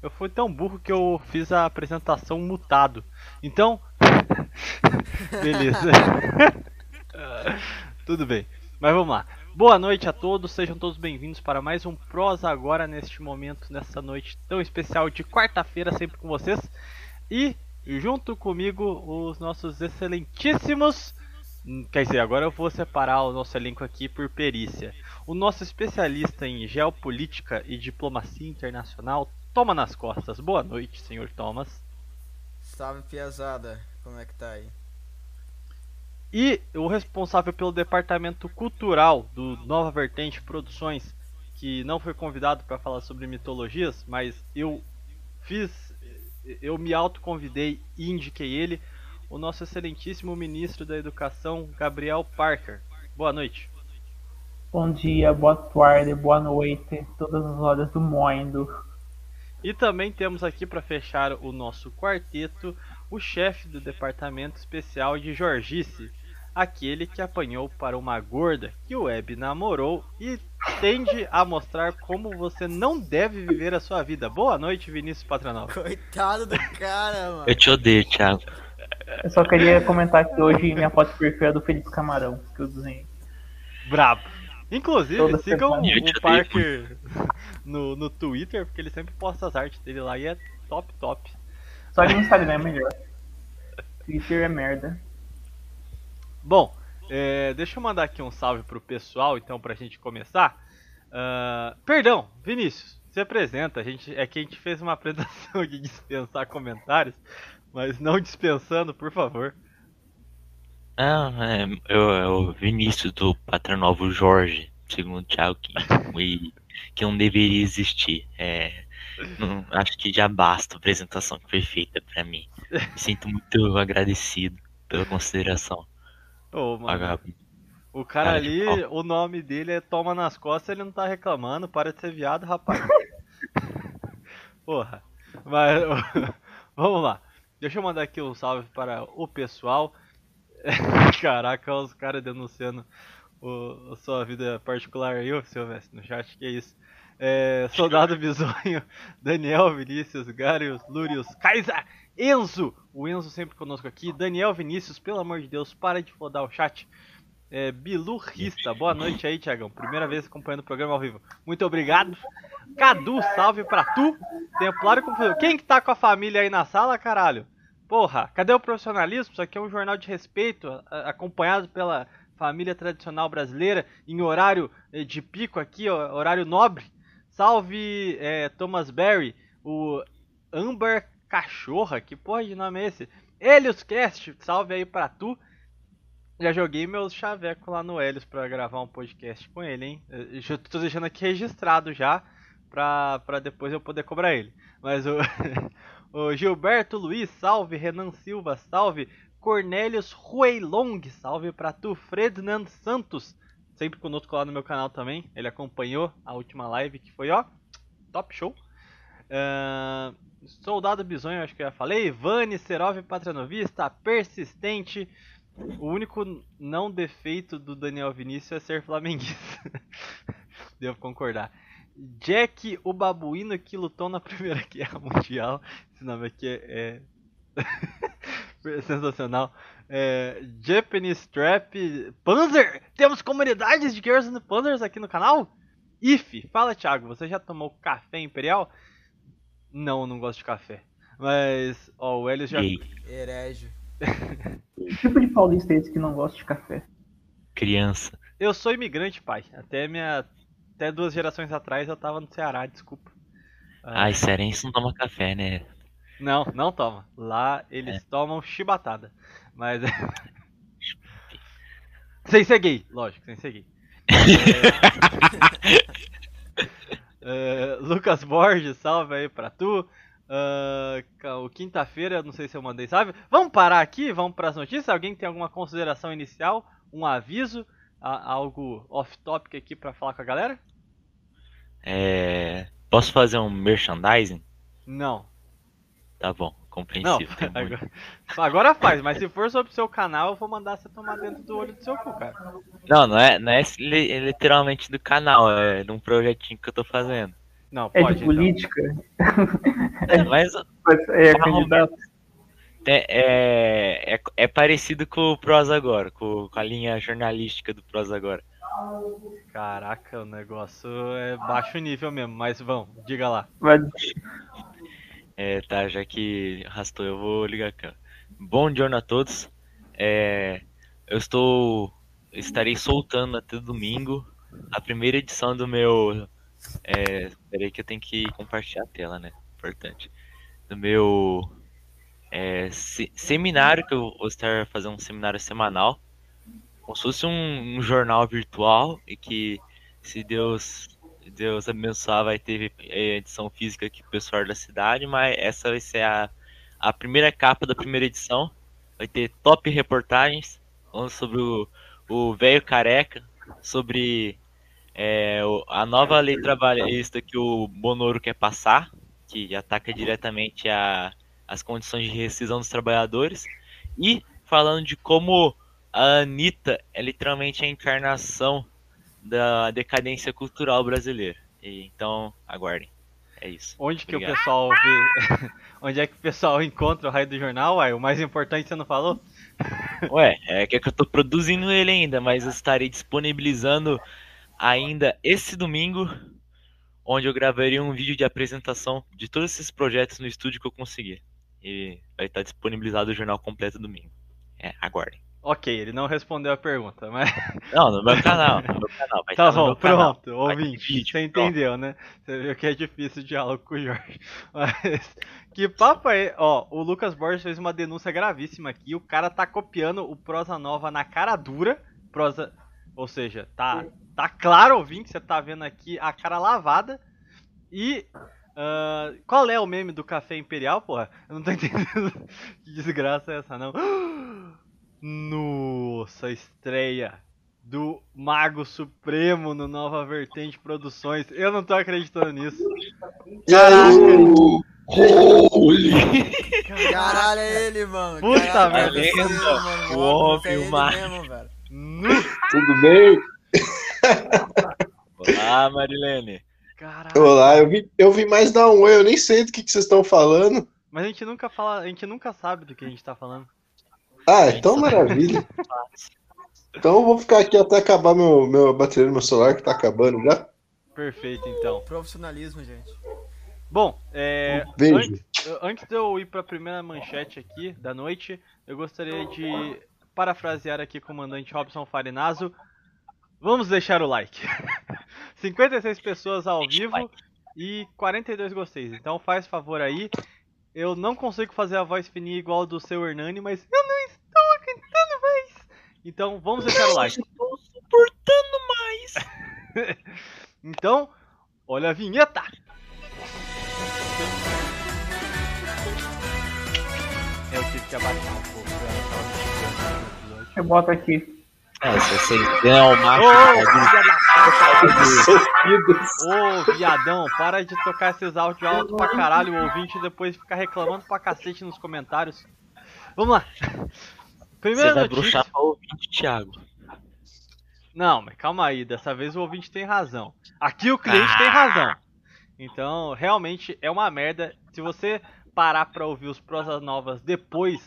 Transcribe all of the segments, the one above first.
Eu fui tão burro que eu fiz a apresentação mutado. Então. Beleza. Tudo bem. Mas vamos lá. Boa noite a todos, sejam todos bem-vindos para mais um Prosa Agora, neste momento, nessa noite tão especial de quarta-feira, sempre com vocês. E junto comigo, os nossos excelentíssimos. Quer dizer, agora eu vou separar o nosso elenco aqui por perícia. O nosso especialista em geopolítica e diplomacia internacional, Toma nas costas. Boa noite, senhor Thomas. Salve, piazada. Como é que tá aí? E o responsável pelo departamento cultural do Nova Vertente Produções, que não foi convidado para falar sobre mitologias, mas eu fiz, eu me autoconvidei e indiquei ele, o nosso excelentíssimo ministro da Educação, Gabriel Parker. Boa noite. Bom dia, boa tarde, boa noite, todas as horas do mundo. E também temos aqui para fechar o nosso quarteto o chefe do departamento especial de Jorgice, aquele que apanhou para uma gorda que o Web namorou e tende a mostrar como você não deve viver a sua vida. Boa noite, Vinícius Patronal. Coitado do cara, mano. Eu te odeio, Thiago. Eu só queria comentar que hoje minha foto perfil é do Felipe Camarão, que eu desenhei. Brabo. Inclusive, sigam o Parker no, no Twitter, porque ele sempre posta as artes dele lá e é top, top. Só que no Instagram é melhor. Twitter é merda. Bom, é, deixa eu mandar aqui um salve pro pessoal, então, pra gente começar. Uh, perdão, Vinícius, se apresenta. A gente, é que a gente fez uma apresentação de dispensar comentários, mas não dispensando, por favor. Ah, é, eu, é o Vinícius do Patronovo Jorge, segundo o Thiago, que, que não deveria existir. É, não, acho que já basta a apresentação que foi feita pra mim. Me sinto muito agradecido pela consideração. Mano, o cara, cara ali, o nome dele é Toma nas Costas, ele não tá reclamando, para de ser viado, rapaz. Porra. Mas, vamos lá. Deixa eu mandar aqui um salve para o pessoal. Caraca, os caras denunciando o, a sua vida particular aí, ô Silvestre, no chat, que é isso. É, Soldado Bisonho, Daniel Vinícius, Garius, Lúrius, Kaisa, Enzo, o Enzo sempre conosco aqui, Daniel Vinícius, pelo amor de Deus, para de fodar o chat. É, Bilu Rista, boa noite aí, Tiagão. Primeira vez acompanhando o programa ao vivo. Muito obrigado. Cadu, salve pra tu. Templário Quem que tá com a família aí na sala, caralho? Porra, cadê o profissionalismo? Isso aqui é um jornal de respeito, acompanhado pela família tradicional brasileira, em horário eh, de pico aqui, horário nobre. Salve é, Thomas Berry, o Amber Cachorra, que porra de nome é esse? Helios Cast, salve aí pra tu. Já joguei meus chaveco lá no Helios pra gravar um podcast com ele, hein? Eu já tô deixando aqui registrado já, pra, pra depois eu poder cobrar ele. Mas o. O Gilberto Luiz, salve. Renan Silva, salve. Cornélios Rueilong, salve para tu. Ferdinand Santos, sempre conosco lá no meu canal também. Ele acompanhou a última live que foi, ó, top show. Uh, Soldado Bisonho, acho que eu já falei. Vani Serov Patranovista, persistente. O único não defeito do Daniel Vinícius é ser flamenguista. Devo concordar. Jack, o babuíno que lutou na Primeira Guerra Mundial. Esse nome aqui é, é... sensacional. É... Japanese Trap Panzer! Temos comunidades de Girls and Panzers aqui no canal? If, fala Thiago, você já tomou café imperial? Não, não gosto de café. Mas, ó, o Hélio já. Herégio. que tipo de paulista é esse que não gosta de café? Criança. Eu sou imigrante, pai. Até minha até duas gerações atrás eu tava no Ceará, desculpa. Ai, cearense não toma café, né? Não, não toma. Lá eles é. tomam chibatada. Mas. sem ser gay, lógico, sem ser gay. é... Lucas Borges, salve aí pra tu. Uh, o quinta-feira, não sei se eu mandei, sabe? Vamos parar aqui, vamos para as notícias. Alguém tem alguma consideração inicial, um aviso? algo off-topic aqui para falar com a galera? É, posso fazer um merchandising? Não. Tá bom, Não, compreensível. muito. agora, agora faz, mas se for sobre o seu canal, eu vou mandar você tomar dentro do olho do seu cu, cara. Não, não é, não é li- literalmente do canal, é de um projetinho que eu tô fazendo. Não, É pode. de então. política? É, mas Mas É candidato. é, é, é, é parecido com o Prosa Agora, com, com a linha jornalística do Prosa Agora. Caraca, o negócio é baixo nível mesmo, mas vão, diga lá. Mas É, tá, já que arrastou, eu vou ligar a câmera. Bom dia a todos. É, eu estou. Estarei soltando até domingo a primeira edição do meu. É, peraí que eu tenho que compartilhar a tela, né? Importante. Do meu é, se- seminário, que eu vou estar fazendo um seminário semanal. Como se fosse um, um jornal virtual e que, se Deus Deus abençoar, vai ter é, edição física aqui pro pessoal da cidade, mas essa vai ser a, a primeira capa da primeira edição. Vai ter top reportagens sobre o velho careca, sobre é, a nova lei trabalhista que o Bonoro quer passar, que ataca diretamente a, as condições de rescisão dos trabalhadores, e falando de como a Anitta é literalmente a encarnação da decadência cultural brasileira. E, então, aguardem. É isso. Onde que Obrigado. o pessoal vê. Onde é que o pessoal encontra o raio do jornal? Uai, o mais importante você não falou? Ué, é que eu tô produzindo ele ainda, mas eu estarei disponibilizando ainda esse domingo, onde eu gravaria um vídeo de apresentação de todos esses projetos no estúdio que eu conseguir. E vai estar disponibilizado o jornal completo domingo. É, aguardem. Ok, ele não respondeu a pergunta, mas. Não, no meu canal, no meu canal. Vai Tá bom, canal. pronto, ter ouvinte. vídeo, Você pronto. entendeu, né? Você viu que é difícil o diálogo com o Jorge. Mas. Que papo é. Ó, o Lucas Borges fez uma denúncia gravíssima aqui. O cara tá copiando o Prosa Nova na cara dura. Prosa. Ou seja, tá, tá claro, ouvinte, você tá vendo aqui a cara lavada. E. ah, qual é o meme do café imperial, porra? Eu não tô entendendo. que desgraça é essa, não? Nossa, estreia do Mago Supremo no Nova Vertente Produções. Eu não tô acreditando nisso. Aí? Holy! Caralho, é ele, mano. Puta Caralho, merda. é mano. O homem, é o Tudo bem? Olá, Marilene. caralho. Olá, eu vi, eu vi mais dar um eu nem sei do que, que vocês estão falando. Mas a gente nunca fala, a gente nunca sabe do que a gente tá falando. Ah, então maravilha. Então eu vou ficar aqui até acabar meu, meu a bateria do meu celular, que tá acabando já. Perfeito, então. Profissionalismo, gente. Bom, é, Beijo. antes, antes de eu ir pra primeira manchete aqui da noite, eu gostaria de parafrasear aqui o comandante Robson Farinazo. Vamos deixar o like. 56 pessoas ao vivo e 42 gosteis. Então faz favor aí. Eu não consigo fazer a voz fininha igual a do seu Hernani, mas eu não estou aguentando mais. Então vamos deixar o like. Estou suportando mais. Então, olha a vinheta! Eu tive que abaixar um pouco, episódio. eu boto aqui. É, vocês não, macho, Ô, filha da Sofridos. Ô, viadão, para de tocar esses áudios altos pra caralho, o ouvinte depois fica reclamando pra cacete nos comentários. Vamos lá. Primeira Você vai notícia. bruxar pra ouvinte, Thiago. Não, mas calma aí, dessa vez o ouvinte tem razão. Aqui o cliente tem razão. Então, realmente é uma merda. Se você parar pra ouvir os prosas novas depois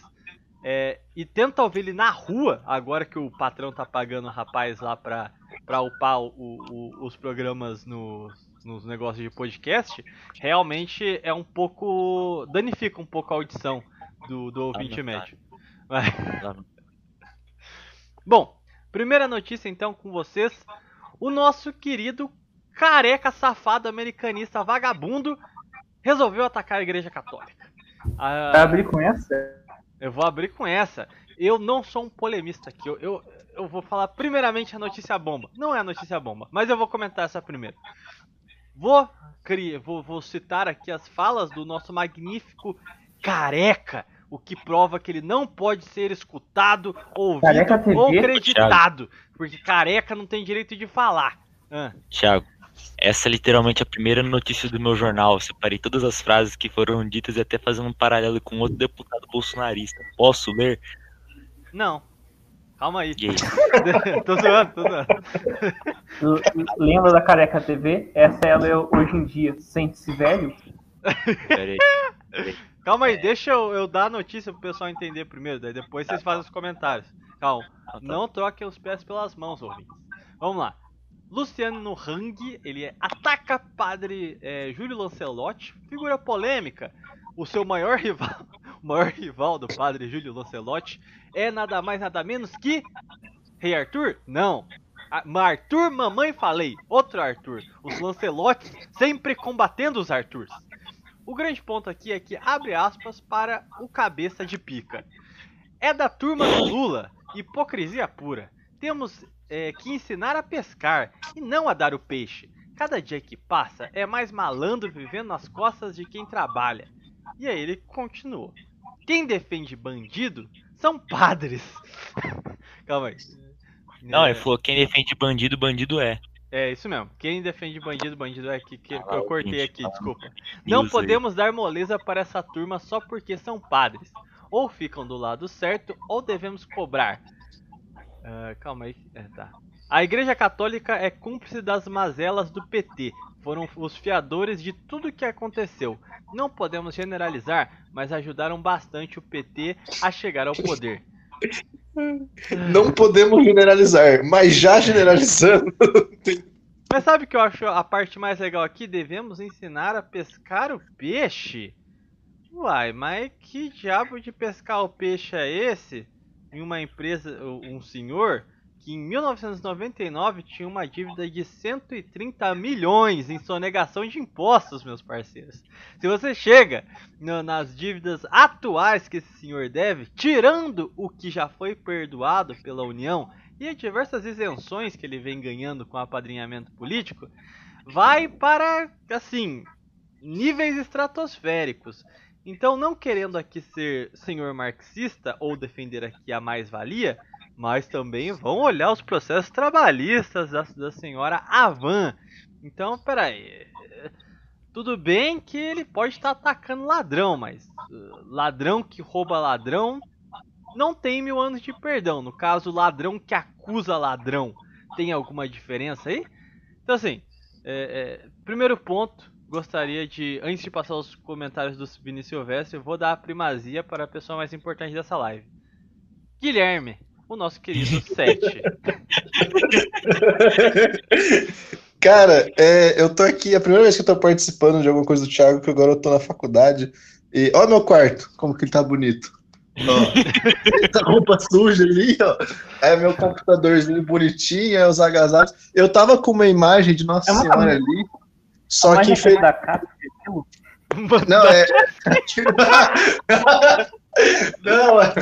é, e tenta ouvir ele na rua, agora que o patrão tá pagando o rapaz lá pra, pra upar o- o- os programas no- nos negócios de podcast, realmente é um pouco. danifica um pouco a audição do, do ouvinte médio. Mas-. Bom, primeira notícia então com vocês. O nosso querido careca safado americanista vagabundo resolveu atacar a igreja católica. Ah, Vai abrir com essa? Eu vou abrir com essa. Eu não sou um polemista aqui. Eu, eu, eu vou falar primeiramente a notícia bomba. Não é a notícia bomba, mas eu vou comentar essa primeiro. Vou, cri- vou, vou citar aqui as falas do nosso magnífico careca. O que prova que ele não pode ser escutado, ouvido ou acreditado. Porque careca não tem direito de falar. Ah, Thiago, Essa é literalmente a primeira notícia do meu jornal. Separei todas as frases que foram ditas e até fazendo um paralelo com outro deputado bolsonarista. Posso ler? Não. Calma aí. E aí? tô zoando, tô zoando. Lembra da Careca TV? Essa é ela eu- hoje em dia. Sente-se velho? Pera aí. Calma aí, deixa eu, eu dar a notícia pro pessoal entender primeiro, daí depois vocês fazem os comentários. Calma. Ah, tá. Não troquem os pés pelas mãos, ouvintes. Vamos lá. Luciano Hang, ele é, ataca padre é, Júlio Lancelotti, figura polêmica. O seu maior rival, o maior rival do padre Júlio Lancelotti é nada mais nada menos que Rei Arthur? Não. A- Arthur, mamãe falei. Outro Arthur. Os Lancelotti sempre combatendo os Arthurs. O grande ponto aqui é que abre aspas para o cabeça de pica. É da turma do Lula, hipocrisia pura. Temos é, que ensinar a pescar e não a dar o peixe. Cada dia que passa é mais malandro vivendo nas costas de quem trabalha. E aí ele continuou. Quem defende bandido são padres. Calma aí. Não, É, ele falou: quem defende bandido, bandido é. é isso mesmo. Quem defende bandido, bandido é que, que Ah, eu cortei gente, aqui, tá. desculpa. Não podemos dar moleza para essa turma só porque são padres. Ou ficam do lado certo, ou devemos cobrar. Ah, calma aí. É, tá. A Igreja Católica é cúmplice das mazelas do PT. Foram os fiadores de tudo que aconteceu. Não podemos generalizar, mas ajudaram bastante o PT a chegar ao poder. Não podemos generalizar, mas já generalizando. Mas sabe o que eu acho a parte mais legal aqui? Devemos ensinar a pescar o peixe? Uai, mas que diabo de pescar o peixe é esse? Em uma empresa, um senhor que em 1999 tinha uma dívida de 130 milhões em sonegação de impostos, meus parceiros. Se você chega no- nas dívidas atuais que esse senhor deve, tirando o que já foi perdoado pela União e diversas isenções que ele vem ganhando com apadrinhamento político, vai para, assim, níveis estratosféricos. Então, não querendo aqui ser senhor marxista ou defender aqui a mais-valia, mas também vão olhar os processos trabalhistas da, da senhora Avan. Então, peraí. Tudo bem que ele pode estar atacando ladrão, mas uh, ladrão que rouba ladrão não tem mil anos de perdão. No caso, ladrão que acusa ladrão. Tem alguma diferença aí? Então, assim, é, é, primeiro ponto, gostaria de, antes de passar os comentários do Vinícius Silvestre, eu vou dar a primazia para a pessoa mais importante dessa live. Guilherme, o nosso querido Sete. Cara, é, eu tô aqui, é a primeira vez que eu tô participando de alguma coisa do Thiago, que agora eu tô na faculdade. E ó meu quarto, como que ele tá bonito. Ó, essa roupa suja ali, ó. É meu computadorzinho bonitinho, é os agasalhos. Eu tava com uma imagem de Nossa É uma Senhora ali, só que a fez. da Não, é. Não, é,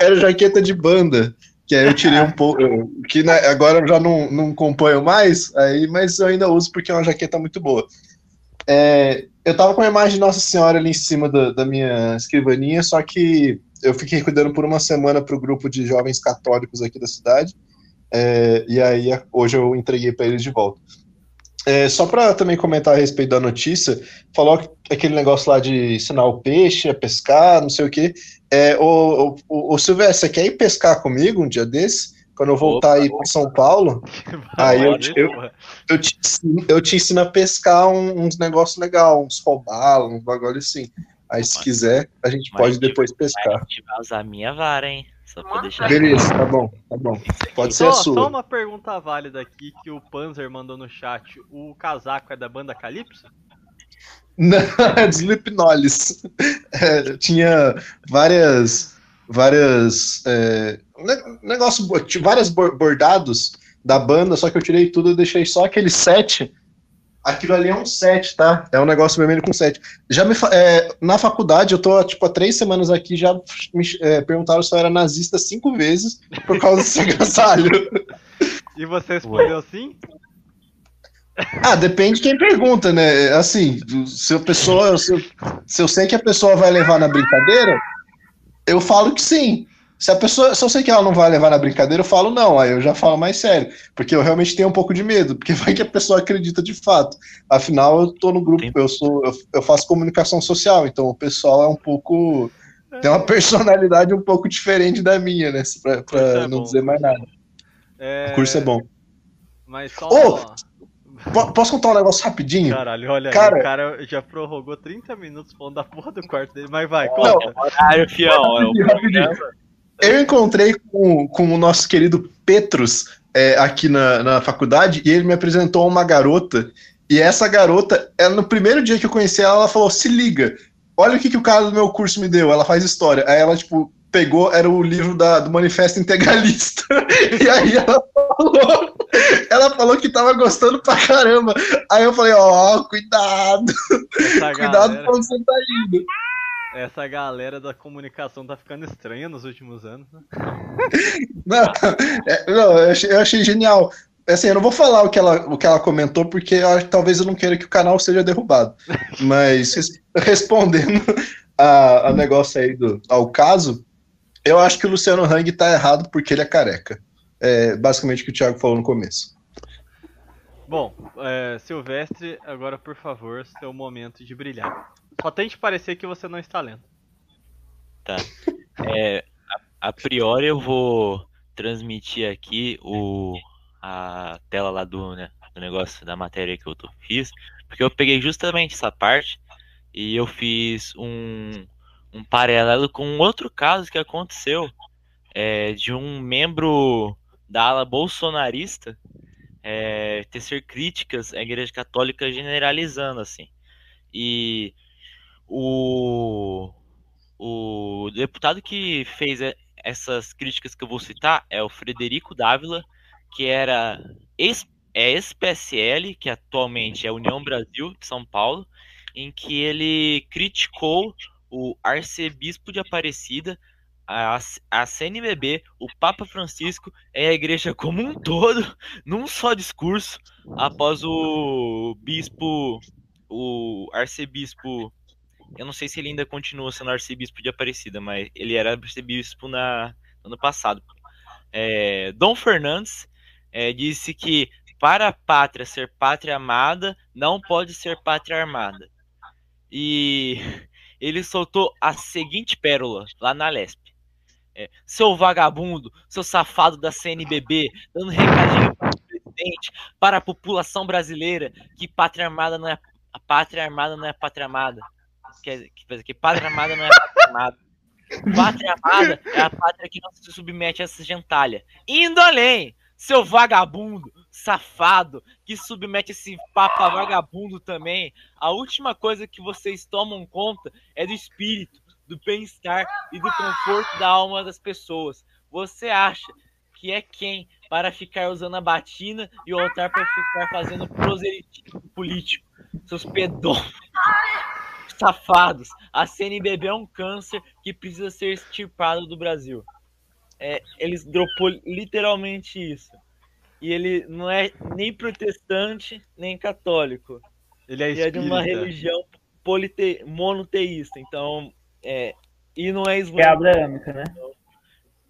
era jaqueta de banda. Que aí eu tirei um pouco. Que né, agora eu já não, não acompanho mais, aí, mas eu ainda uso porque é uma jaqueta muito boa. É, eu tava com a imagem de Nossa Senhora ali em cima da, da minha escrivaninha, só que eu fiquei cuidando por uma semana pro grupo de jovens católicos aqui da cidade. é, e aí hoje eu entreguei para eles de volta. É, só para também comentar a respeito da notícia, falou que aquele negócio lá de ensinar o peixe a pescar, não sei o que. É, o, o, o Silvestre, você quer ir pescar comigo um dia desse? Quando eu voltar Opa, aí para São Paulo, Aí eu- eu- Porra. eu te, ensino- eu te ensino a pescar uns negócios legais, uns robalos, uns bagulho assim. Aí se quiser, a gente mas- pode depois pescar. Vai te vazar minha vara, hein? Só pra deixar. Beleza, tá bom, tá bom. Pode ser Só, a só sua. uma pergunta válida aqui que o Panzer mandou no chat. O casaco é da banda Calypso? Não, é de Slipknots. É, tinha várias. Várias. É, ne- negócio, bor- bordados da banda, só que eu tirei tudo e deixei só aquele set. Aquilo ali é um set, tá? É um negócio vermelho com set. Já me fa- é, na faculdade, eu tô tipo há três semanas aqui, já me é, perguntaram se eu era nazista cinco vezes por causa desse agasalho. E você respondeu sim? Ah, depende de quem pergunta, né? Assim, se a pessoa, se eu, se eu sei que a pessoa vai levar na brincadeira, eu falo que sim. Se a pessoa, se eu sei que ela não vai levar na brincadeira, eu falo não, aí eu já falo mais sério, porque eu realmente tenho um pouco de medo, porque vai que a pessoa acredita de fato. Afinal, eu tô no grupo, eu sou, eu, eu faço comunicação social, então o pessoal é um pouco tem uma personalidade um pouco diferente da minha, né? Pra, pra é não bom. dizer mais nada. É, O curso é bom. Mas só. Ô! Po- Posso contar um negócio rapidinho? Caralho, olha Cara- aí, o cara já prorrogou 30 minutos falando da porra do quarto dele, mas vai, Não, conta. Horário, fião. é o Rapidinho, rapidinho. Eu encontrei com, com o nosso querido Petrus é, aqui na, na faculdade e ele me apresentou uma garota. E essa garota, ela, no primeiro dia que eu conheci ela, ela falou: se liga, olha o que, que o cara do meu curso me deu. Ela faz história. Aí ela, tipo, pegou, era o livro da, do Manifesto Integralista. e aí ela falou. Ela falou que tava gostando pra caramba. Aí eu falei, ó, cuidado, Essa cuidado galera, pra onde você tá indo. Essa galera da comunicação tá ficando estranha nos últimos anos. né? Não, é, não, eu, achei, eu achei genial. Assim, eu não vou falar o que ela, o que ela comentou, porque eu talvez eu não queira que o canal seja derrubado. Mas res- respondendo a, a negócio aí do, ao caso, eu acho que o Luciano Hang tá errado porque ele é careca. É basicamente o que o Thiago falou no começo. Bom, é, Silvestre, agora por favor, seu momento de brilhar. Só tente parecer que você não está lendo. É, a, a priori eu vou transmitir aqui o, a tela lá do, né, do negócio da matéria que eu tô, fiz, porque eu peguei justamente essa parte e eu fiz um, um paralelo com outro caso que aconteceu é, de um membro da ala bolsonarista é, tecer críticas à Igreja Católica generalizando assim. E o, o deputado que fez essas críticas que eu vou citar é o Frederico Dávila, que era ex, é ex-PSL, que atualmente é União Brasil de São Paulo, em que ele criticou o arcebispo de Aparecida, a, a CNBB, o Papa Francisco e a igreja como um todo, num só discurso, após o bispo, o arcebispo eu não sei se ele ainda continua sendo arcebispo de Aparecida, mas ele era arcebispo na, no ano passado. É, Dom Fernandes é, disse que para a pátria ser pátria amada, não pode ser pátria armada. E ele soltou a seguinte pérola lá na Lesp. É, seu vagabundo, seu safado da CNBB, dando recadinho para o presidente, para a população brasileira, que pátria armada não é a pátria armada não é pátria amada que, que, que pátria amada não é pátria amada. Pátria amada é a pátria que não se submete a essa gentalha. Indo além, seu vagabundo, safado, que submete esse papa vagabundo também. A última coisa que vocês tomam conta é do espírito, do bem-estar e do conforto da alma das pessoas. Você acha que é quem para ficar usando a batina e o altar para ficar fazendo proselitismo político? Seus pedófilos safados. A CNBB é um câncer que precisa ser extirpado do Brasil. É, eles dropou literalmente isso. E ele não é nem protestante, nem católico. Ele é Ele é de uma religião polite... monoteísta. Então, é. E não é É islâmico, abrâmica, né?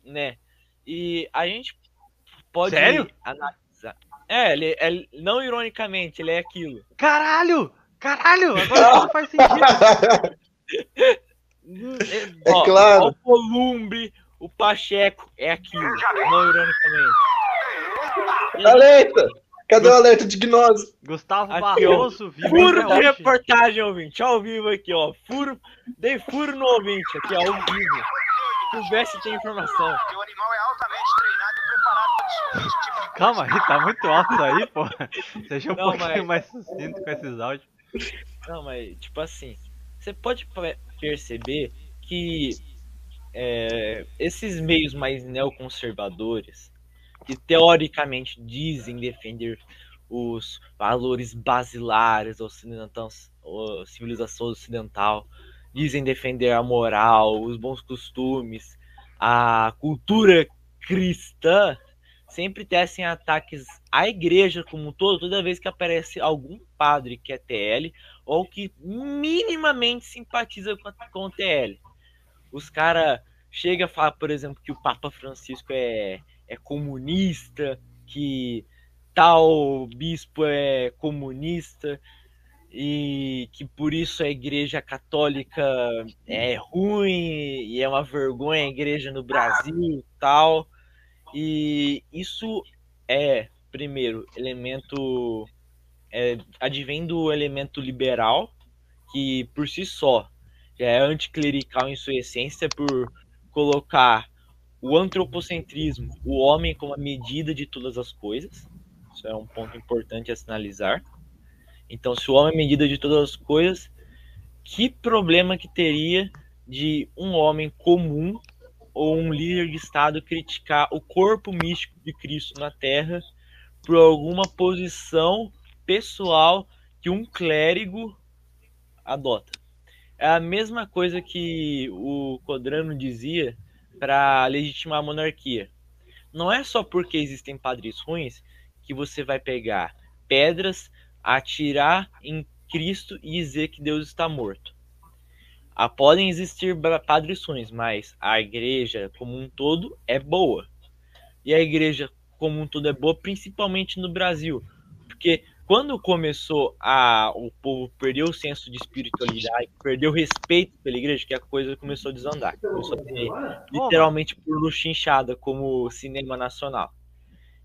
né? E a gente pode Sério? analisar. É, ele, é- não ironicamente, ele é aquilo. Caralho! Caralho! Agora tudo faz sentido. É Ó, claro. O Columbre, o Pacheco é aquilo, não ironicamente. Alerta! Cadê o alerta de gnose? Gustavo Aqui, ó. Barroso vive Furo de reportagem, ouvinte, ao vivo aqui, ó. Furo, dei furo no ouvinte aqui, ao vivo. Silvestre tem informação. O animal é altamente treinado e preparado para destruir esse tipo de Calma aí, tá muito alto isso aí, pô. Seja um Não, pouquinho mas- mais sucinto com esses áudios. Não, mas, tipo assim, você pode pe- perceber que é, esses meios mais neoconservadores, que teoricamente dizem defender os valores basilares ocidental, civilização ocidental, dizem defender a moral, os bons costumes, a cultura cristã, sempre tecem ataques à igreja como um todo, toda vez que aparece algum padre que é TL ou que minimamente simpatiza com, a- com o TL. Os caras chega a falar, por exemplo, que o Papa Francisco é, é comunista, que tal bispo é comunista e que por isso a igreja católica é ruim e é uma vergonha a igreja no Brasil e tal. E isso é, primeiro, elemento. É, advém do elemento liberal, que por si só já é anticlerical em sua essência, por colocar o antropocentrismo, o homem como a medida de todas as coisas. Isso é um ponto importante a sinalizar. Então, se o homem é medida de todas as coisas, que problema que teria de um homem comum ou um líder de Estado criticar o corpo místico de Cristo na Terra por alguma posição pessoal que um clérigo adota? É a mesma coisa que o Codrano dizia para legitimar a monarquia. Não é só porque existem padres ruins que você vai pegar pedras, atirar em Cristo e dizer que Deus está morto. Ah, podem existir ruins, mas a igreja como um todo é boa. E a igreja como um todo é boa, principalmente no Brasil. Porque quando começou a o povo perder o senso de espiritualidade, perdeu o respeito pela igreja, que a coisa começou a desandar. Começou a ter literalmente por luchinchada como cinema nacional.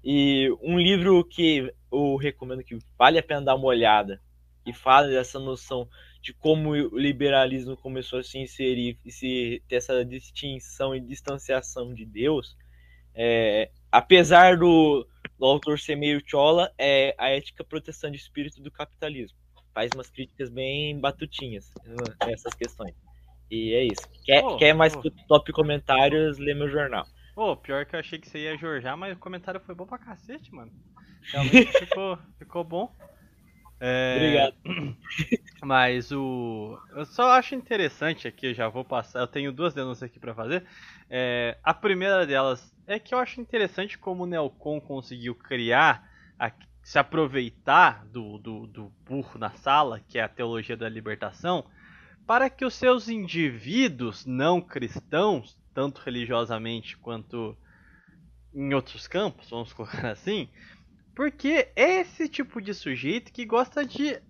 E um livro que eu recomendo que vale a pena dar uma olhada, que fala dessa noção de como o liberalismo começou a se inserir e se ter essa distinção e distanciação de Deus, é, apesar do, do autor ser meio chola, é a ética protestante de espírito do capitalismo. Faz umas críticas bem batutinhas nessas questões. E é isso. Quer, Oh, quer mais oh. top comentários, lê meu jornal. Pô, pior que eu achei que você ia jorjar, mas o comentário foi bom pra cacete, mano. Realmente ficou, ficou bom. É, Obrigado. Mas o. Eu só acho interessante aqui, já vou passar. Eu tenho duas denúncias aqui pra fazer. É, a primeira delas é que eu acho interessante como o Nelcon conseguiu criar, a- se aproveitar do, do, do burro na sala, que é a teologia da libertação, para que os seus indivíduos não cristãos, tanto religiosamente quanto em outros campos, vamos colocar assim, porque é esse tipo de sujeito que gosta de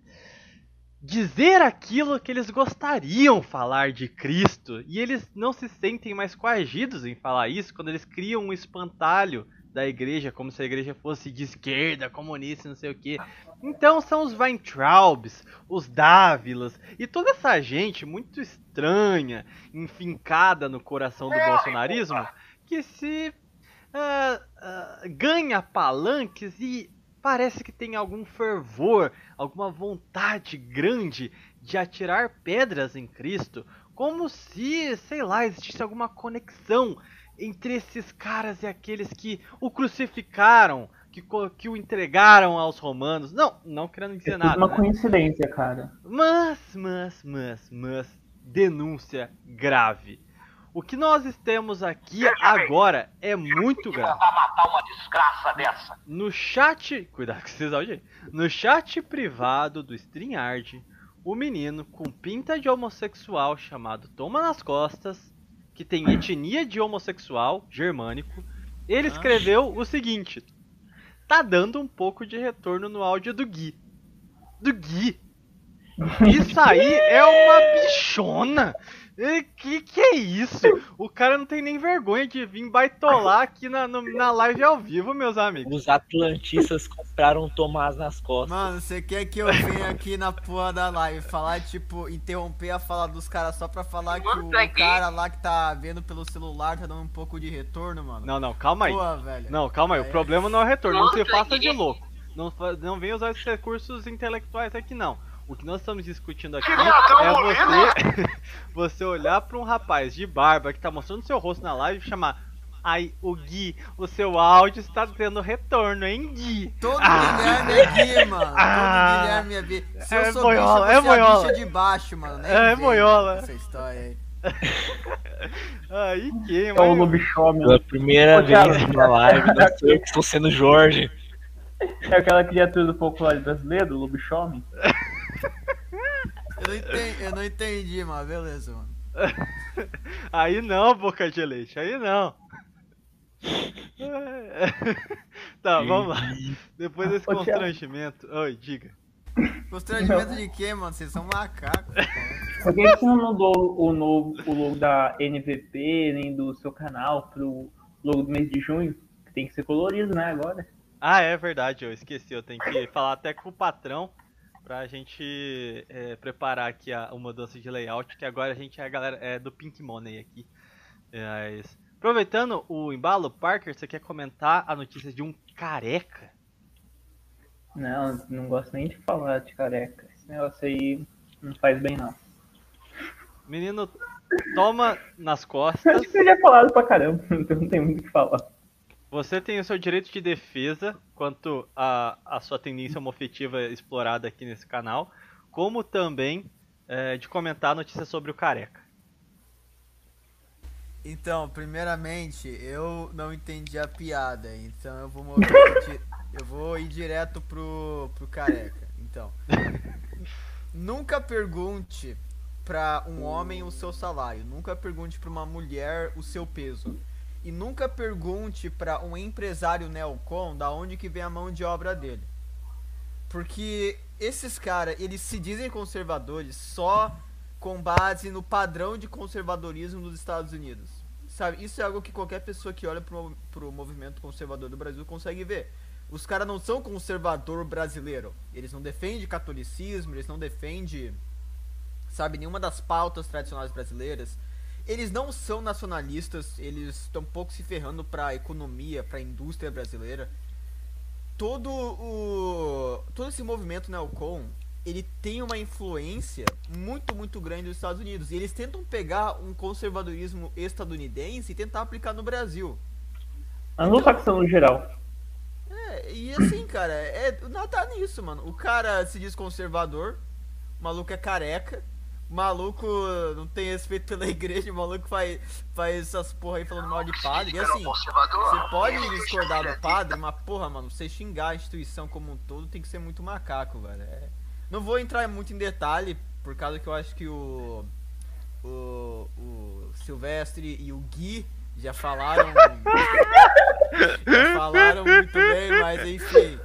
dizer aquilo que eles gostariam falar de Cristo e eles não se sentem mais coagidos em falar isso quando eles criam um espantalho da igreja como se a igreja fosse de esquerda, comunista, não sei o que. Então são os Weintraubs, os Dávilas e toda essa gente muito estranha, enfincada no coração do bolsonarismo, que se ah, ganha palanques e parece que tem algum fervor, alguma vontade grande de atirar pedras em Cristo, como se, sei lá, existisse alguma conexão entre esses caras e aqueles que o crucificaram, que, que o entregaram aos romanos. Não, não querendo É dizer tudo nada. uma né? coincidência, cara. Mas, mas, mas, mas, denúncia grave. O que nós temos aqui agora é muito grave. Vai matar uma desgraça dessa. No chat. Cuidado com esses áudios aí. No chat privado do StreamYard, o menino com pinta de homossexual chamado Toma nas Costas, que tem etnia de homossexual germânico, ele escreveu o seguinte: Tá dando um pouco de retorno no áudio do Gui. Do Gui. Isso aí é uma bichona. E Que que é isso? O cara não tem nem vergonha de vir baitolar aqui na, no- na live ao vivo, meus amigos. Os atlantistas compraram Tomás nas costas. Mano, você quer que eu venha aqui na porra da live falar, tipo, interromper a fala dos caras só pra falar que o, aqui. cara lá que tá vendo pelo celular tá dando um pouco de retorno, mano? Não, não, calma aí. Porra, velho. Não, calma aí. O Aí- problema não é o retorno. Não se faça de louco. Não, não venha usar esses recursos intelectuais aqui, não. O que nós estamos discutindo aqui é você, você olhar pra um rapaz de barba que tá mostrando seu rosto na live e chamar. Ai, o Gui, o seu áudio está tendo retorno, hein, Gui? Todo Ah. Guilherme é Gui, mano. Ah. Todo Guilherme é Gui. Se É eu sou boiola, bicha, é você é, a boiola. bicha de baixo, mano. Nem É boiola. Essa história aí. Aí que, É o mano. lobisomem. Pela primeira Ô, vez na live, não eu que estou sendo Jorge. É aquela criatura do folclore brasileiro, o lobisomem. Eu não entendi, eu não entendi mano. Beleza, mano. Aí não, boca de leite, aí não. Tá, vamos lá. Depois desse Ô, Thiago. constrangimento. Oi, diga. Constrangimento de quê, mano? Vocês são macacos. Por que que você não mudou o, novo, o logo da NVP, nem do seu canal, pro logo do mês de junho? Que tem que ser colorido, né, agora? Ah, é verdade, eu esqueci. Eu tenho que falar até com o patrão pra gente é, preparar aqui a, uma mudança de layout, que agora a gente é a galera é do Pink Money aqui. Mas, aproveitando o embalo, Parker, você quer comentar a notícia de um careca? Não, não gosto nem de falar de careca. Esse negócio aí não faz bem, não. Menino toma nas Acho costas. que você já falado pra caramba, então não tem muito o que falar. Você tem o seu direito de defesa quanto à a, sua tendência homofetiva explorada aqui nesse canal, como também é, de comentar notícias sobre o careca. Então, primeiramente, eu não entendi a piada, então eu vou mover, eu vou ir direto pro, pro careca. Então, nunca pergunte pra um homem o seu salário, nunca pergunte pra uma mulher o seu peso. E nunca pergunte pra um empresário neocon da onde que vem a mão de obra dele. Porque esses caras, eles se dizem conservadores só com base no padrão de conservadorismo dos Estados Unidos. Sabe, isso é algo que qualquer pessoa que olha pro, pro movimento conservador do Brasil consegue ver. Os caras não são conservador brasileiro. Eles não defendem catolicismo, eles não defendem, sabe, nenhuma das pautas tradicionais brasileiras. Eles não são nacionalistas, eles estão pouco se ferrando pra economia, pra indústria brasileira. Todo o todo esse movimento neocon, ele tem uma influência muito, muito grande nos Estados Unidos. E eles tentam pegar um conservadorismo estadunidense e tentar aplicar no Brasil. Anglo-saxão no geral. É, e assim, cara, é nada nisso, mano. O cara se diz conservador, o maluco é careca, maluco não tem respeito pela igreja, o maluco faz, faz essas porra aí falando mal de padre. E assim, você pode discordar do padre, mas porra, mano, você xingar a instituição como um todo tem que ser muito macaco, velho. É- Não vou entrar muito em detalhe, por causa que eu acho que o. O, o Silvestre e o Gui já falaram. já falaram muito bem, mas enfim.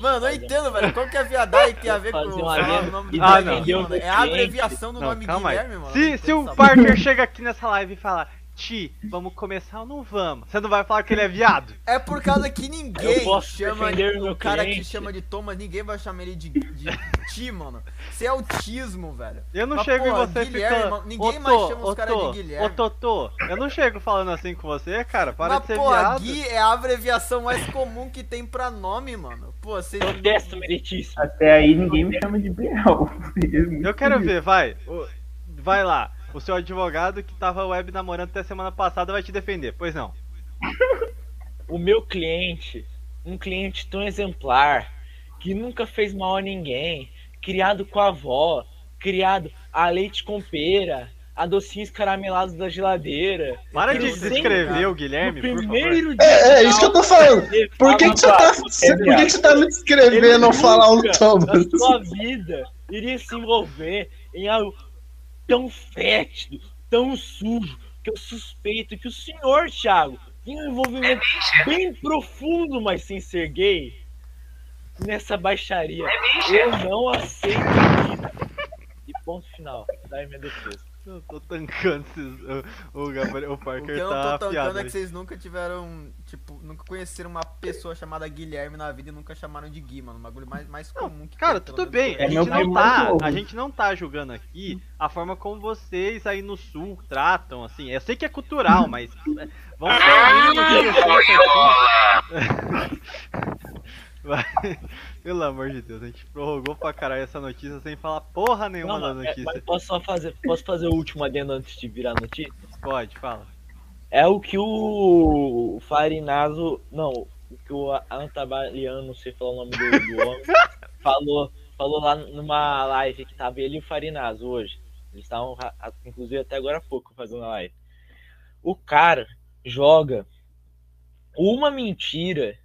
Mano, eu não entendo, velho. Qual que é a viadagem que tem a ver com falar o nome do Ah, Guilherme, não. mano? É a abreviação do Não, nome calma aí. Guilherme, mano. Se, se o Parker chega aqui nessa live e fala, Ti, vamos começar ou não vamos? Você não vai falar que ele é viado? É por causa que ninguém Eu posso chama defender o cara que cliente. chama de Thomas, ninguém vai chamar ele de, de Ti, mano. Isso é autismo, velho. Eu não Mas, chego porra, em você Guilherme, ficando. ninguém mais chama os caras de Guilherme. Ô, Totô, eu não chego falando assim com você, cara. Para Mas, de ser porra, viado. Gui é a abreviação mais comum que tem pra nome, mano. Pô, vocês. Protesto meritíssimo. Até aí ninguém me chama de Biel. Eu quero ver, vai. Vai lá. O seu advogado que tava web namorando até semana passada vai te defender, pois não. O meu cliente, um cliente tão exemplar, que nunca fez mal a ninguém, criado com a avó, criado a leite com pera, a docinhos caramelados da geladeira. Para de descrever o Guilherme, no primeiro dia. É, é isso que eu tô falando. ele Por que, que você tá, pra- por que, que você tá me descrevendo falar o Thomas? Na sua vida iria se envolver em algo tão fétido, tão sujo, que eu suspeito que o senhor, Thiago, tem um envolvimento bem profundo, mas sem ser gay, nessa baixaria. Eu não aceito. E ponto final. Daí minha defesa. Eu tô tancando esses. O, o, Gabriel, o O que Parker eu não tá tô tancando afiado. é que vocês nunca tiveram, tipo, nunca conheceram uma pessoa chamada Guilherme na vida e nunca chamaram de Gui, mano. O bagulho mais, mais comum que Cara, tem, tudo bem, a É gente não tá, a gente não tá julgando aqui a forma como vocês aí no sul tratam, assim, eu sei que é cultural, mas é, vamos ter um mínimo de respeito aqui. Pelo amor de Deus, a gente prorrogou pra caralho essa notícia sem falar porra nenhuma da Não, é, notícia. mas posso só fazer, posso fazer o último adendo antes de virar notícia? Pode, fala. É o que o Farinazo. Não, o que o Antabaliano, não sei falar o nome do, do homem, falou, falou lá numa live que tava ele e o Farinazo hoje. Eles estavam, inclusive, até agora há pouco fazendo a live. O cara joga uma mentira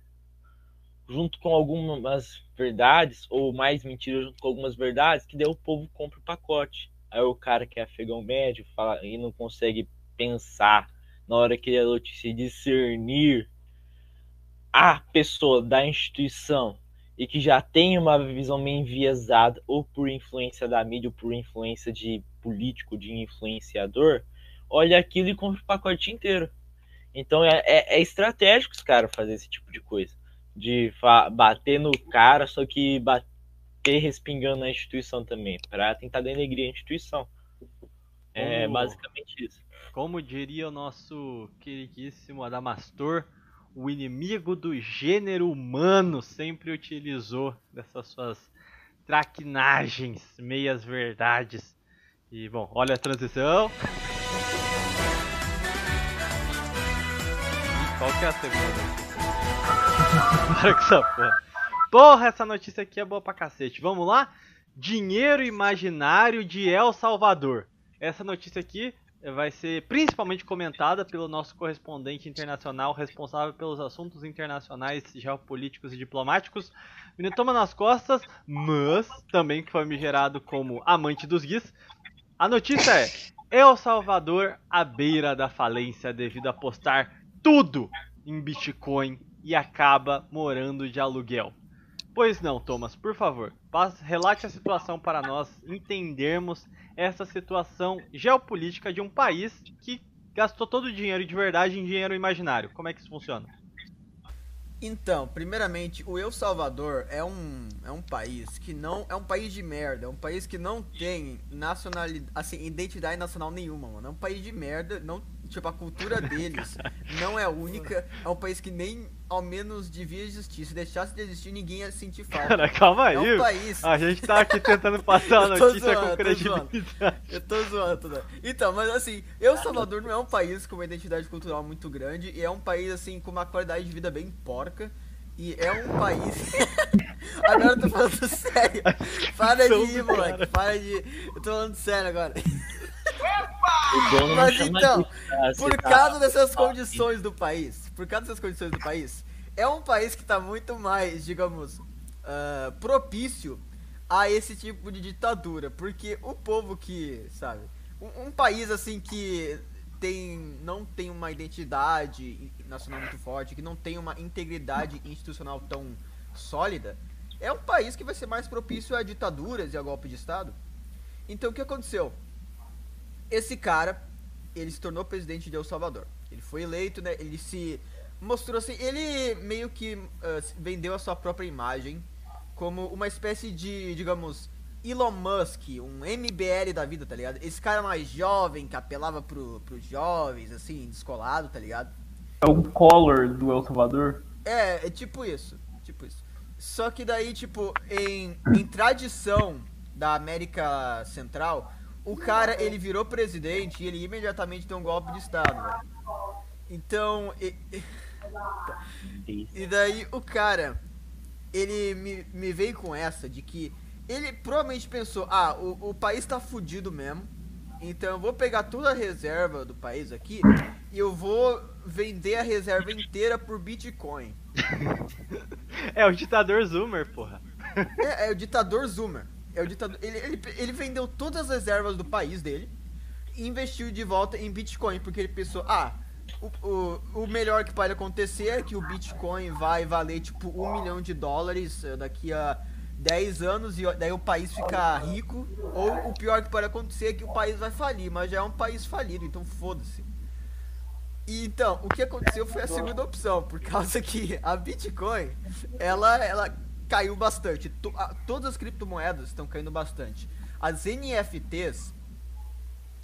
junto com algumas verdades, ou mais mentiras junto com algumas verdades, que daí o povo compra o pacote. Aí o cara que é afegão médio fala e não consegue pensar na hora que a notícia discernir a pessoa da instituição e que já tem uma visão meio enviesada ou por influência da mídia ou por influência de político, de influenciador, olha aquilo e compra o pacote inteiro. Então é, é, é estratégico os caras fazer esse tipo de coisa. De bater no cara, só que bater respingando na instituição também, para tentar denegrir a instituição. É Como- basicamente isso. Como diria o nosso queridíssimo Adamastor, o inimigo do gênero humano sempre utilizou dessas suas traquinagens, meias verdades. E bom, olha a transição. Qual que é a segunda? Para com essa porra. Porra, essa notícia aqui é boa pra cacete. Vamos lá? Dinheiro imaginário de El Salvador. Essa notícia aqui vai ser principalmente comentada pelo nosso correspondente internacional responsável pelos assuntos internacionais, geopolíticos e diplomáticos, Menino Toma nas Costas, mas também famigerado como amante dos guis. A notícia é: El Salvador à beira da falência devido a apostar tudo em Bitcoin e acaba morando de aluguel. Pois não, Thomas, por favor, relate a situação para nós entendermos essa situação geopolítica de um país que gastou todo o dinheiro de verdade em dinheiro imaginário. Como é que isso funciona? Então, primeiramente, o El Salvador é um, é um país que não. É um país de merda. É um país que não tem nacionalidade. Assim, identidade nacional nenhuma, mano. É um país de merda. Não, tipo, a cultura deles não é única. É um país que nem ao menos devia existir. Se deixasse de existir, ninguém ia sentir falta. Cara, calma aí. É um país. A gente tá aqui tentando passar a notícia zoando, com eu tô zoando. credibilidade. Eu tô zoando. Então, mas assim, El Salvador não é um país com uma identidade cultural muito grande e é um país, assim, com uma qualidade de vida bem porca. E é um país. agora eu tô falando sério. Para de ir, moleque. Para de. Eu tô falando sério agora. O dono não Mas então? Por tá- causa dessas condições do país, por causa dessas condições do país, é um país que tá muito mais, digamos, ah, propício a esse tipo de ditadura, porque o povo que, sabe, um, um país assim que tem não tem uma identidade nacional muito forte, que não tem uma integridade institucional tão sólida, é um país que vai ser mais propício a ditaduras e a golpe de estado. Então o que aconteceu? Esse cara, ele se tornou presidente de El Salvador. Ele foi eleito, né? Ele se mostrou assim, ele meio que se- vendeu a sua própria imagem como uma espécie de, digamos, Elon Musk, um MBL da vida, tá ligado? Esse cara mais jovem, que apelava pro, pros jovens, assim, descolado, tá ligado? É o Collor do El Salvador. É, é tipo isso. Tipo isso. Só que daí, tipo, em, em tradição da América Central, o cara, ele virou presidente e ele imediatamente deu um golpe de Estado. Então, e, e- e daí o cara, ele me, me veio com essa de que ele provavelmente pensou, ah, o, o país tá fudido mesmo, então eu vou pegar toda a reserva do país aqui e eu vou vender a reserva inteira por Bitcoin. É o ditador Zoomer, porra. É, é o ditador Zoomer. É o ditador. Ele, ele, ele vendeu todas as reservas do país dele e investiu de volta em Bitcoin, porque ele pensou, ah, o, o, o melhor que pode acontecer é que o Bitcoin vai valer tipo um milhão de dólares eh, daqui a 10 anos e daí o país fica rico. Ou o pior que pode acontecer é que o país vai falir, mas já é um país falido, então foda-se. Então, o que aconteceu foi a segunda opção, por causa que a Bitcoin, ela, ela caiu bastante. To- a- todas as criptomoedas estão caindo bastante. As NFTs,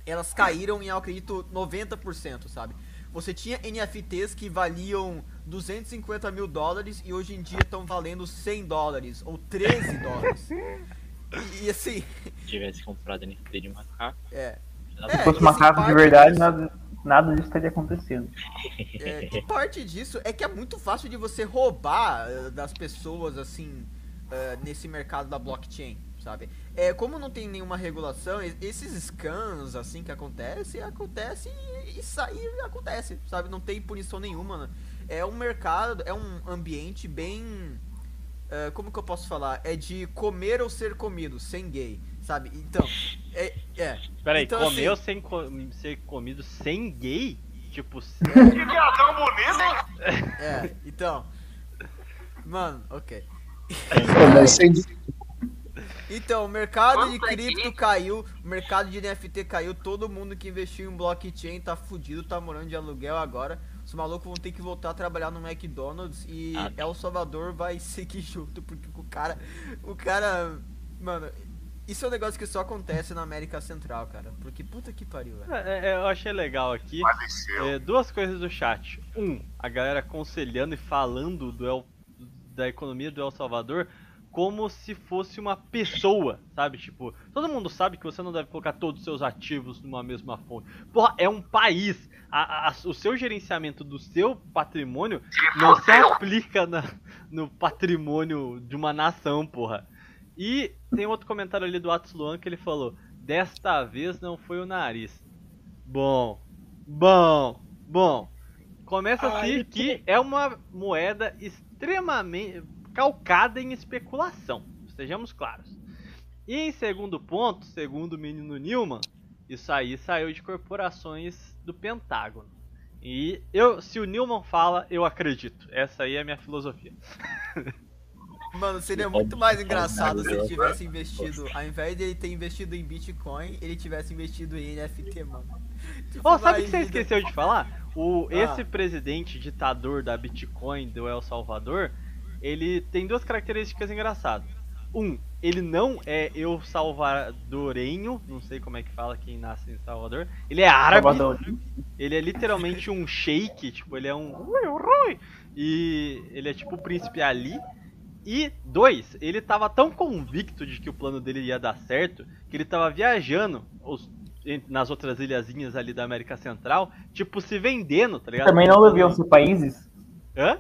elas caíram em, eu acredito, 90%, sabe? Você tinha NFTs que valiam 250 mil dólares e hoje em dia estão valendo 100 dólares ou 13 dólares. E, e assim, Se tivesse comprado NFT de macaco, é. É, Se fosse macaco de verdade, nada, nada disso estaria acontecendo. É, e parte disso é que é muito fácil de você roubar eh, das pessoas assim eh, nesse mercado da blockchain, sabe? É, como não tem nenhuma regulação, e- esses scans assim que acontecem, acontece e, e sai acontece, sabe? Não tem punição nenhuma. né? É um mercado, é um ambiente bem eh, como que eu posso falar? É de comer ou ser comido, sem gay. Sabe? Então, é. é. Peraí, Então, comeu assim- sem co- ser comido sem gay? Tipo, Que viadão bonito, hein? É, então. Mano, ok. Então, o mercado de Quanto é cripto caiu, o mercado de NFT caiu, todo mundo que investiu em blockchain tá fudido, tá morando de aluguel agora. Os malucos vão ter que voltar a trabalhar no McDonald's e Ah. El Salvador vai seguir junto, porque o cara. O cara. Mano, isso é um negócio que só acontece na América Central, cara. Porque puta que pariu, velho. É, é, eu achei legal aqui. É, duas coisas do chat. Um, a galera aconselhando e falando do El- da economia do El Salvador como se fosse uma pessoa, sabe? Tipo, todo mundo sabe que você não deve colocar todos os seus ativos numa mesma fonte. Porra, é um país. A- a- o seu gerenciamento do seu patrimônio não se aplica na- no patrimônio de uma nação, porra. E tem outro comentário ali do Atos Luan que ele falou: Desta vez não foi o nariz. Bom, bom, bom. Começa assim que é uma moeda extremamente calcada em especulação, sejamos claros. E em segundo ponto, segundo o menino Newman, isso aí saiu de corporações do Pentágono. E eu, se o Newman fala, eu acredito. Essa aí é a minha filosofia. Mano, seria muito mais que engraçado se ele tivesse investido, ao invés de ele ter investido em Bitcoin, ele tivesse investido em NFT, mano. Tipo, Ó, sabe o que você esqueceu de falar? O, Ah. esse presidente ditador da Bitcoin do El Salvador, ele tem duas características engraçadas. Um, ele não é eu salvadorenho, não sei como é que fala quem nasce em Salvador. Ele é árabe, Salvador. ele é literalmente um sheik, tipo, ele é um. E ele é tipo o príncipe Ali. E dois, ele tava tão convicto de que o plano dele ia dar certo que ele tava viajando os- em- nas outras ilhazinhas ali da América Central, tipo, se vendendo, tá ligado? Também não deviam ser países? Hã?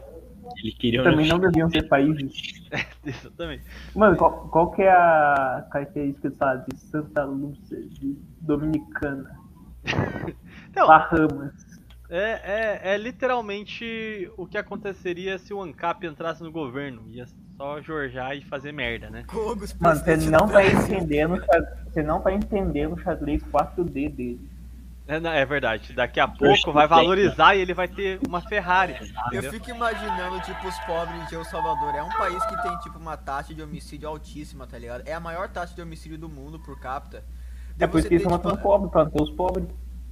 Ele queria Também não deviam ser países. Exatamente. Mano, qual, qual que é a característica, sabe, de Santa Lúcia, de Dominicana, Então, Bahamas? É, é, é literalmente o que aconteceria se o ANCAP entrasse no governo. Ia só jorjar e fazer merda, né? Cogos, Mano, você não do tá Brasil. entendendo, o xa- você não tá entendendo o xadrez 4D dele. É, não, é verdade. Daqui a pouco vai valorizar e ele vai ter uma Ferrari. Eu entendeu? fico imaginando, tipo, os pobres de El Salvador. É um país que tem, tipo, uma taxa de homicídio altíssima, tá ligado? É a maior taxa de homicídio do mundo por capita. É Daí por isso que eles estão matando tipo, pobre, pra ter os pobres.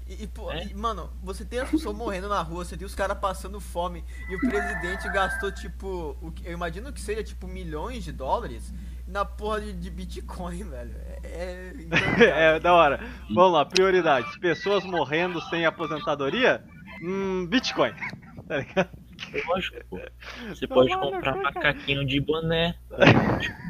E, e, pô, É? e, mano, você tem as pessoas morrendo na rua, você tem os caras passando fome e o presidente gastou, tipo, o que- eu imagino que seja, tipo, milhões de dólares na porra de, de Bitcoin, velho. É. é, é, da hora. Vamos lá, prioridades. Pessoas morrendo sem aposentadoria? Hum, Bitcoin. Tá ligado? Lógico, pô. Você Tá pode comprar cara. macaquinho de boné.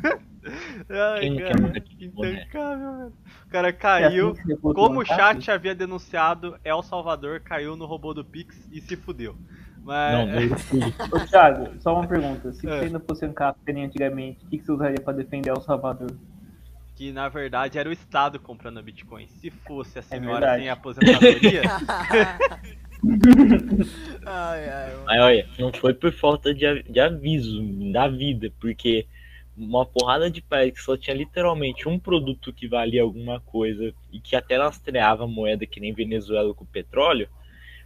Ai, Quem não quer cara, mandar aqui, boné? velho. O cara É caiu. assim você pode Como o chat havia denunciado, El Salvador caiu no robô do Pix e se fudeu. Mas. Não, no YouTube. Ô, Thiago, só uma pergunta. Se É. você ainda fosse um nem antigamente, o que, você usaria pra defender El Salvador? que na verdade era o Estado comprando Bitcoin. Se fosse a senhora verdade. sem aposentadoria, ai, ai. Mas olha, não foi por falta de, de aviso da vida, porque uma porrada de país que só tinha literalmente um produto que valia alguma coisa e que até lastreava moeda que nem Venezuela com petróleo,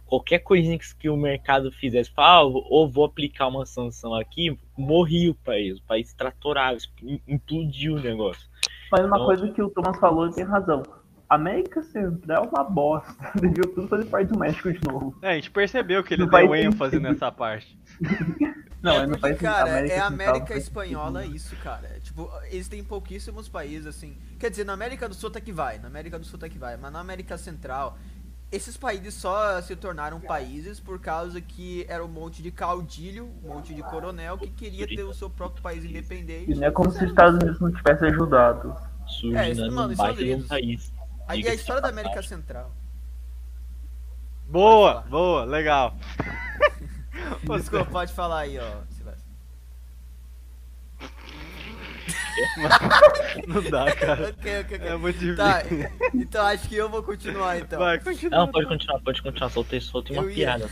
qualquer coisinha que, o mercado fizesse, fala, ah, ou vou aplicar uma sanção aqui, morria o país, o país tratorava, im- implodiu o negócio. Mas uma Não. coisa que o Thomas falou ele tem razão. América Central é uma bosta. Devia tudo fazer parte do México de novo. é, a gente percebeu que ele Não deu ênfase sentido. nessa parte. Não, é é, não porque, faz cara, América é a não América Espanhola sentido. isso, cara. É, Tipo, eles têm pouquíssimos países, assim. Quer dizer, na América do Sul até que vai, na América do Sul até que vai, mas na América Central, esses países só se tornaram países por causa que era um monte de caudilho, um monte de coronel que queria ter o seu próprio país independente. E não é como se os Estados Unidos não tivessem ajudado. Surge É, isso- né, mano, Estados baita de um país. Aí a Diga-se história da América passagem. Central. Boa, boa, legal. Desculpa, pode falar aí, ó. Silvestre. Não dá, cara. ok, ok, ok. É muito difícil. Tá, então acho que eu vou continuar então. Vai, continua. Não, pode continuar, pode continuar, soltei, soltei uma ia- piada.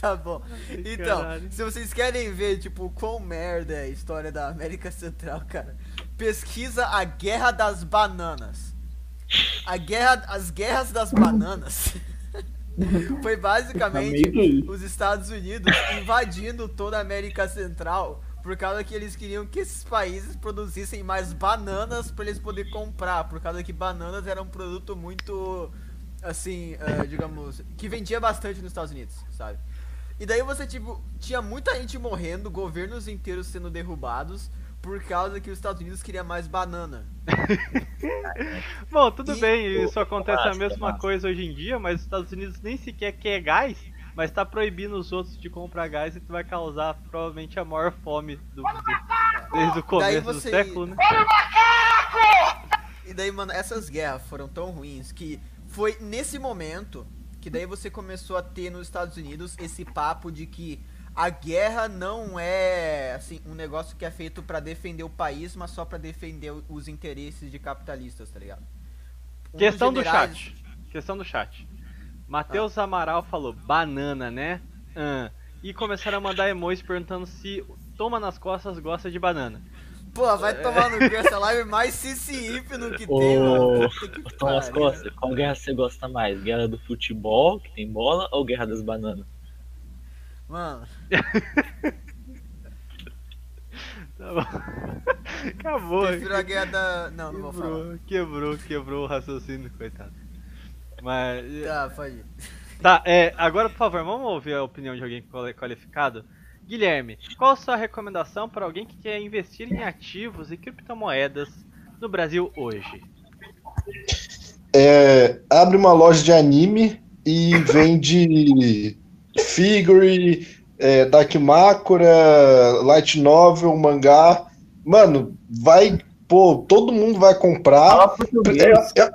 Tá bom. Então, caralho. se vocês querem ver, tipo, quão merda é a história da América Central, cara, pesquisa a Guerra das Bananas. A guerra, as guerras das bananas foi basicamente os Estados Unidos invadindo toda a América Central por causa que eles queriam que esses países produzissem mais bananas para eles poderem comprar, por causa que bananas era um produto muito assim, eh, digamos, que vendia bastante nos Estados Unidos, sabe? E daí você tipo tinha muita gente morrendo, governos inteiros sendo derrubados por causa que os Estados Unidos queria mais banana. Bom, tudo E- bem, isso acontece a mesma massa. coisa hoje em dia, mas os Estados Unidos nem sequer quer gás, mas tá proibindo os outros de comprar gás e tu vai causar provavelmente a maior fome do, do- desde o começo do você- século, né? E daí, mano, essas guerras foram tão ruins que foi nesse momento que daí você começou a ter nos Estados Unidos esse papo de que a guerra não é assim um negócio que é feito pra defender o país, mas só pra defender os interesses de capitalistas, tá ligado? Um Questão do generais- chat. Questão do chat. Matheus Amaral falou banana, né? Ah. E começaram a mandar emojis perguntando se toma nas costas gosta de banana. Pô, vai tomar no cu essa live mais no que tem, mano. Ô, Puta que Thomas pariu. Costa, qual guerra você gosta mais? Guerra do futebol, que tem bola, ou guerra das bananas? Mano, Tá bom. Acabou. prefiro a guerra da. Não, não vou falar. Quebrou, quebrou, quebrou o raciocínio, coitado. Mas. Tá, pode. Tá, é, agora por favor, vamos ouvir a opinião de alguém quali- qualificado. Guilherme, qual a sua recomendação para alguém que quer investir em ativos e criptomoedas no Brasil hoje? É, abre uma loja de anime e vende figure, é, Dakimakura, light novel, mangá. Mano, vai, pô, todo mundo vai comprar. Eu, eu-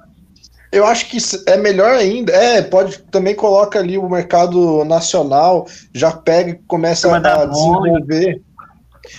eu acho que é melhor ainda. É, pode também coloca ali o mercado nacional, já pega e começa da a desenvolver.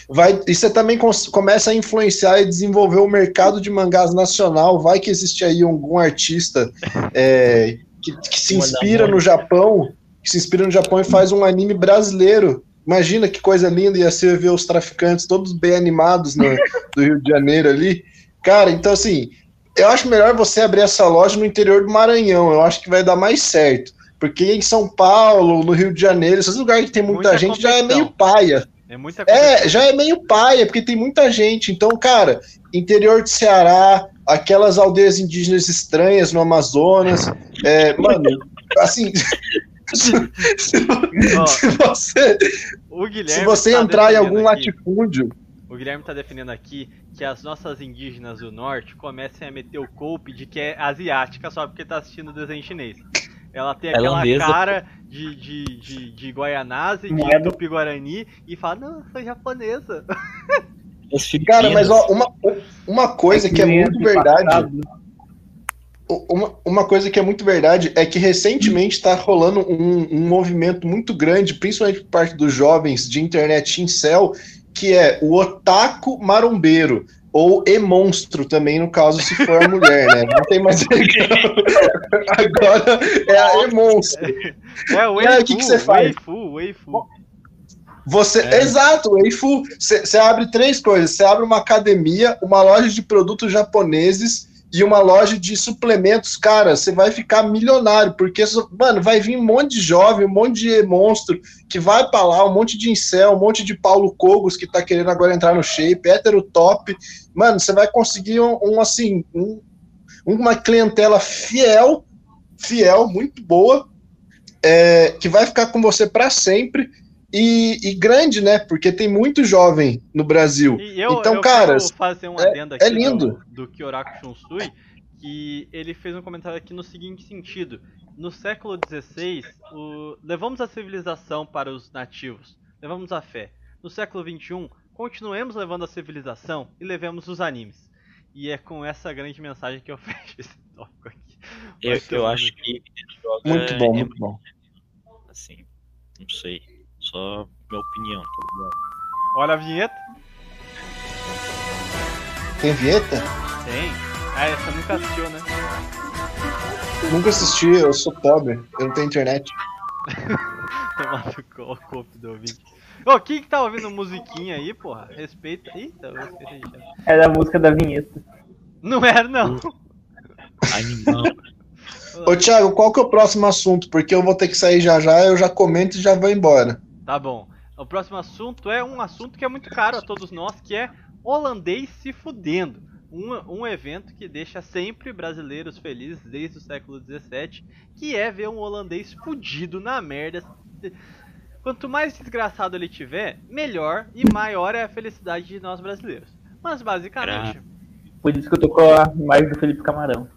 Vai, e você também começa a influenciar e desenvolver o mercado de mangás nacional. Vai que existe aí algum artista é, que, que se inspira no Japão, que se inspira no Japão e faz um anime brasileiro. Imagina que coisa linda ia ser ver os traficantes todos bem animados no, do Rio de Janeiro ali. Cara, então assim, eu acho melhor você abrir essa loja no interior do Maranhão. Eu acho que vai dar mais certo. Porque em São Paulo, no Rio de Janeiro, esses lugares que tem muita, Muita gente já é competição. meio paia. É muita. É, já é meio paia, porque tem muita gente. Então, cara, interior de Ceará, aquelas aldeias indígenas estranhas no Amazonas, é, mano, assim. Se, se- se você, se você tá entrar em algum aqui- latifúndio, O Guilherme tá defendendo aqui que as nossas indígenas do norte comecem a meter o golpe de que é asiática só porque tá assistindo desenho chinês. Ela tem aquela Tailandesa. cara de, de, de, de Guaianazes, de Moeda. Tupi-Guarani e fala, não, sou japonesa. Cara, mas ó, uma, uma coisa que é muito verdade. passado. Uma, uma coisa que é muito verdade é que recentemente está rolando um, um movimento muito grande, principalmente por parte dos jovens de internet incel, que é o otaku marombeiro, ou e-monstro também, no caso, se for a mulher, né? Não tem mais Agora é a e-monstro. É o Weifu, o que que você faz? Weifu, Weifu. Você, É. exato, você abre três coisas. Você abre uma academia, uma loja de produtos japoneses e uma loja de suplementos. Cara, você vai ficar milionário, porque, mano, vai vir um monte de jovem, um monte de monstro que vai pra lá, um monte de incel, um monte de Paulo Cogos que tá querendo agora entrar no shape, hétero top. Mano, você vai conseguir um, um, assim, um- uma clientela fiel, fiel, muito boa, é, que vai ficar com você pra sempre e, e grande, né? Porque tem muito jovem no Brasil. E eu, então, eu cara, quero fazer um é- adendo aqui é lindo. do, do Kyoraku Shunsui, que ele fez um comentário aqui no seguinte sentido. No século XVI, o- levamos a civilização para os nativos, levamos a fé. No século XXI, continuemos levando a civilização e levemos os animes. E é com essa grande mensagem que eu fecho esse tópico aqui. Eu, eu acho que joga muito bom, é muito bom. assim, não sei, só minha opinião, tá ligado? Olha a vinheta. Tem vinheta? Tem. Ah, essa nunca assistiu, né? Nunca assisti, eu sou pobre, eu não tenho internet. Tomando o copo do ouvinte. Ô, quem que tá ouvindo musiquinha aí, porra? Respeita. Eita, eu esqueci de. Era a música da vinheta. Não era, não. Animal. Ô, Thiago, qual que é o próximo assunto? Porque eu vou ter que sair já já, eu já comento e já vou embora. Tá bom. O próximo assunto é um assunto que é muito caro a todos nós, que é holandês se fudendo. Um, um evento que deixa sempre brasileiros felizes desde o século XVII, que é ver um holandês fudido na merda. Quanto mais desgraçado ele tiver, melhor e maior é a felicidade de nós brasileiros. Mas basicamente, Por isso que eu tô com a imagem do Felipe Camarão.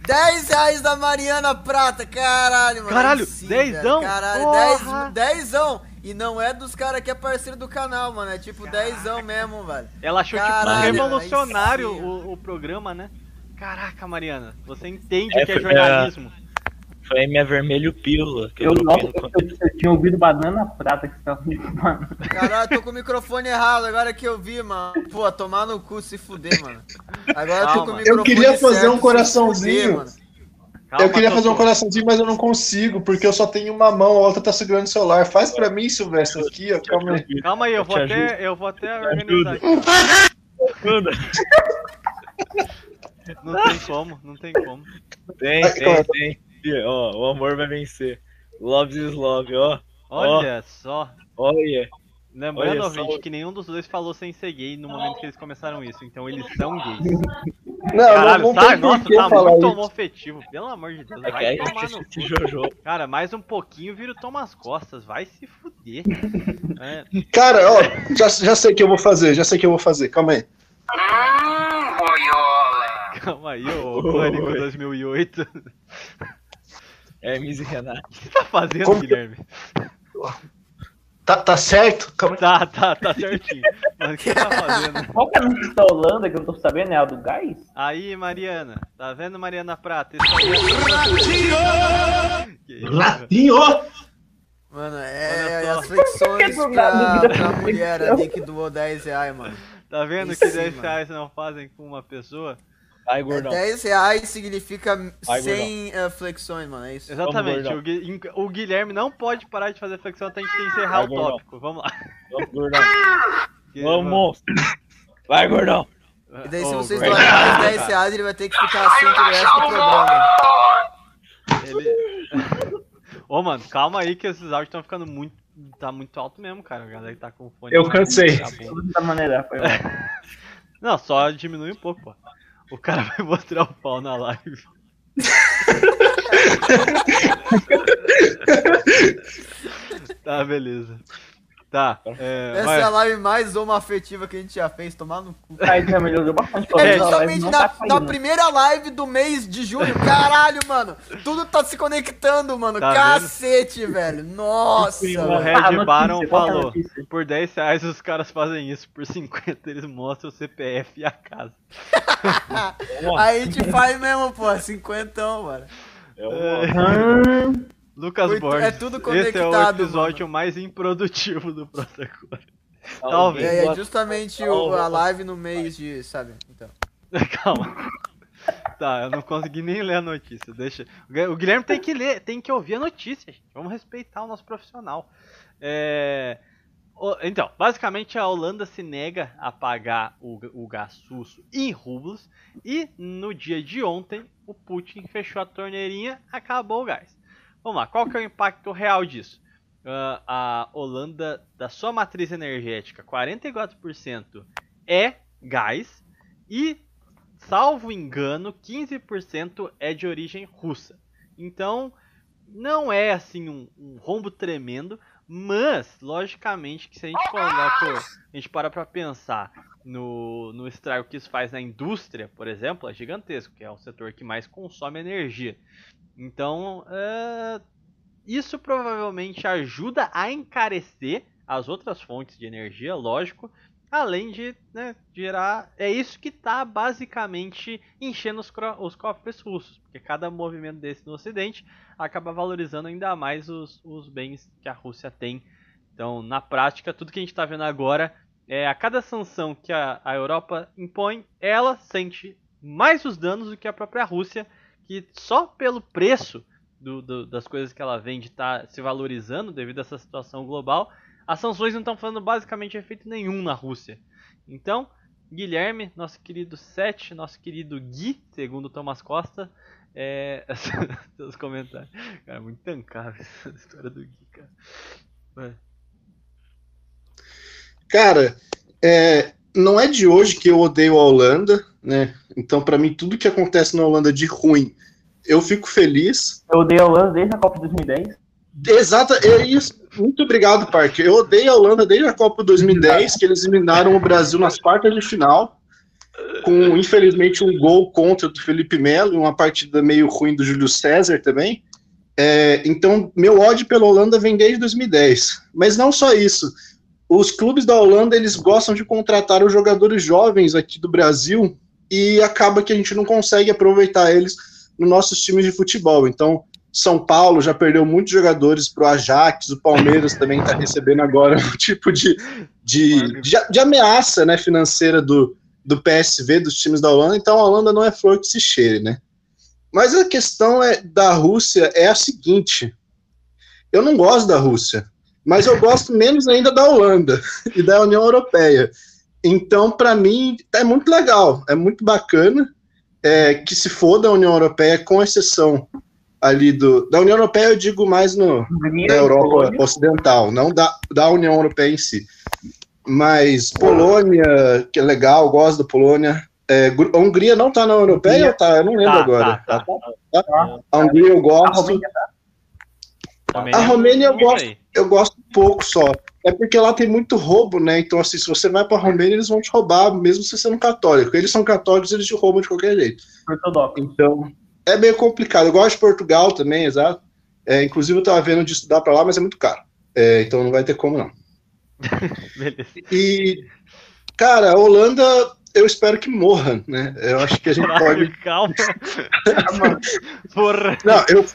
10 reais da Mariana Prata, caralho, mano. Caralho, Aí sim, dezão? velho, Caralho, Porra. 10, dezão. E não é dos caras que é parceiro do canal, mano. É tipo dezão mesmo, velho. ela achou Caralho, tipo revolucionário sim, o, o programa, né? Caraca, Mariana, você entende É, o que é jornalismo. Foi minha vermelho pílula. Que Eu, eu, nossa, eu, eu tinha ouvido banana prata que você tava me falando. Caralho, tô com o microfone errado agora que eu vi, mano. Pô, tomar no cu se fuder, mano. Agora eu tô com o microfone Eu queria fazer certo, um coraçãozinho. fuder, mano. Calma, eu queria fazer um coraçãozinho, mas eu não consigo, porque eu só tenho uma mão, a outra tá segurando o celular. Faz pra mim, Silvestre, aqui, ó. Calma aí. Calma aí, eu Eu vou até, eu vou até organizar aqui. Não tem como, não tem como. Tem, tem, tem. Ó, o amor vai vencer. Love is love, ó. Olha só. Olha. Lembrando, Olha só. ouvinte, que nenhum dos dois falou sem ser gay no momento que eles começaram isso. Então eles são gays. Não, Caralho, não, não tá, por nossa, tá muito isso. homofetivo. Pelo amor de Deus, É que vai aí tomar no gente cu. Jojo. Cara, mais um pouquinho vira o Thomas Costas. Vai se fuder. É, Cara, ó, já, já sei o que eu vou fazer, já sei o que eu vou fazer. Calma aí. Hum, calma aí, ô Pânico 2008. O Hermes e Renato. que você tá fazendo, Como que- Guilherme? Tá, tá certo? Tá, tá, tá certinho. Mas o que tá fazendo? Qual que é a da Holanda que eu não tô sabendo? É a do gás? Aí, Mariana. Tá vendo, Mariana Prata? É... Que isso? Ratinho! Mano, é, é as flexões pra, pra mulher ali que doou 10 reais, mano. Tá vendo Isso que sim, 10 mano. reais não fazem com uma pessoa? Vai, É, gordão. 10 reais significa Vai, 100 eh, flexões, mano. É isso. Exatamente. gordão. O, Gui- o Guilherme não pode parar de fazer flexão até a gente encerrar Vai, o gordão. tópico. Vamos lá. Vamos, gordão. Vamos. Vai, gordão. E daí, se Ô, vocês doarem mais cara, 10 reais, ele vai ter que ficar assim pro resto do programa. Ele... Ô, mano, calma aí que esses áudios estão ficando muito. Tá muito alto mesmo, cara. A galera que tá com o fone. Eu cansei. Tá. Da maneira. Foi. Não, só diminui um pouco, pô. O cara vai mostrar o pau na live. tá, beleza. Tá, é, Essa vai. é a live mais homoafetiva que a gente já fez, tomar no cu. Aí já melhorou bastante. É a live justamente na, tá na primeira live do mês de julho. Caralho, mano. Tudo tá se conectando, mano. Tá Cacete, velho. Nossa. O. Red Ah, Baron é falou: por 10 reais os caras fazem isso, por 50 eles mostram o CPF e a casa. Aí a gente faz mesmo, pô. Cinquentão, mano. Hum, Lucas Muito- Borges, é tudo esse é o conectado, episódio mais improdutivo do Protocolo. Talvez. É, é justamente o- a live no mês de, sabe? Então. Calma. Tá, eu não consegui nem ler a notícia. Deixa. O Guilherme tem que ler, tem que ouvir a notícia, gente. Vamos respeitar o nosso profissional. É, Então, basicamente a Holanda se nega a pagar o, o gás russo em rublos e no dia de ontem o Putin fechou a torneirinha, acabou o gás. Vamos lá, qual que é o impacto real disso? Ah, a Holanda, da sua matriz energética, 44% é gás e salvo engano, 15% é de origem russa. Então, não é assim um, um rombo tremendo, mas logicamente que se a gente coloca, a gente para para pensar no, no estrago que isso faz na indústria, por exemplo, é gigantesco, que é o setor que mais consome energia. Então, é, isso provavelmente ajuda a encarecer as outras fontes de energia, lógico, além de né, gerar. É isso que está basicamente enchendo os, os cofres russos, porque cada movimento desse no Ocidente acaba valorizando ainda mais os, os bens que a Rússia tem. Então, na prática, tudo que a gente está vendo agora é a cada sanção que a, a Europa impõe, ela sente mais os danos do que a própria Rússia, que só pelo preço do- do- das coisas que ela vende está se valorizando devido a essa situação global, as sanções não estão fazendo basicamente efeito nenhum na Rússia. Então, Guilherme, nosso querido Sete, nosso querido Gui, segundo Thomas Costa, é, seus comentários. Cara, muito tancável essa história do Gui, cara. Cara, é, não é de hoje que eu odeio a Holanda, né? Então, pra mim, tudo que acontece na Holanda de ruim, eu fico feliz. Eu odeio a Holanda desde a Copa de 2010. Exato, é isso. Muito obrigado, Parker. Eu odeio a Holanda desde a Copa 2010, que eles eliminaram o Brasil nas quartas de final, com infelizmente um gol contra do Felipe Melo, e uma partida meio ruim do Júlio César também. É, então, meu ódio pela Holanda vem desde 2010. Mas não só isso. Os clubes da Holanda eles gostam de contratar os jogadores jovens aqui do Brasil e acaba que a gente não consegue aproveitar eles nos nossos times de futebol. Então, São Paulo já perdeu muitos jogadores para o Ajax, o Palmeiras também está recebendo agora um tipo de, de, de, de ameaça né, financeira do, do PSV, dos times da Holanda. Então, a Holanda não é flor que se cheire, né? Mas a questão é, da Rússia é a seguinte: eu não gosto da Rússia, mas eu gosto menos ainda da Holanda e da União Europeia. Então, para mim, é muito legal, é muito bacana é, que se for da União Europeia, com exceção ali do. Da União Europeia, eu digo mais no, da Europa Ocidental, não da, da União Europeia em si. Mas Polônia, que é legal, gosto da Polônia. É, a Hungria não tá na União Europeia tá? Eu não lembro Tá, agora. tá, Tá, tá? A Hungria eu A gosto. Romênia Romênia, A Romênia eu não gosto, eu gosto pouco só. É porque lá tem muito roubo, né? Então, assim, se você vai pra Romênia, eles vão te roubar, mesmo você sendo católico. Eles são católicos, eles te roubam de qualquer jeito. ortodoxa. Então, é meio complicado. Eu gosto de Portugal também, exato. É, inclusive, eu tava vendo de estudar pra lá, mas é muito caro. É, então, não vai ter como, não. Beleza. E, cara, a Holanda, eu espero que morra, né? Eu acho que a gente pode. Calma. Porra. Não, eu,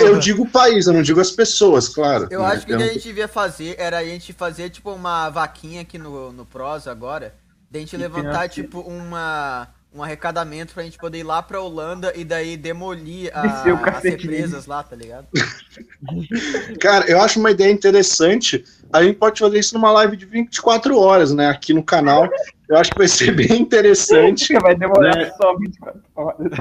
eu digo o país, eu não digo as pessoas, claro. Eu né? acho que o que não- a gente devia fazer era a gente fazer, tipo, uma vaquinha aqui no, no Pros agora. Da gente E levantar, tipo, uma, um arrecadamento pra gente poder ir lá pra Holanda e daí demolir a, as cacete represas lá, tá ligado? Cara, eu acho uma ideia interessante. A gente pode fazer isso numa live de 24 horas, né? Aqui no canal. Eu acho que vai ser bem interessante. Vai demorar Né? só 24 horas.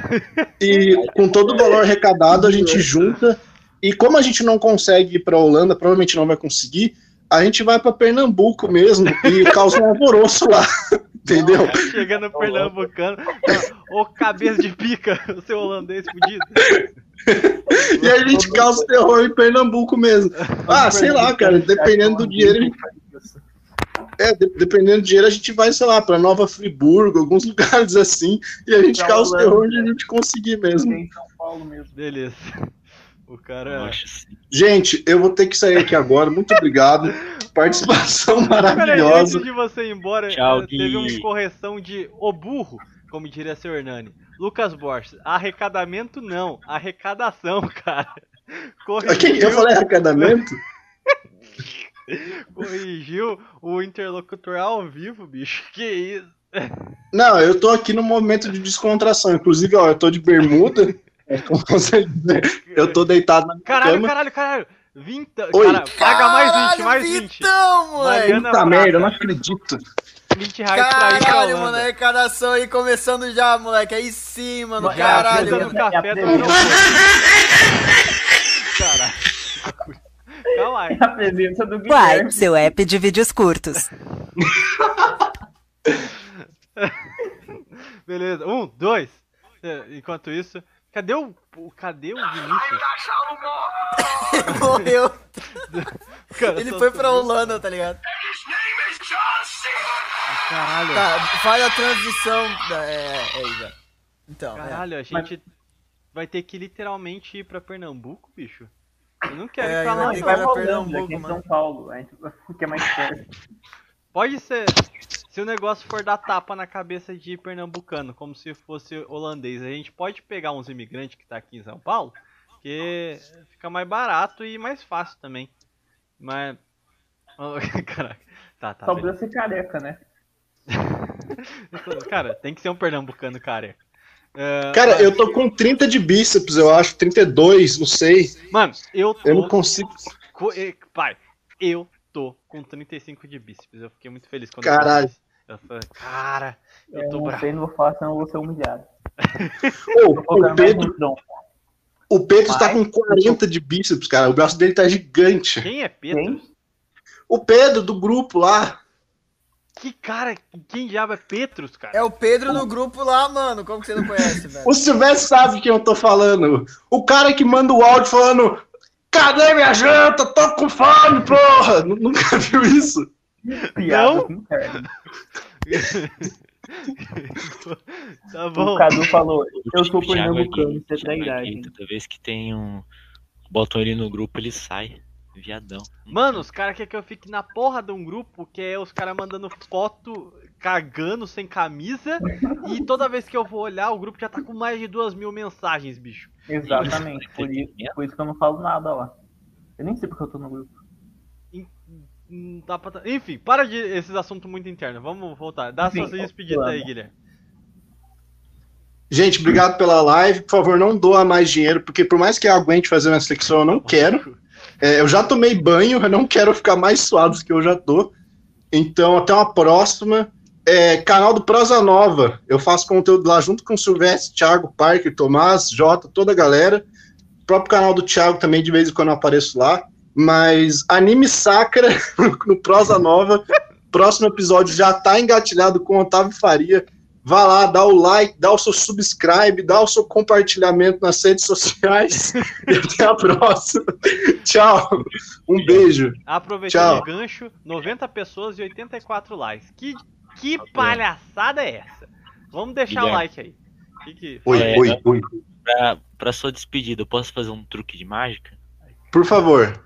E com todo o valor arrecadado, a gente junta. E como a gente não consegue ir para Holanda, provavelmente não vai conseguir, a gente vai para Pernambuco mesmo e causa um alvoroço lá. Entendeu? Chegando no Pernambucano. Ô, cabeça de pica, o seu holandês fudido. E a gente causa terror em Pernambuco mesmo. Ah, sei lá, cara, dependendo do dinheiro, a gente- é, de- dependendo do dinheiro, a gente vai, sei lá, para Nova Friburgo, alguns lugares assim, e a gente Pra causa terror onde a gente conseguir mesmo. Em São Paulo mesmo. Beleza. O cara. acho assim. Gente, eu vou ter que sair aqui agora. Muito obrigado. Participação Peraí, antes maravilhosa. de você ir embora, Tchau, eh, teve Gui. uma correção de o burro, como diria seu Hernani. Lucas Borges, arrecadamento não, arrecadação, cara. Quem- Corrigiu, Eu falei arrecadamento? corrigiu o interlocutor ao vivo, bicho. Que isso? Não, eu tô aqui no momento de descontração. Inclusive, ó, eu tô de bermuda. É, como você dizer, Eu tô deitado na minha Caralho, cama. caralho, caralho. Vinta, Oi. cara, paga mais 20, Caralho, mais 20. Vitão, moleque! Puta Prata, merda, eu não acredito. 20 reais pra ir pra Caralho, mano, a arrecadação aí começando já, moleque. Aí sim, mano, Já, caralho. Já, café do meu Caralho. Calma aí. A presença do Uai, Guilherme. seu app de vídeos curtos. Beleza, um, dois. É, Enquanto isso, cadê o. o- Cadê o Vinícius? Morreu. Cara, Ele foi pra. Holanda, tá ligado? Caralho. Tá, faz a transição. da- É, é já. Então, é. Caralho, a gente vai ter que literalmente ir pra Pernambuco, bicho. Eu não quero É, ir pra lá, vai pra Holanda, Pernambuco, aqui em. São Paulo. A gente que é mais perto. Pode ser. Se o negócio for dar tapa na cabeça de pernambucano, como se fosse holandês, a gente pode pegar uns imigrantes que tá aqui em São Paulo, que fica mais barato e mais fácil também. Mas. Oh, Caraca. Tá, tá. Precisa ser careca, né? Cara, tem que ser um pernambucano careca. É, Cara, mas- eu tô com 30 de bíceps, eu acho, 32, não sei. Mano, eu tô. Eu não consigo. co- eh, Pai, eu tô com 35 de bíceps. Eu fiquei muito feliz quando Caralho. eu. Eu falei, cara, eu Eu tô não bravo. sei, não vou falar, senão eu vou ser humilhado. Ô, o Pedro, o Pedro está com 40 de bíceps, cara. O braço dele tá gigante. Quem é Pedro? Quem? O Pedro do grupo lá. Que cara, quem diabo é Petrus, cara? É o Pedro no grupo lá, mano. Como que você não conhece, velho? O Silvestre sabe quem eu tô falando. O cara que manda o áudio falando: Cadê minha janta? Tô com fome, porra! Nu- Nunca viu isso? Interna. tá O bom. Cadu falou, eu sou O pernambucano, isso é o aqui, Toda vez que tem um. Botam ele no grupo, ele sai. Viadão. Mano, os caras querem que eu fique na porra de um grupo que é os caras mandando foto cagando sem camisa e toda vez que eu vou olhar o grupo já tá com mais de duas mil mensagens, bicho. Exatamente, por isso, por isso que eu não falo nada lá. Eu nem sei porque eu tô no grupo. Não dá pra... Enfim, para de esses assuntos muito internos. Vamos voltar. Dá Sim, suas despedidas aí, Guilherme. Gente, obrigado pela live. Por favor, não doa mais dinheiro, porque por mais que eu aguente fazer uma flexão, eu não quero. É, eu já tomei banho, eu não quero ficar mais suado do que eu já tô. Então, até uma próxima. É, canal do Prosa Nova. Eu faço conteúdo lá junto com o Silvestre, Thiago, Parker, Tomás, Jota, toda a galera. O próprio canal do Thiago também, de vez em quando eu apareço lá. Mas anime sacra no Prosa Nova. Próximo episódio já tá engatilhado com o Otávio Faria. Vá lá, dá o like, dá o seu subscribe, dá o seu compartilhamento nas redes sociais. e até a próxima. Tchau. Um beijo. Aproveitando Tchau. o gancho, 90 pessoas e 84 likes. Que, que palhaçada é essa? Vamos deixar o like aí. Que que... Oi, É, oi, oi. Pra, pra sua despedida, eu posso fazer um truque de mágica? Por favor.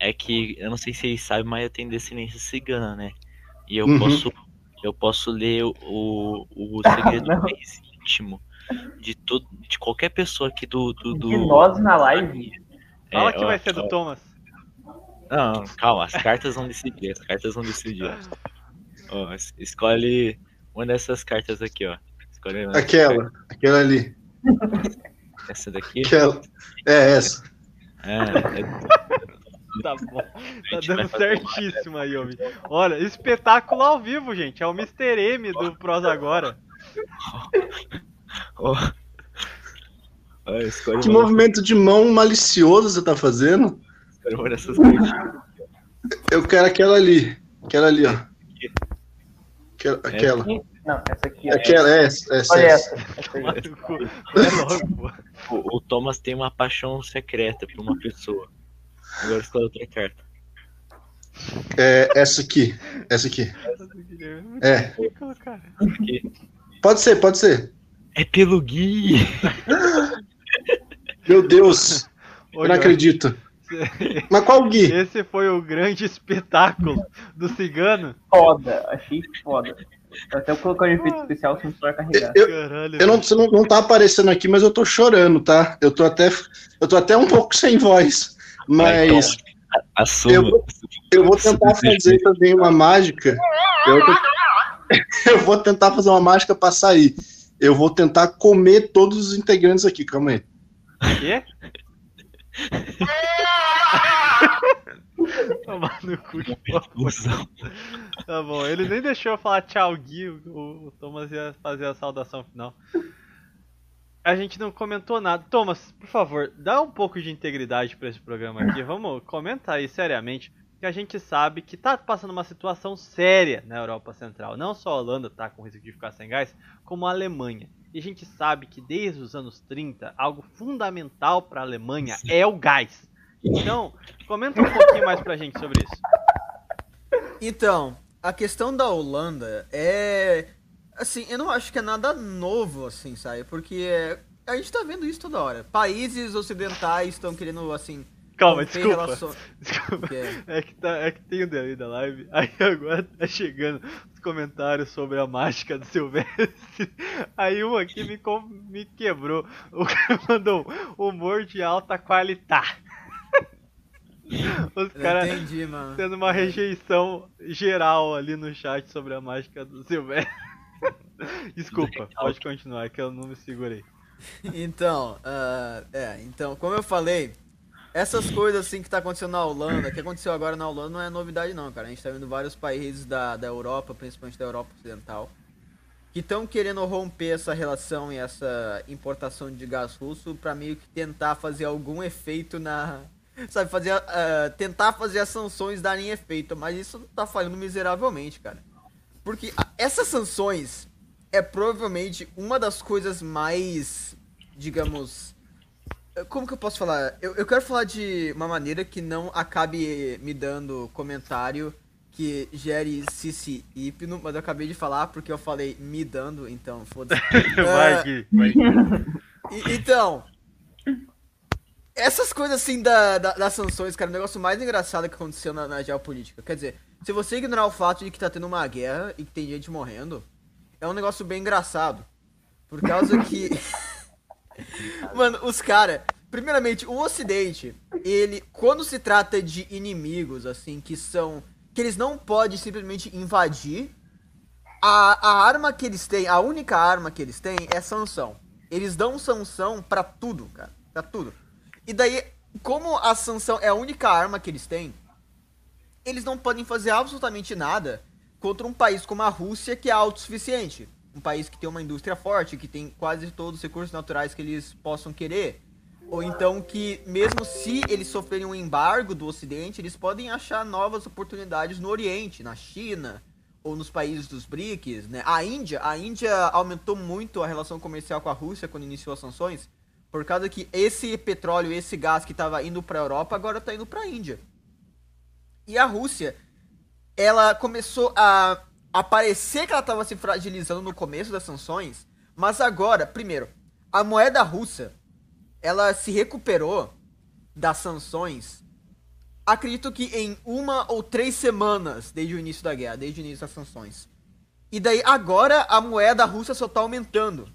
É que eu não sei se vocês sabem, mas eu tenho descendência cigana, né? E eu Uhum. posso eu posso ler o, o segredo Não. mais íntimo de todo de qualquer pessoa aqui do do, do... De nós na live. Fala É, que ó, vai ser do ó, Thomas. Não, calma, as cartas vão decidir, as cartas vão decidir. Ó, es- escolhe uma dessas cartas aqui, ó. Escolhe Aquela, aquela ali. Essa daqui. Aquela. É essa. É, é- Tá bom. Tá dando certíssimo aí, homem. Olha, espetáculo ao vivo, gente. É o Mr. M do Prosa Agora. Que movimento de mão malicioso você tá fazendo? Eu quero aquela ali. Aquela ali, ó. Aquela. aquela. Não, essa aqui, ó. Aquela, é essa, essa, Olha essa. essa. essa. Vai logo. O, o Thomas tem uma paixão secreta por uma pessoa. Agora escolhe outra carta. É, essa aqui. Essa aqui. É. Pode ser, pode ser. É pelo Gui! Meu Deus. Eu não Jorge, acredito. Mas qual Gui? Esse foi o grande espetáculo do cigano. Foda, achei foda. Eu até colocar um efeito especial se o celular carregar. Eu, Caralho. eu não, você não, não tá aparecendo aqui, mas eu tô chorando, tá? Eu tô até, eu tô até um pouco sem voz. Mas Assuma. Eu- eu vou tentar fazer também uma mágica. Eu, eu vou tentar fazer uma mágica pra sair. Eu vou tentar comer todos os integrantes aqui, calma aí. Quê? Tomar no cu de. Tá bom, ele nem deixou eu falar tchau, Gui. O, o Thomas ia fazer a saudação final. A gente não comentou nada. Thomas, por favor, dá um pouco de integridade pra esse programa aqui. Vamos comentar aí seriamente. Que a gente sabe que tá passando uma situação séria na Europa Central. Não só a Holanda tá com risco de ficar sem gás, como a Alemanha. E a gente sabe que desde os anos 30, algo fundamental pra Alemanha é o gás. Então, comenta um pouquinho mais pra gente sobre isso. Então, a questão da Holanda é. Assim, eu não acho que é nada novo, assim, sabe? Porque é, a gente tá vendo isso toda hora. Países ocidentais estão querendo, assim. Calma, desculpa. relações- Desculpa. É- que, tá, é que tem o delay da live, aí agora tá chegando os comentários sobre a mágica do Silvestre. Aí um aqui me, com- me quebrou. O cara mandou humor de alta qualidade. Os caras tendo uma rejeição geral ali no chat sobre a mágica do Silvestre. Desculpa, pode continuar, que eu não me segurei. Então, ah, é, então, como eu falei, Essas coisas assim que tá acontecendo na Holanda, que aconteceu agora na Holanda não é novidade não, cara. A gente tá vendo vários países da, da Europa, principalmente da Europa Ocidental, que estão querendo romper essa relação e essa importação de gás russo pra meio que tentar fazer algum efeito na. Sabe, fazer. ah, tentar fazer as sanções darem efeito, mas isso tá falhando miseravelmente, cara. Porque essas sanções é provavelmente uma das coisas mais, digamos. eh, Como que eu posso falar? Eu, eu quero falar de uma maneira que não acabe me dando comentário que gere cici hipno, mas eu acabei de falar porque eu falei me dando, então foda-se. vai aqui, vai e- então, essas coisas assim da, da- das sanções, cara, o negócio mais engraçado que aconteceu na, na geopolítica. Quer dizer, se você ignorar o fato de que tá tendo uma guerra e que tem gente morrendo, é um negócio bem engraçado. Por causa que. Mano, os caras. Primeiramente, o Ocidente, ele, quando se trata de inimigos, assim, que são. que eles não podem simplesmente invadir, a, a arma que eles têm, a única arma que eles têm é sanção. Eles dão sanção pra tudo, cara. Pra tudo. E daí, como a sanção é a única arma que eles têm, eles não podem fazer absolutamente nada contra um país como a Rússia, que é autossuficiente. Um país que tem uma indústria forte, que tem quase todos os recursos naturais que eles possam querer. Ou então que, mesmo se eles sofrerem um embargo do Ocidente, eles podem achar novas oportunidades no Oriente, na China, ou nos países dos BRICS, né? A Índia, a Índia aumentou muito a relação comercial com a Rússia quando iniciou as sanções, por causa que esse petróleo, esse gás que estava indo para a Europa, agora está indo para a Índia. E a Rússia, ela começou a a parecer que ela estava se fragilizando no começo das sanções, mas agora, primeiro, a moeda russa, ela se recuperou das sanções. Acredito que em uma ou três semanas desde o início da guerra, desde o início das sanções. E daí agora a moeda russa só tá aumentando.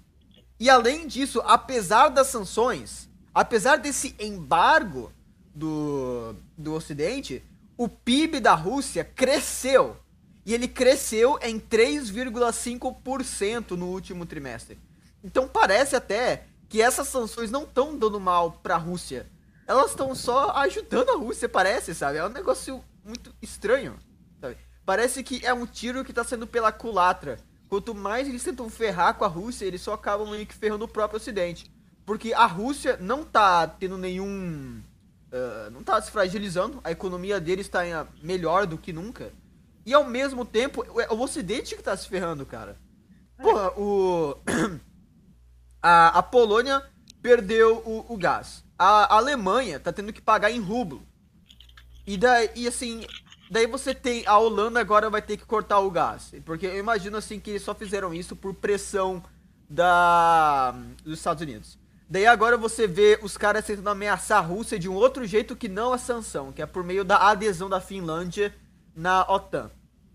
E além disso, apesar das sanções, apesar desse embargo do, do Ocidente, o PIB da Rússia cresceu. E ele cresceu em 3,5% no último trimestre. Então parece até que essas sanções não estão dando mal pra Rússia. Elas estão só ajudando a Rússia, parece, sabe? É um negócio muito estranho, sabe? Parece que é um tiro que tá sendo pela culatra. Quanto mais eles tentam ferrar com a Rússia, eles só acabam meio que ferrando o próprio Ocidente. Porque a Rússia não tá tendo nenhum. Ah, não tá se fragilizando, a economia deles tá em- melhor do que nunca. E ao mesmo tempo, é o Ocidente que tá se ferrando, cara. Porra, o. A, a Polônia perdeu o, o gás. A Alemanha tá tendo que pagar em rublo. E daí, e assim, daí você tem. A Holanda agora vai ter que cortar o gás. Porque eu imagino assim que eles só fizeram isso por pressão da dos Estados Unidos. Daí agora você vê os caras tentando ameaçar a Rússia de um outro jeito que não a sanção, que é por meio da adesão da Finlândia na OTAN.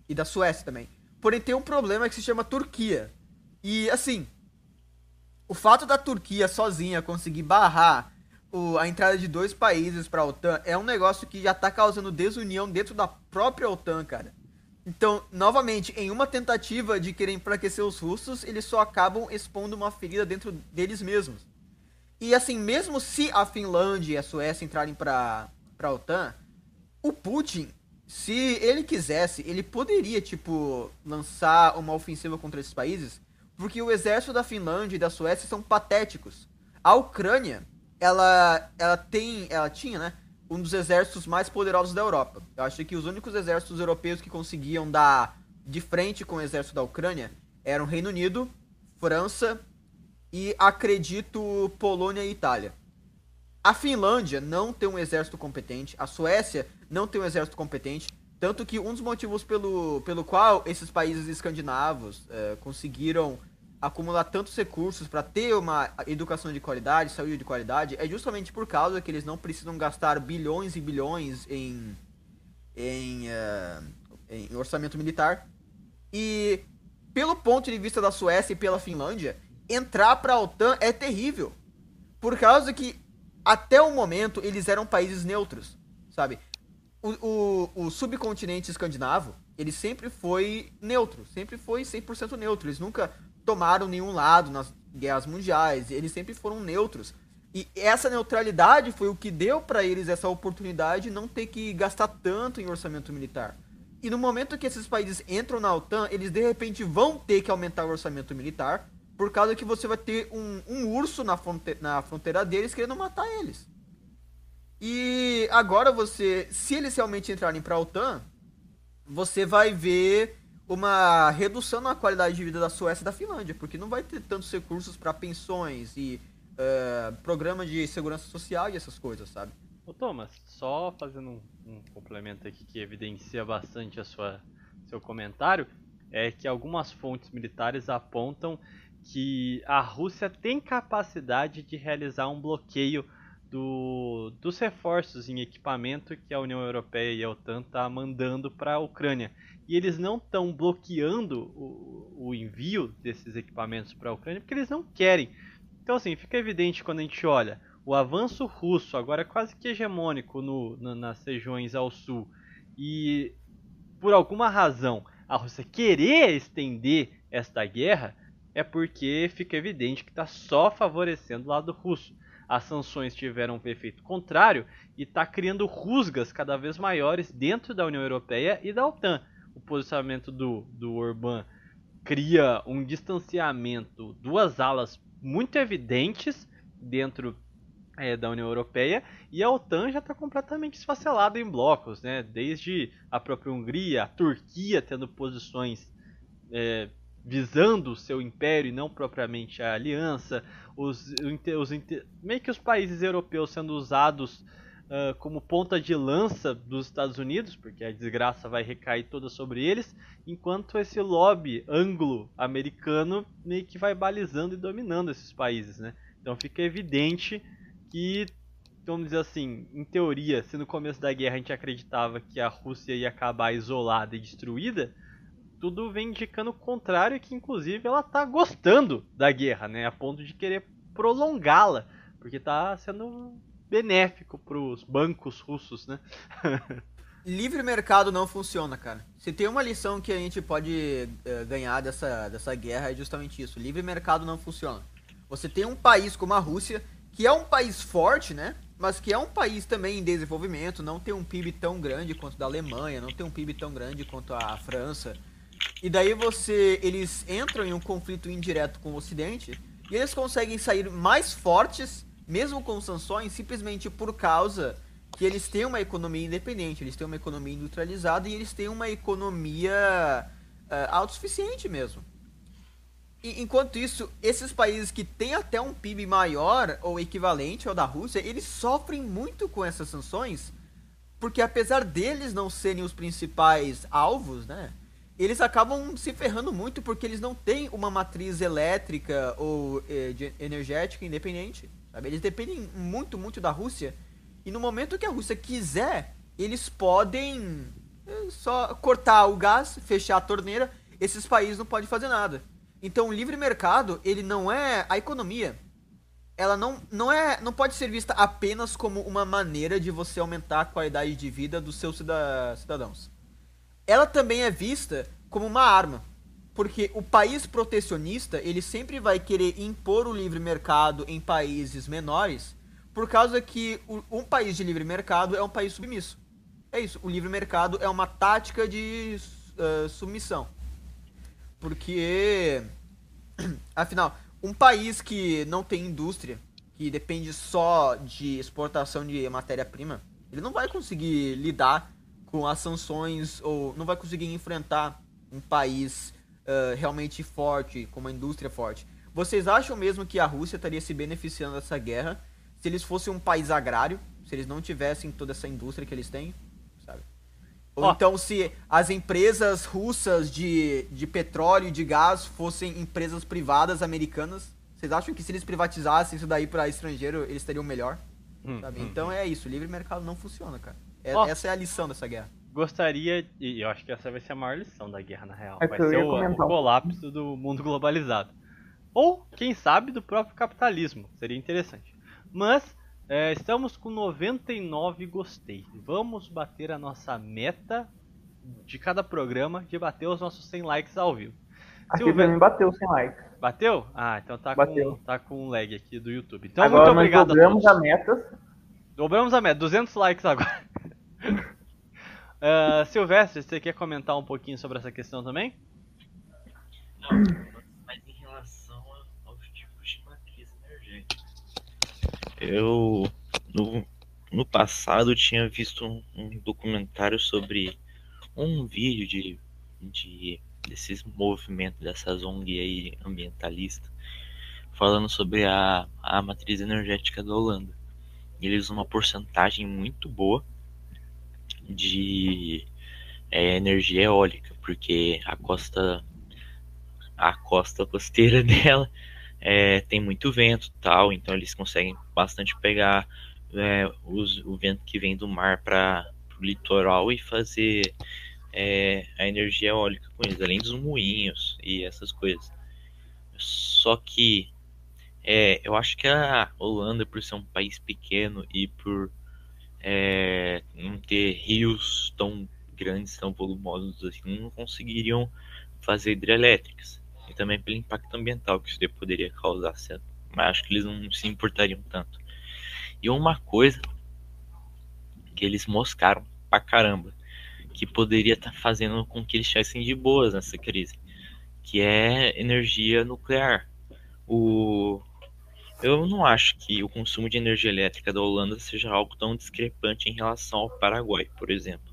E da Suécia também. Porém, tem um problema que se chama Turquia. E assim, o fato da Turquia sozinha conseguir barrar o- a entrada de dois países pra OTAN é um negócio que já tá causando desunião dentro da própria OTAN, cara. Então, novamente, em uma tentativa de querer enfraquecer os russos, eles só acabam expondo uma ferida dentro deles mesmos. E assim, mesmo se a Finlândia e a Suécia entrarem pra, pra OTAN, o Putin, se ele quisesse, ele poderia, tipo, lançar uma ofensiva contra esses países, porque o exército da Finlândia e da Suécia são patéticos. A Ucrânia, ela, ela tem, ela tinha, né, um dos exércitos mais poderosos da Europa. Eu acho que os únicos exércitos europeus que conseguiam dar de frente com o exército da Ucrânia eram Reino Unido, França e acredito Polônia e Itália. A Finlândia não tem um exército competente, a Suécia não tem um exército competente, tanto que um dos motivos pelo, pelo qual esses países escandinavos eh, conseguiram acumular tantos recursos para ter uma educação de qualidade, saúde de qualidade, é justamente por causa que eles não precisam gastar bilhões e bilhões em, em, eh, em orçamento militar. E pelo ponto de vista da Suécia e pela Finlândia, entrar para a OTAN é terrível. Por causa que até o momento eles eram países neutros, sabe? O, o, o subcontinente escandinavo, ele sempre foi neutro, sempre foi 100% neutro. Eles nunca tomaram nenhum lado nas guerras mundiais, eles sempre foram neutros. E essa neutralidade foi o que deu pra eles essa oportunidade de não ter que gastar tanto em orçamento militar. E no momento que esses países entram na OTAN, eles de repente vão ter que aumentar o orçamento militar, por causa que você vai ter um, um urso na, fronte na fronteira deles querendo matar eles. E agora você, se eles realmente entrarem pra OTAN, você vai ver uma redução na qualidade de vida da Suécia e da Finlândia, porque não vai ter tantos recursos para pensões e uh, programa de segurança social e essas coisas, sabe? Ô Thomas, só fazendo um, um, complemento aqui que evidencia bastante a sua seu comentário, é que algumas fontes militares apontam que a Rússia tem capacidade de realizar um bloqueio do, dos reforços em equipamento que a União Europeia e a OTAN tá mandando para a Ucrânia. E eles não estão bloqueando o, o envio desses equipamentos para a Ucrânia porque eles não querem. Então assim, fica evidente quando a gente olha o avanço russo, agora quase que hegemônico no, nas regiões ao sul, e por alguma razão a Rússia querer estender esta guerra, é porque fica evidente que está só favorecendo o lado russo. As sanções tiveram um efeito contrário e está criando rusgas cada vez maiores dentro da União Europeia e da OTAN. O posicionamento do, do Orbán cria um distanciamento, duas alas muito evidentes dentro é, da União Europeia e a OTAN já está completamente esfacelada em blocos, né? desde a própria Hungria, a Turquia tendo posições é, visando o seu império e não propriamente a aliança, os, os, meio que os países europeus sendo usados uh, como ponta de lança dos Estados Unidos, porque a desgraça vai recair toda sobre eles, enquanto esse lobby anglo-americano meio que vai balizando e dominando esses países, né? Então fica evidente que, vamos dizer assim, em teoria, se no começo da guerra a gente acreditava que a Rússia ia acabar isolada e destruída, tudo vem indicando o contrário, que inclusive ela tá gostando da guerra, né? A ponto de querer prolongá-la, porque tá sendo benéfico para os bancos russos, né? Livre mercado não funciona, cara. Se tem uma lição que a gente pode uh, ganhar dessa, dessa guerra é justamente isso. Livre mercado não funciona. Você tem um país como a Rússia, que é um país forte, né? Mas que é um país também em desenvolvimento, não tem um PIB tão grande quanto da Alemanha, não tem um PIB tão grande quanto a França. E daí você. Eles entram em um conflito indireto com o Ocidente e eles conseguem sair mais fortes, mesmo com sanções, simplesmente por causa que eles têm uma economia independente, eles têm uma economia industrializada e eles têm uma economia uh, autossuficiente mesmo. E, enquanto isso, esses países que têm até um PIB maior ou equivalente ao da Rússia, eles sofrem muito com essas sanções, porque apesar deles não serem os principais alvos, né? Eles acabam se ferrando muito porque eles não têm uma matriz elétrica ou eh, energética independente. Sabe? Eles dependem muito, muito da Rússia. E no momento que a Rússia quiser, eles podem eh, só cortar o gás, fechar a torneira. Esses países não podem fazer nada. Então o livre mercado, ele não é a economia. Ela não, não é não pode ser vista apenas como uma maneira de você aumentar a qualidade de vida dos seus cidadãos ela também é vista como uma arma. Porque o país protecionista, ele sempre vai querer impor o livre mercado em países menores, por causa que um país de livre mercado é um país submisso. É isso, o livre mercado é uma tática de uh, submissão. Porque, afinal, um país que não tem indústria, que depende só de exportação de matéria-prima, ele não vai conseguir lidar com as sanções ou não vai conseguir enfrentar um país uh, realmente forte, com uma indústria forte. Vocês acham mesmo que a Rússia estaria se beneficiando dessa guerra se eles fossem um país agrário, se eles não tivessem toda essa indústria que eles têm, sabe? Ou oh. então se as empresas russas de, de petróleo e de gás fossem empresas privadas americanas, vocês acham que se eles privatizassem isso daí para estrangeiro, eles teriam melhor? Hum, hum, então hum. é isso, livre mercado não funciona, cara. É, oh, essa é a lição dessa guerra. Gostaria, e eu acho que essa vai ser a maior lição da guerra, na real. É vai ser o, o colapso do mundo globalizado. Ou, quem sabe, do próprio capitalismo. Seria interessante. Mas, é, estamos com 99 gostei. Vamos bater a nossa meta de cada programa de bater os nossos 100 likes ao vivo. Aqui Silvio- mim bateu sem likes. Bateu? Ah, então tá com, Bateu. tá com lag aqui do YouTube. Então, Agora muito obrigado a dobramos todos. a meta. Dobramos a meta, 200 likes agora. Ah, Silvestre, você quer comentar um pouquinho sobre essa questão também? Não, mas em relação aos tipos de matriz energética. Eu, no, no passado, tinha visto um, um documentário sobre um vídeo de, de desses movimentos, dessas ONG aí ambientalistas, falando sobre a, a matriz energética da Holanda. Eles usam uma porcentagem muito boa de é, energia eólica, porque a costa a costa costeira dela é, tem muito vento tal, então eles conseguem bastante pegar é, os- o vento que vem do mar para o litoral e fazer é, a energia eólica com eles, além dos moinhos e essas coisas. Só que é, eu acho que a Holanda, por ser um país pequeno e por é, ter rios tão grandes, tão volumosos assim, não conseguiriam fazer hidrelétricas. E também pelo impacto ambiental que isso poderia causar, certo? Mas acho que eles não se importariam tanto. E uma coisa que eles moscaram pra caramba, que poderia estar fazendo com que eles estivessem de boas nessa crise, que é energia nuclear. O eu não acho que o consumo de energia elétrica da Holanda seja algo tão discrepante em relação ao Paraguai, por exemplo.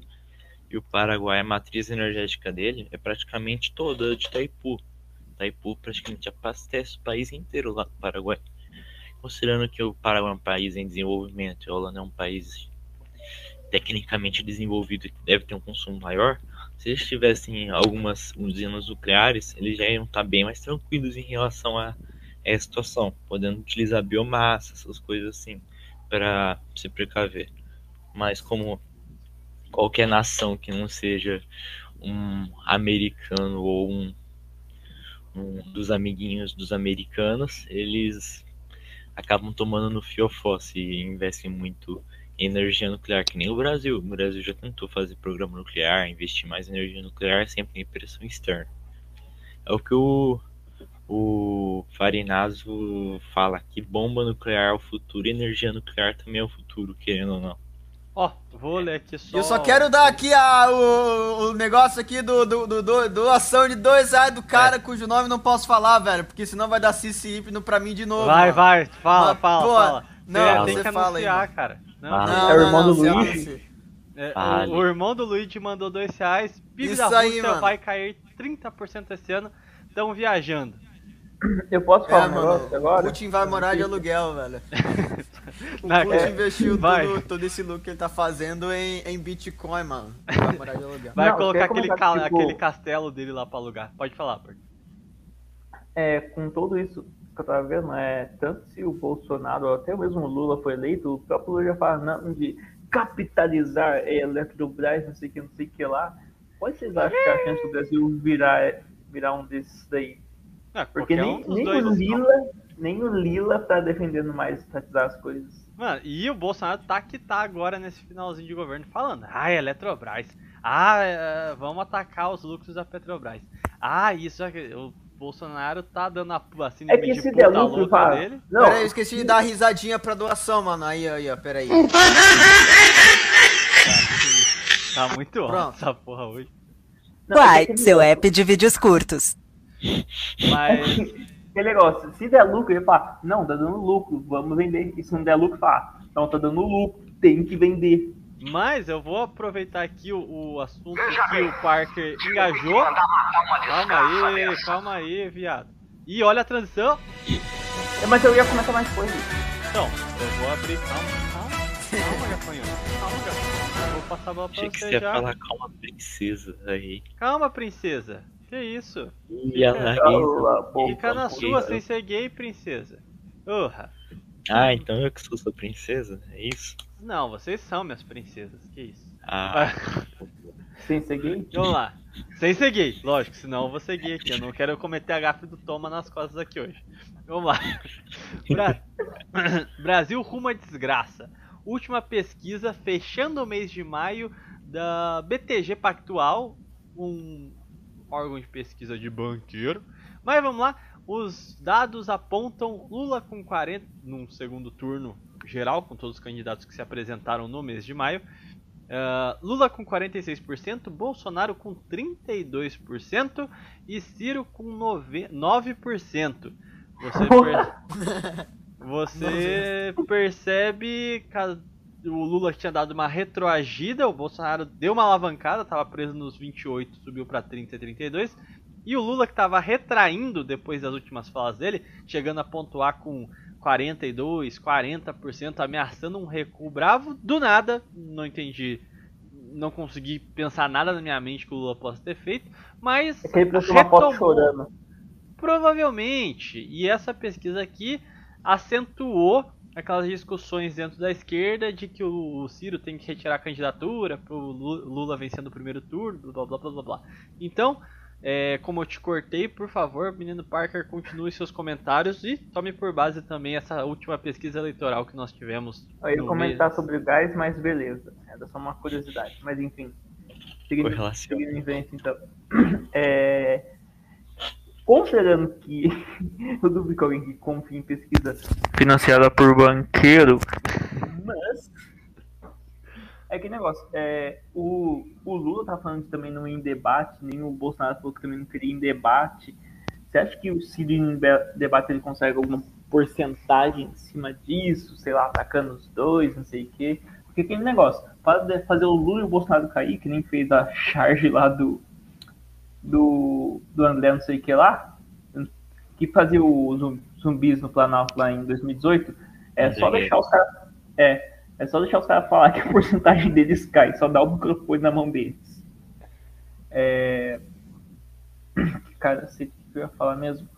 E o Paraguai, a matriz energética dele é praticamente toda de Itaipu. Itaipu praticamente abastece o país inteiro lá do Paraguai. Considerando que o Paraguai é um país em desenvolvimento e a Holanda é um país tecnicamente desenvolvido que deve ter um consumo maior, se eles tivessem algumas usinas nucleares, eles já iam estar bem mais tranquilos em relação a é a situação, podendo utilizar biomassa, essas coisas assim, para se precaver. Mas como qualquer nação que não seja um americano ou um, um dos amiguinhos dos americanos, eles acabam tomando no fiofó se investem muito em energia nuclear, que nem o Brasil. O Brasil já tentou fazer programa nuclear, investir mais em energia nuclear, sempre em pressão externa. É o que o o Farinazo fala que bomba nuclear é o futuro energia nuclear também é o futuro, querendo ou não. Ó, vou ler aqui só. Eu só quero dar aqui a, o, o negócio aqui do, do, do, do- doação de dois reais do cara É. cujo nome não posso falar, velho. Porque senão vai dar cici hipno pra mim de novo. Vai, mano. vai, fala, Mas, fala, pô, fala. não, tem que fala aí, anunciar, mano. cara. Não, Fala. Não, É o não, irmão não, do Luigi? anuncia. É, Vale. o, o irmão do Luigi mandou dois reais. PIB Isso da aí, Rússia mano. vai cair 30% esse ano. Estão viajando. Eu posso falar É, um mano, negócio agora? Putin vai morar de aluguel, velho. O Na- Putin é, investiu tudo, todo esse lucro que ele tá fazendo em, em Bitcoin, mano. Vai morar de aluguel. Vai Não, colocar aquele, ca- tipo- aquele castelo dele lá pra alugar. Pode falar, Bert. é, com tudo isso que eu tava vendo, é, tanto se o Bolsonaro ou até mesmo o Lula foi eleito, o próprio Lula já fala não, de capitalizar a Eletrobras, não sei o que, não sei o que lá. Qual vocês acham que é a chance do Brasil virar, virar um desses daí? Ah, Porque nem, um nem dois. o Lila, nem o Lila tá defendendo mais estatizar as coisas. Mano, e o Bolsonaro tá que tá agora nesse finalzinho de governo falando. Ah, Eletrobras. Ah, é, vamos atacar os lucros da Petrobras. Ah, isso aqui. O Bolsonaro tá dando a assim É que de se puta der lucro, louca fala. dele. Não, Pera aí, eu esqueci de dar risadinha pra doação, mano. Aí, aí, ó, pera aí. Tá muito alto Pronto. essa porra hoje. não, é Uai, que- seu app de vídeos curtos. Mas. Aquele negócio, se der lucro, ele fala, não, tá dando lucro, vamos vender. E se não der lucro, fala, não, tá dando lucro, tem que vender. Mas eu vou aproveitar aqui o, o assunto que o Parker engajou. Calma aí, calma aí, viado. E olha a transição. É, Mas eu ia comentar mais coisas. Então, eu vou abrir. Calma, calma, calma, gafanhoto. Calma, gafanhoto. Eu vou passar a bola pra Achei que você você ia já. falar calma princesa aí. Calma, princesa. Que isso? E a Cala a Larissa. boca. Fica na sua sem ser gay, princesa. Urra. Ah, então eu que sou sua princesa? É isso? Não, vocês são minhas princesas. Que isso? Ah, Sem ser gay? Vamos lá. Sem ser gay, lógico, senão eu vou ser gay aqui. Eu não quero cometer a gafe do Toma nas costas aqui hoje. Vamos lá. Bra- Brasil rumo à desgraça. Última pesquisa fechando o mês de maio da BTG Pactual, um órgão de pesquisa de banqueiro. Mas vamos lá, os dados apontam Lula com 40 num segundo turno geral, com todos os candidatos que se apresentaram no mês de maio. Uh, Lula com 46%, Bolsonaro com 32% e Ciro com 9%. 9%. Você, per... Você percebe o Lula tinha dado uma retroagida, o Bolsonaro deu uma alavancada, estava preso nos 28, subiu para 30 e 32. E o Lula que estava retraindo depois das últimas falas dele, chegando a pontuar com 42, 40%, ameaçando um recuo bravo, do nada, não entendi, não consegui pensar nada na minha mente que o Lula possa ter feito, mas É que ele uma foto chorando. provavelmente, e essa pesquisa aqui acentuou aquelas discussões dentro da esquerda de que o Ciro tem que retirar a candidatura para o Lula vencendo o primeiro turno, blá blá blá blá blá. Então, é, como eu te cortei, por favor, menino Parker, continue seus comentários e tome por base também essa última pesquisa eleitoral que nós tivemos. Eu ia comentar mês. sobre o gás, mas beleza. Era só uma curiosidade. Mas enfim. Seguindo, seguindo em frente, então. É, considerando que eu duvido que alguém que confie em pesquisa financiada por banqueiro, mas é que negócio, é, o, o Lula tá falando que também não ia em debate, nem o Bolsonaro falou que também não queria ir em debate. Você acha que o Ciro em debate ele consegue alguma porcentagem em cima disso, sei lá, atacando os dois, não sei o quê? Porque aquele negócio, fazer, fazer o Lula e o Bolsonaro cair, que nem fez a charge lá do, do, do André não sei o que lá, que fazia os zum- zumbis no Planalto lá em 2018, é só deixar os caras. É, é só deixar os caras falar que a porcentagem deles cai, só dar o microfone na mão deles. É. Cara, sei o que eu ia falar mesmo.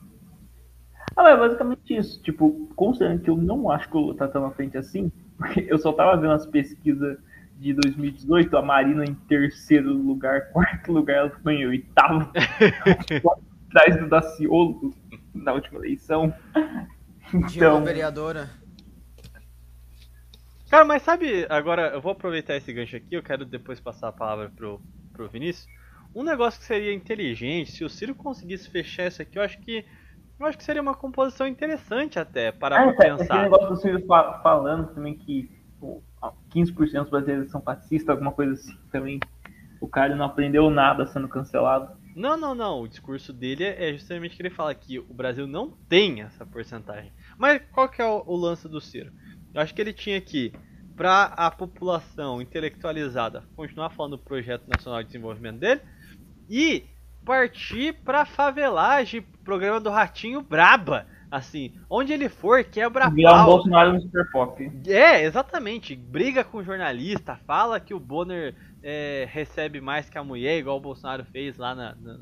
Ah, mas é basicamente isso. Tipo, considerando que eu não acho que o Lula tá tão à frente assim, porque eu só tava vendo as pesquisas de 2018, a Marina em terceiro lugar, quarto lugar, ela ficou em oitavo, atrás do Daciolo na última eleição. Dilma Então, vereadora. Cara, mas sabe, agora eu vou aproveitar esse gancho aqui, eu quero depois passar a palavra pro, pro Vinícius. Um negócio que seria inteligente, se o Ciro conseguisse fechar isso aqui, eu acho que. Eu acho que seria uma composição interessante até para ah, pra esse pensar. negócio do fa- falando também que pô, 15% dos brasileiros são fascistas, alguma coisa assim também. O cara não aprendeu nada sendo cancelado. Não, não, não. O discurso dele é justamente que ele fala que o Brasil não tem essa porcentagem. Mas qual que é o, o lance do Ciro? Eu acho que ele tinha que, para a população intelectualizada, continuar falando do projeto nacional de desenvolvimento dele e partir pra favelagem, programa do Ratinho Braba. Assim, onde ele for, quebra Virar um. Bolsonaro no Super Pop. É, exatamente. Briga com o jornalista, fala que o Bonner é, recebe mais que a mulher, igual o Bolsonaro fez lá na, na-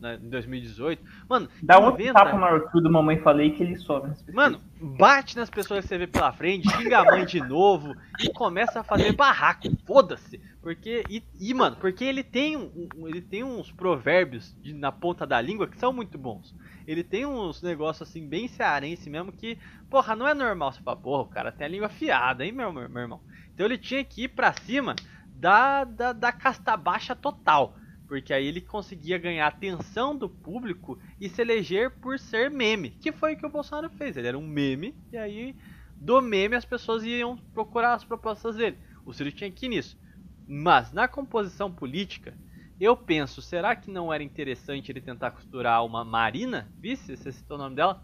na- em 2018. Mano, Dá um inventa- tapa no Arthur do Mamãe Falei que ele sobe. Mano, bate nas pessoas que você vê pela frente, xinga a mãe de novo e começa a fazer barraco. Foda-se. Porque. E, e, mano, porque ele tem, um, um- ele tem uns provérbios de- na ponta da língua que são muito bons. Ele tem uns negócios assim, bem cearense mesmo, que, porra, não é normal você falar, porra, o cara tem a língua afiada, hein, meu, meu, meu irmão? Então ele tinha que ir pra cima da, da, da casta baixa total. Porque aí ele conseguia ganhar a atenção do público e se eleger por ser meme. Que foi o que o Bolsonaro fez. Ele era um meme, e aí do meme as pessoas iam procurar as propostas dele. O Ciro tinha que ir nisso. Mas na composição política, eu penso, será que não era interessante ele tentar costurar uma Marina? Vice, você citou o nome dela?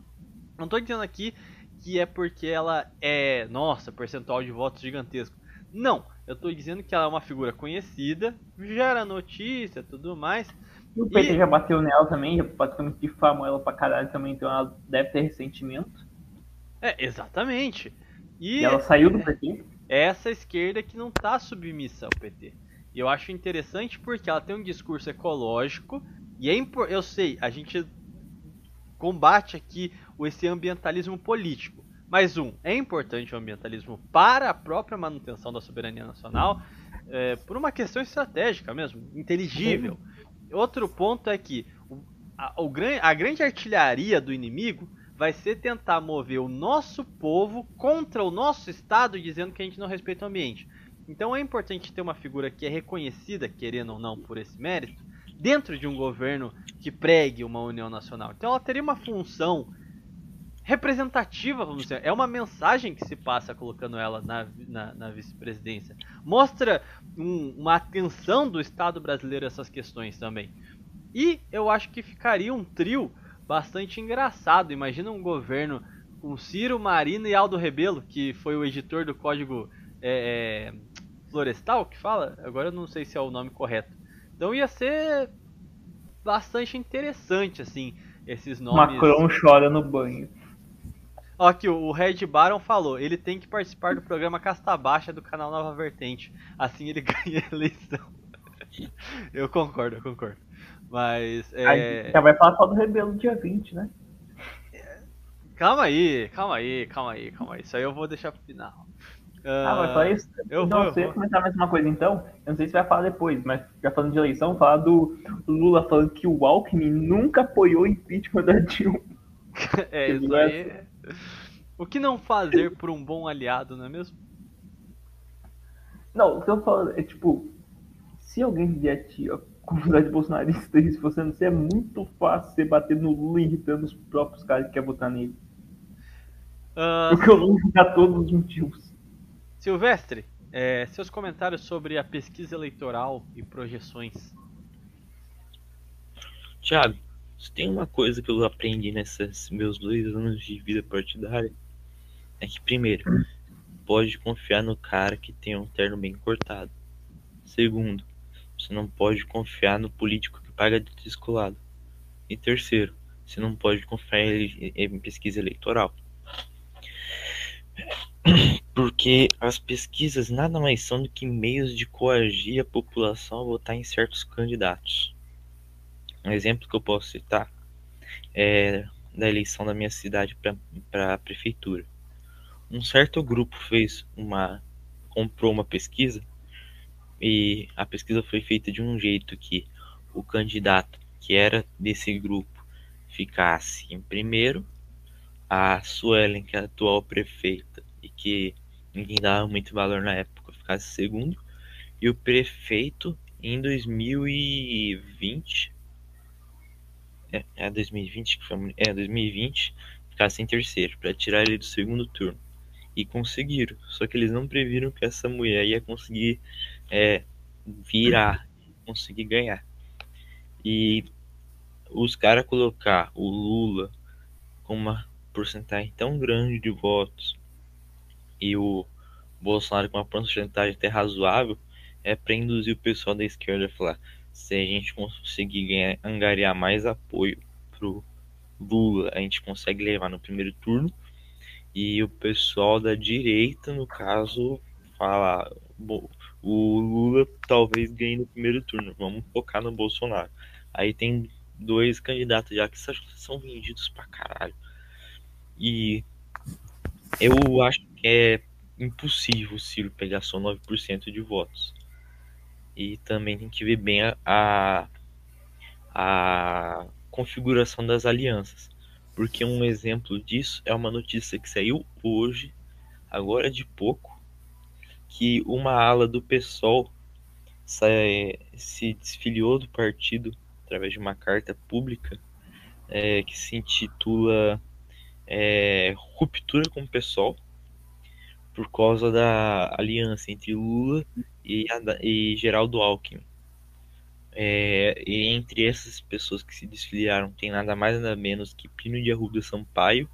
Não tô dizendo aqui que é porque ela é, nossa, percentual de votos gigantesco. Não, eu tô dizendo que ela é uma figura conhecida, gera notícia, tudo mais. E o PT E- já bateu nela também, já praticamente difamou ela pra caralho também, então ela deve ter ressentimento. É, exatamente. E E ela saiu do PT. é essa esquerda que não tá submissa ao PT. E eu acho interessante porque ela tem um discurso ecológico e é impor- eu sei, a gente combate aqui o- esse ambientalismo político. Mas um, é importante o ambientalismo para a própria manutenção da soberania nacional, é, por uma questão estratégica mesmo, inteligível. Outro ponto é que a, a grande artilharia do inimigo vai ser tentar mover o nosso povo contra o nosso Estado, dizendo que a gente não respeita o ambiente. Então é importante ter uma figura que é reconhecida, querendo ou não, por esse mérito, dentro de um governo que pregue uma união nacional. Então ela teria uma função representativa, vamos dizer. É uma mensagem que se passa colocando ela na, na, na vice-presidência. Mostra um- uma atenção do Estado brasileiro a essas questões também. E eu acho que ficaria um trio bastante engraçado. Imagina um governo com Ciro, Marina e Aldo Rebelo, que foi o editor do Código é, é, Florestal, que fala? Agora eu não sei se é o nome correto. Então ia ser bastante interessante, assim, esses nomes. Macron chora no banho. Ó, aqui o Red Baron falou, ele tem que participar do programa Casta Baixa do canal Nova Vertente. Assim ele ganha a eleição. eu concordo, eu concordo. Mas é. Já vai falar só do Rebelo dia 20, né? Calma aí, calma aí, calma aí, calma aí. Isso aí eu vou deixar pro final. Ah, mas só isso. eu não, vou, eu você ia vou. comentar mais uma coisa então. Eu não sei se vai falar depois, mas já falando de eleição, falar do Lula falando que o Alckmin nunca apoiou o impeachment da Dilma. É, isso aí. O que não fazer por um bom aliado, não é mesmo? Não, o que eu falo é tipo, se alguém vier te a comunidade bolsonarista e se você não sei, é muito fácil você bater no Lula irritando os próprios caras que querem votar nele. Ah, Porque o Lula dá todos os motivos. Silvestre, é, seus comentários sobre a pesquisa eleitoral e projeções. Thiago, se tem uma coisa que eu aprendi nesses meus dois anos de vida partidária, é que primeiro, pode confiar no cara que tem um terno bem cortado. Segundo, você não pode confiar no político que paga de descolado. E terceiro, você não pode confiar em em pesquisa eleitoral. Porque as pesquisas nada mais são do que meios de coagir a população a votar em certos candidatos. Um exemplo que eu posso citar é da eleição da minha cidade para a prefeitura. Um certo grupo fez uma comprou uma pesquisa e a pesquisa foi feita de um jeito que o candidato que era desse grupo ficasse em primeiro, a Suelen, que é a atual prefeita e que ninguém dava muito valor na época, ficasse segundo, e o prefeito em 2020 é, é 2020 que foi, é 2020 ficasse em terceiro para tirar ele do segundo turno. E conseguiram só que eles não previram que essa mulher ia conseguir é, virar conseguir ganhar. E os caras colocar o Lula com uma porcentagem tão grande de votos e o Bolsonaro com uma porcentagem até razoável é para induzir o pessoal da esquerda a falar se a gente conseguir ganhar, angariar mais apoio pro Lula, a gente consegue levar no primeiro turno. E o pessoal da direita, no caso, fala: "Bom, o Lula talvez ganhe no primeiro turno, vamos focar no Bolsonaro. Aí tem dois candidatos já que são vendidos pra caralho. E eu acho que é impossível o Ciro pegar só 9% de votos. E também tem que ver bem a, a, a configuração das alianças. Porque um exemplo disso é uma notícia que saiu hoje, agora de pouco, que uma ala do PSOL se desfiliou do partido através de uma carta pública é, que se intitula é, Ruptura com o PSOL por causa da aliança entre Lula e, e Geraldo Alckmin. É, e entre essas pessoas que se desfiliaram tem nada mais nada menos que Pino de Arruda Sampaio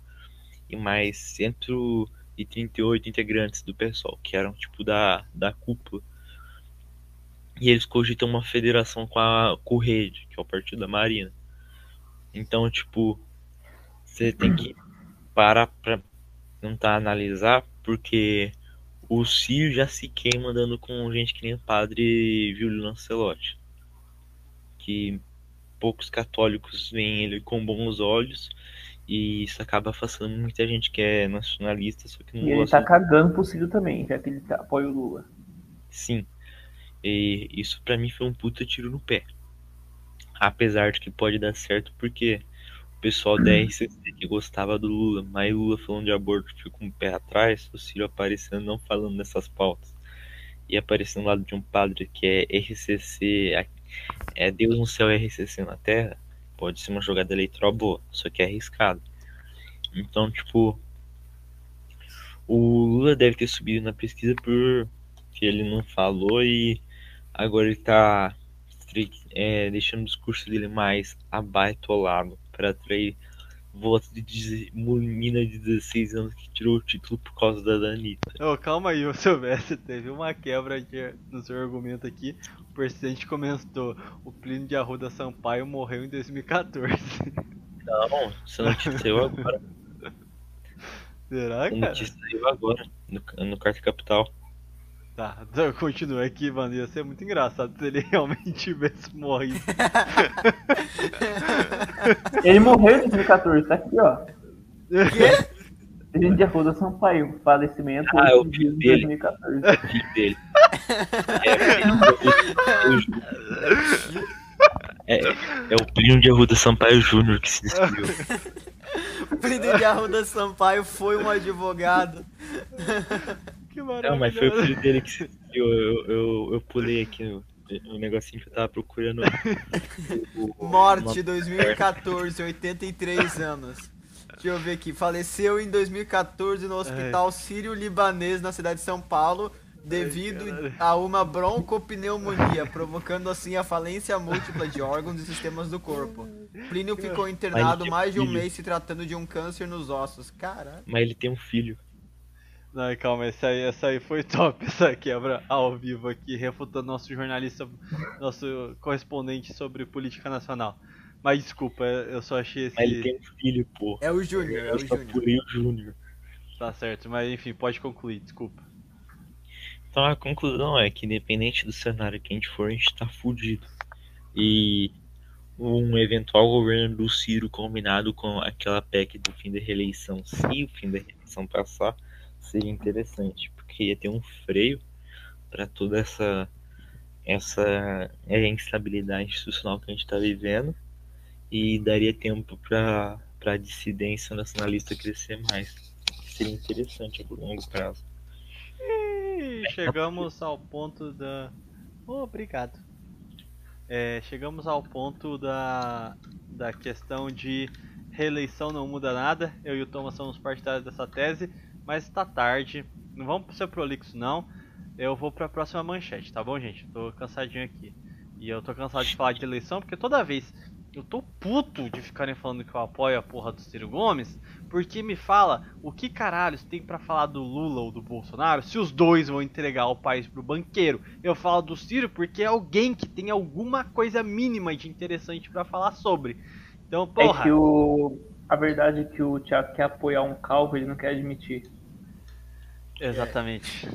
e mais 138 integrantes do PSOL, que eram tipo da, da cúpula. E eles cogitam uma federação com a com Rede, que é o partido da Marina. Então, tipo, você tem que parar pra tentar analisar, porque o Ciro já se queima andando com gente que nem o padre Júlio Lancelotti. Que poucos católicos veem ele com bons olhos e isso acaba afastando muita gente que é nacionalista, só que não E ele gosta tá cagando pro Ciro também, já que ele tá- apoia o Lula. Sim. E isso pra mim foi um puta tiro no pé. Apesar de que pode dar certo porque pessoal da RCC que gostava do Lula, mas Lula falando de aborto ficou com o pé atrás, o Ciro aparecendo não falando dessas pautas. E aparecendo lado de um padre que é RCC, é Deus no céu e RCC na terra, pode ser uma jogada eleitoral boa, só que é arriscado. Então, tipo, o Lula deve ter subido na pesquisa por que ele não falou e agora ele tá é, deixando o discurso dele mais abaitolado para atrair votos de menina de 16 anos que tirou o título por causa da Danita. Ô, calma aí, ô Silvestre, teve uma quebra no seu argumento aqui. O presidente comentou, o Plínio de Arruda Sampaio morreu em 2014. Não, essa notícia saiu agora. Será, cara? notícia saiu agora, no, no Carta Capital. Tá, então continua aqui, mano. Ia ser muito engraçado se ele realmente tivesse morrido. Ele morreu em 2014, tá aqui, ó. Quê? Presidente de Arruda Sampaio, falecimento Ah, é o 8 de filho dele. 2014. O filho dele. É, é, é o Plínio de Arruda Sampaio Júnior que se despediu. O Plínio de Arruda Sampaio foi um advogado. Que Não, mas foi o filho dele que se. Eu, eu, eu pulei aqui o, o negocinho que eu tava procurando. Morte uma- 2014, 83 anos. Deixa eu ver aqui. Faleceu em 2014 no Hospital Sírio-Libanês na cidade de São Paulo devido a uma broncopneumonia, provocando assim a falência múltipla de órgãos e sistemas do corpo. Plínio ficou internado mais de um filho. mês se tratando de um câncer nos ossos. Caralho. Mas ele tem um filho. Não, calma, essa aí, essa aí foi top, essa quebra ao vivo aqui, refutando nosso jornalista, nosso correspondente sobre política nacional. Mas desculpa, eu só achei esse. Mas ele tem um filho, pô. É o Júnior, é o Júnior. o Júnior. Tá certo, mas enfim, pode concluir, desculpa. Então a conclusão é que independente do cenário que a gente for, a gente tá fudido. E um eventual governo do Ciro combinado com aquela PEC do fim da reeleição, se o fim da reeleição passar, seria interessante, porque ia ter um freio para toda essa essa instabilidade institucional que a gente está vivendo e daria tempo para para dissidência nacionalista crescer mais. Seria interessante a longo prazo. E chegamos ao ponto da. Oh, obrigado. É, chegamos ao ponto da, da questão de reeleição não muda nada. Eu e o Thomas somos partidários dessa tese, mas tá tarde. Não vamos ser prolixo não. Eu vou pra próxima manchete, tá bom, gente? Tô cansadinho aqui. E eu tô cansado de falar de eleição porque toda vez eu tô puto de ficarem falando que eu apoio a porra do Ciro Gomes, porque me fala o que caralhos tem pra falar do Lula ou do Bolsonaro se os dois vão entregar o país pro banqueiro. Eu falo do Ciro porque é alguém que tem alguma coisa mínima de interessante pra falar sobre. Então, porra. É que o. A verdade é que o Thiago quer apoiar um calvo, ele não quer admitir. Exatamente.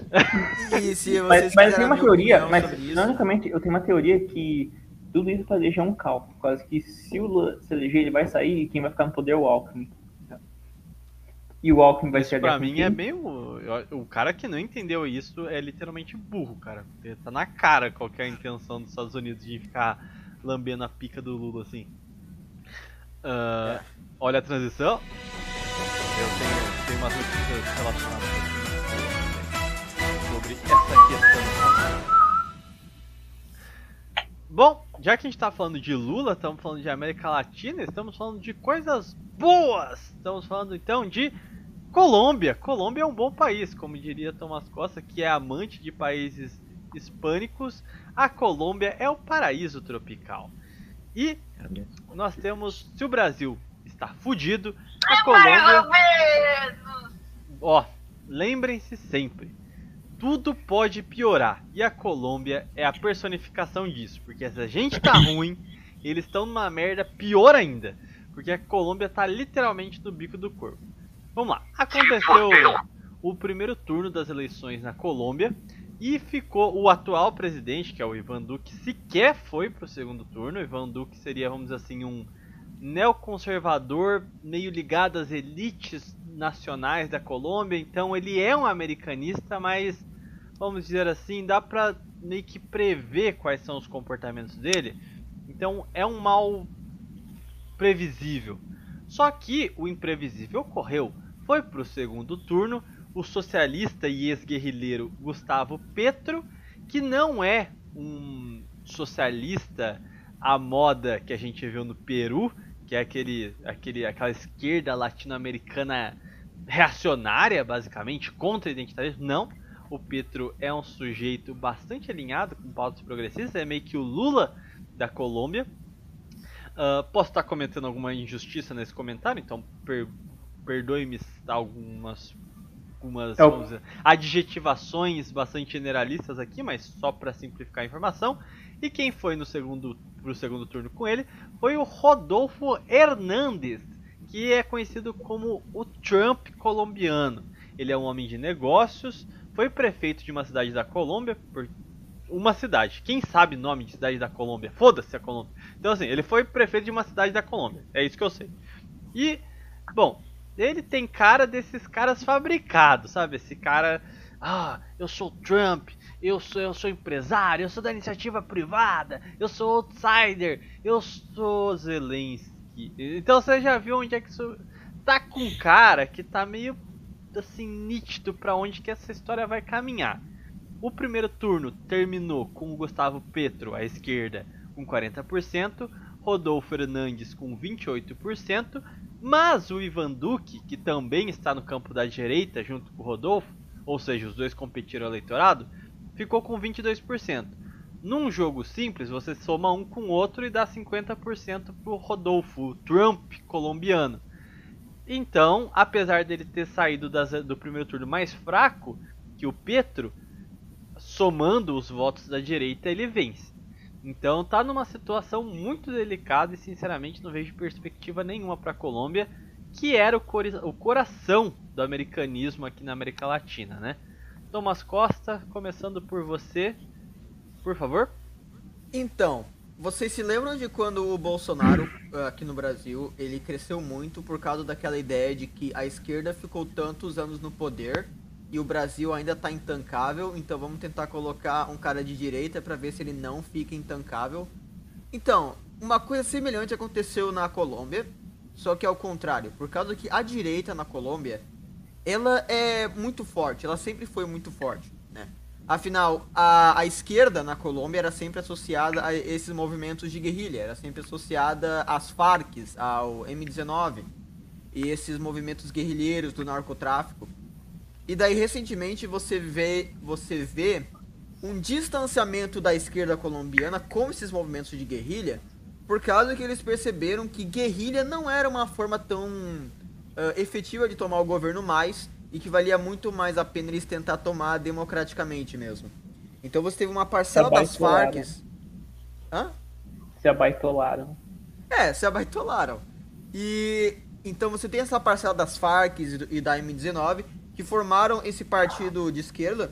E se Mas, mas tem uma teoria, mas ironicamente eu tenho uma teoria que tudo isso pra deixar um calvo. Causa que se o Lula se eleger, ele vai sair e quem vai ficar no poder é o Alckmin. E o Alckmin vai Isso ser pra mim é meio. O cara que não entendeu isso é literalmente burro, cara. Porque tá na cara qual que é a intenção dos Estados Unidos de ficar lambendo a pica do Lula assim. Ah, Olha a transição. Eu tenho, tenho umas notícias relacionadas sobre essa questão. Bom, já que a gente tá falando de Lula, estamos falando de América Latina, estamos falando de coisas boas. Estamos falando então de Colômbia. Colômbia é um bom país, como diria Thomas Costa, que é amante de países hispânicos. A Colômbia é o paraíso tropical. E nós temos, se o Brasil está fudido, a Colômbia. Ó, lembrem-se sempre, tudo pode piorar. E a Colômbia é a personificação disso. Porque se a gente tá ruim, eles estão numa merda pior ainda. Porque a Colômbia tá literalmente no bico do corpo. Vamos lá. Aconteceu o primeiro turno das eleições na Colômbia. E ficou o atual presidente, que é o Ivan Duque, sequer foi pro segundo turno. O Ivan Duque seria, vamos dizer assim, um neoconservador meio ligado às elites nacionais da Colômbia. Então ele é um americanista, mas vamos dizer assim, dá pra meio que prever quais são os comportamentos dele. Então é um mal previsível. Só que o imprevisível ocorreu. Foi pro segundo turno o socialista e ex-guerrilheiro Gustavo Petro, que não é um socialista à moda que a gente viu no Peru, que é aquele, aquele, aquela esquerda latino-americana reacionária, basicamente, contra identitarismo. Não. O Petro é um sujeito bastante alinhado com pautas progressistas, é meio que o Lula da Colômbia. Ah, posso estar cometendo alguma injustiça nesse comentário, então per- perdoe-me algumas, algumas É dizer, adjetivações bastante generalistas aqui, mas só para simplificar a informação. E quem foi no segundo pro segundo turno com ele foi o Rodolfo Hernandes, que é conhecido como o Trump colombiano. Ele é um homem de negócios, foi prefeito de uma cidade da Colômbia, por uma cidade. Quem sabe nome de cidade da Colômbia? Foda-se a Colômbia. Então assim, ele foi prefeito de uma cidade da Colômbia. É isso que eu sei. E, bom, ele tem cara desses caras fabricados, sabe? Esse cara, ah, eu sou Trump, eu sou, eu sou empresário, eu sou da iniciativa privada, eu sou outsider, eu sou Zelensky. Então você já viu onde é que isso tá com cara que tá meio assim nítido pra onde que essa história vai caminhar. O primeiro turno terminou com o Gustavo Petro à esquerda com 40%, Rodolfo Hernandes com 28%, mas o Ivan Duque, que também está no campo da direita junto com o Rodolfo, ou seja, os dois competiram eleitorado, ficou com 22%. Num jogo simples, você soma um com o outro e dá 50% pro Rodolfo, o Trump colombiano. Então, apesar dele ter saído das- do primeiro turno mais fraco que o Petro, somando os votos da direita, ele vence. Então tá numa situação muito delicada e sinceramente não vejo perspectiva nenhuma para a Colômbia, que era o, o coração do americanismo aqui na América Latina, né? Thomas Costa, começando por você, por favor. Então, vocês se lembram de quando o Bolsonaro, eh, aqui no Brasil, ele cresceu muito por causa daquela ideia de que a esquerda ficou tantos anos no poder e o Brasil ainda tá intancável, então vamos tentar colocar um cara de direita pra ver se ele não fica intancável. Então, uma coisa semelhante aconteceu na Colômbia, só que ao contrário, por causa que a direita na Colômbia, ela é muito forte, ela sempre foi muito forte, né? Afinal, a, a esquerda na Colômbia era sempre associada a esses movimentos de guerrilha, era sempre associada às Farc, ao M19 e esses movimentos guerrilheiros do narcotráfico. E daí recentemente você vê, você vê um distanciamento da esquerda colombiana com esses movimentos de guerrilha, por causa que eles perceberam que guerrilha não era uma forma tão ah, efetiva de tomar o governo mais e que valia muito mais a pena eles tentar tomar democraticamente mesmo. Então você teve uma parcela das. Farc. Hã? Se abaitolaram. É, se abaitolaram. E então você tem essa parcela das Farc e da M19 que formaram esse partido de esquerda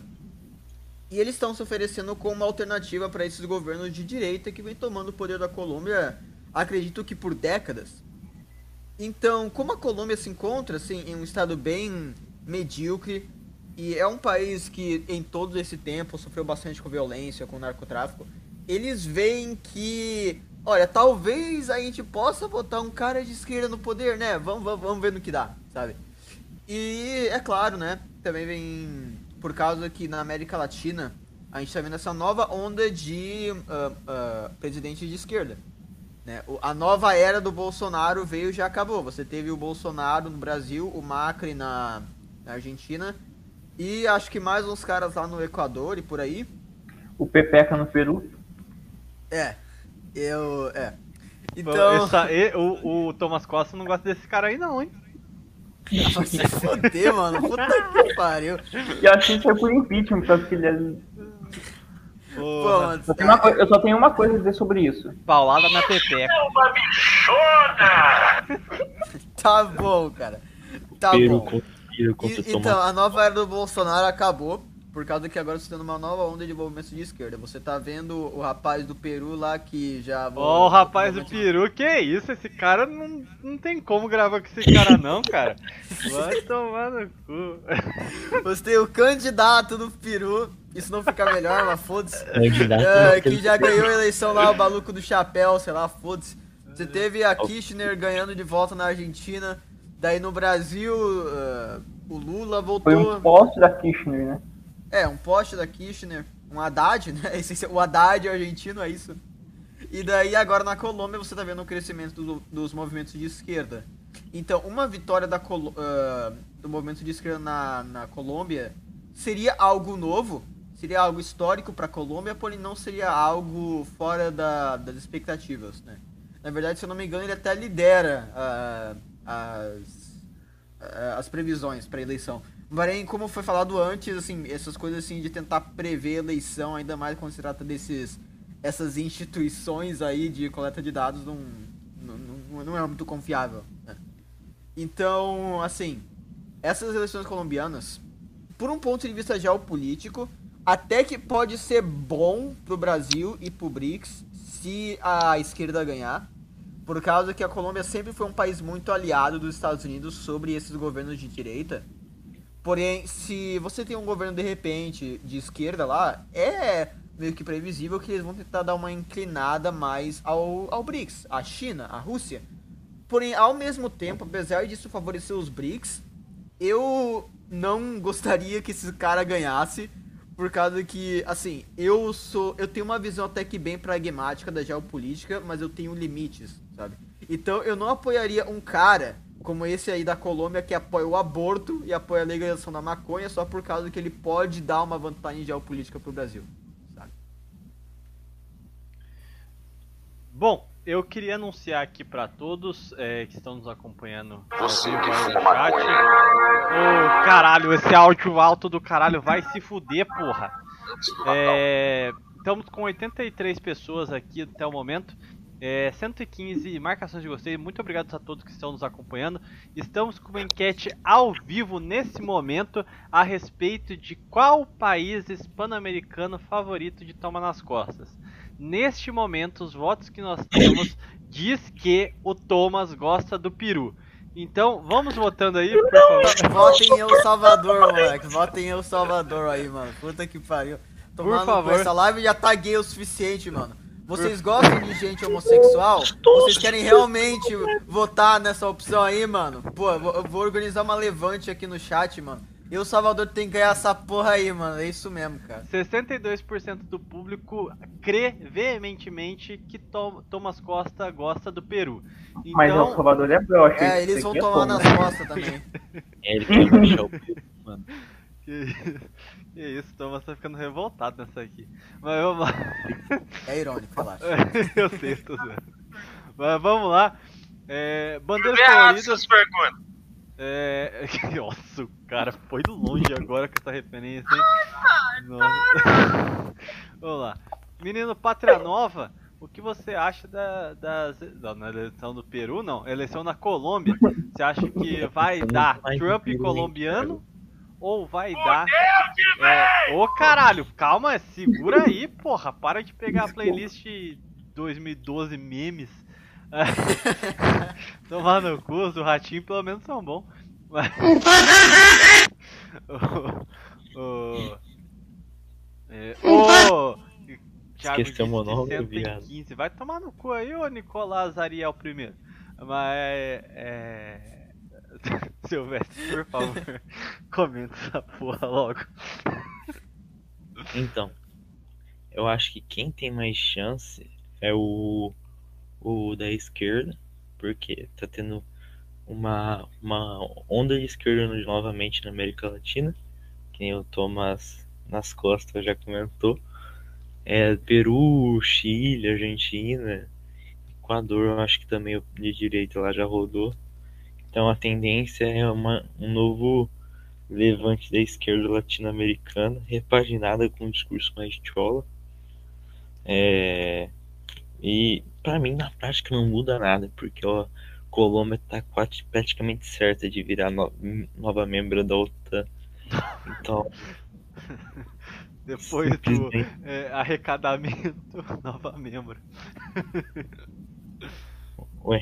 e eles estão se oferecendo como uma alternativa para esses governos de direita que vem tomando o poder da Colômbia, acredito que por décadas. Então, como a Colômbia se encontra assim em um estado bem medíocre e é um país que em todo esse tempo sofreu bastante com violência, com narcotráfico, eles veem que, olha, talvez a gente possa botar um cara de esquerda no poder, né? Vamos, vamos, vamos ver no que dá, sabe? E é claro, né? Também vem por causa que na América Latina a gente tá vendo essa nova onda de ah, ah, presidente de esquerda. Né? O- A nova era do Bolsonaro veio e já acabou. Você teve o Bolsonaro no Brasil, o Macri na, na Argentina e acho que mais uns caras lá no Equador e por aí. O Pepeca no Peru. É, eu. É. Então... Então. Essa- e- o, o Thomas Costa não gosta desse cara aí não, hein? Vai se foder, mano. Puta que pariu. E acho que foi por impeachment, por causa que ele é... Pô, uma coi- Eu só tenho uma coisa a dizer sobre isso. paulada na pepeca. tá bom, cara. Tá bom. contra, Peru contra E- então, a nova era do Bolsonaro acabou, por causa que agora você tá numa nova onda de movimentos de esquerda. Você tá vendo o rapaz do Peru lá que já. Ó, o rapaz do Peru, que é isso? Esse cara não, não tem como gravar com esse cara, não, cara. Vai tomar no cu. Você tem o candidato do Peru, isso não fica melhor, mas foda-se. Candidato É, que já ganhou a eleição lá, o maluco do chapéu, sei lá, foda-se. Você teve a Kirchner ganhando de volta na Argentina, daí no Brasil ah, o Lula Foi voltou. um poste da Kirchner, né? É, um poste da Kirchner. um Haddad, né? O Haddad argentino, é isso? E daí agora na Colômbia você tá vendo o crescimento do- dos movimentos de esquerda. Então, uma vitória da Colo- ah, do movimento de esquerda na, na Colômbia seria algo novo, seria algo histórico para a Colômbia, porém não seria algo fora da- das expectativas, né? Na verdade, se eu não me engano, ele até lidera ah, as, ah, as previsões para eleição. Porém, como foi falado antes, assim, essas coisas assim de tentar prever eleição, ainda mais quando se trata desses essas instituições aí de coleta de dados não, não, não- é muito confiável. né? Então, assim, essas eleições colombianas, por um ponto de vista geopolítico, até que pode ser bom pro Brasil e pro BRICS se a esquerda ganhar, por causa que a Colômbia sempre foi um país muito aliado dos Estados Unidos sobre esses governos de direita. Porém, se você tem um governo de repente de esquerda lá, é meio que previsível que eles vão tentar dar uma inclinada mais ao, ao BRICS, a China, a Rússia. Porém, ao mesmo tempo, apesar disso favorecer os BRICS, eu não gostaria que esse cara ganhasse, por causa que, assim, eu sou. Eu tenho uma visão até que bem pragmática da geopolítica, mas eu tenho limites, sabe? Então eu não apoiaria um cara como esse aí da Colômbia que apoia o aborto e apoia a legalização da maconha só por causa que ele pode dar uma vantagem geopolítica pro Brasil. Sabe? Bom, eu queria anunciar aqui pra todos é, que estão nos acompanhando ao vivo aí no chat. Ô, caralho, esse áudio alto do caralho vai se fuder, porra. É, estamos com 83 pessoas aqui até o momento. É, 115 marcações de gostei. Muito obrigado a todos que estão nos acompanhando. Estamos com uma enquete ao vivo nesse momento a respeito de qual país hispano-americano favorito de Toma nas Costas. Neste momento, os votos que nós temos diz que o Thomas gosta do peru. Então, vamos votando aí, por favor. Votem em El Salvador, moleque. Votem em El Salvador aí, mano. Puta que pariu. Tomando favor. essa live já gay o suficiente, mano. Vocês gostam de gente homossexual? Vocês querem realmente votar nessa opção aí, mano? Pô, eu vou, organizar uma levante aqui no chat, mano. E o Salvador tem que ganhar essa porra aí, mano. É isso mesmo, cara. 62% do público crê veementemente que Tom- Thomas Costa gosta do Peru. Mas El Então, Salvador é broxa. É, eles vão é tomar fogo. nas costas também. É, ele quer baixar o peru, mano. Que, isso, Thomas tá ficando revoltado nessa aqui. Mas vamos lá. É irônico, relaxa. eu sei, eu tô zoando. Mas vamos lá. É, bandeiras coloridas. perguntas. É... Nossa, o cara foi longe agora com essa referência, hein? Nossa. Vamos lá. Menino Pátria Nova, o que você acha da, das. Não, na eleição do Peru, não. Eleição na Colômbia. Você acha que vai dar Trump colombiano? Ou vai dar. É... Ô caralho, calma, segura aí, porra. Para de pegar a playlist 2012 memes. Tomar no cu, os do ratinho pelo menos são bons. Mas... o, o, é, o Thiago Esqueceu o monólogo, 115. Vai tomar no cu aí, ô Nicolás Ariel primeiro. Mas é. Silvestre, por favor, comenta essa porra logo. Então, eu acho que quem tem mais chance é o, o da esquerda, porque tá tendo uma, uma onda de esquerda no- novamente na América Latina, que nem o Thomas nas costas já comentou. É Peru, Chile, Argentina, Equador, eu acho que também de direita lá já rodou. Então a tendência é uma, um novo levante da esquerda latino-americana, repaginada com um discurso mais chola. É, E pra mim, na prática, não muda nada, porque a Colômbia tá quase- praticamente certa de virar no- nova membro da OTAN. Então, Depois do é, arrecadamento, nova membro. Ué,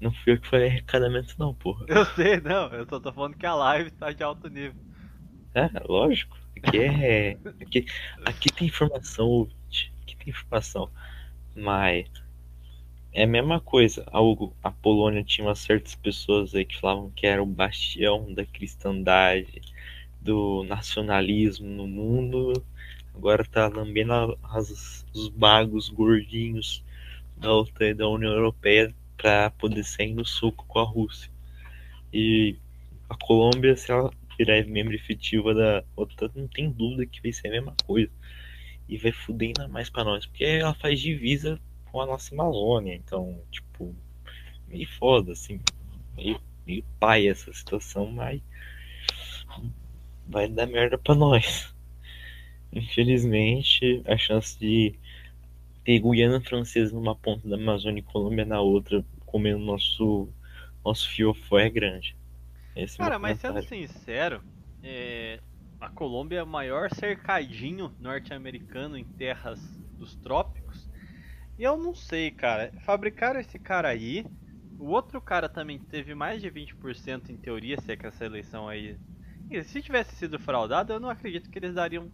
não fui eu que falei arrecadamento, não, porra. Eu sei, não, eu só tô falando que a live tá de alto nível. É, lógico. Aqui é. Aqui, aqui tem informação, ouvinte. Aqui tem informação. Mas. É a mesma coisa. A, Hugo- a Polônia tinha umas certas pessoas aí que falavam que era o bastião da cristandade, do nacionalismo no mundo. agora tá lambendo as- os bagos gordinhos da OTAN e da União Europeia para poder sair no soco com a Rússia. E a Colômbia, se ela virar membro efetiva da OTAN, não tem dúvida que vai ser a mesma coisa. E vai fuder ainda mais pra nós, porque ela faz divisa com a nossa Amazônia. Então, tipo, meio foda, assim. Meio, meio pai essa situação, mas vai dar merda pra nós. Infelizmente, a chance de ter Guiana Francesa numa ponta da Amazônia e Colômbia na outra, comendo nosso, nosso fiofó é grande. Esse é Cara, mas sendo sincero, é, a Colômbia é o maior cercadinho norte-americano em terras dos trópicos. E eu não sei, cara. Fabricaram esse cara aí. O outro cara também teve mais de 20% em teoria, se é que essa eleição aí. E se tivesse sido fraudado, eu não acredito que eles dariam.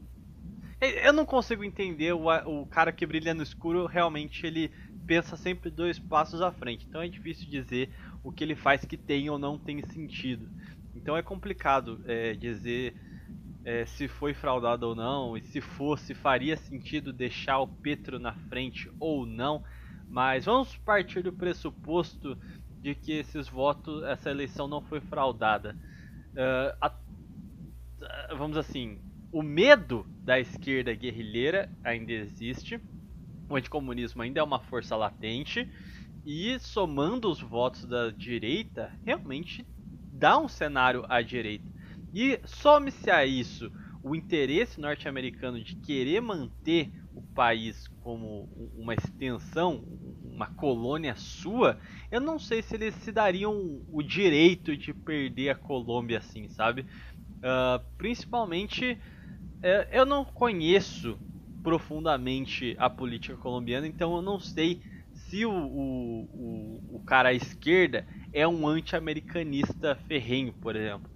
Eu não consigo entender o, o cara que brilha no escuro realmente ele pensa sempre dois passos à frente. Então é difícil dizer o que ele faz que tem ou não tem sentido. Então é complicado é, dizer é, se foi fraudado ou não, e se fosse, faria sentido deixar o Petro na frente ou não. Mas vamos partir do pressuposto de que esses votos, essa eleição não foi fraudada. Ah, a- vamos assim, o medo da esquerda guerrilheira ainda existe. O anticomunismo ainda é uma força latente. E somando os votos da direita, realmente dá um cenário à direita. E some-se a isso o interesse norte-americano de querer manter o país como uma extensão, uma colônia sua, eu não sei se eles se dariam o direito de perder a Colômbia assim, sabe? Ah, principalmente, eu não conheço profundamente a política colombiana, então eu não sei se o, o, o, o cara à esquerda é um anti-americanista ferrenho, por exemplo.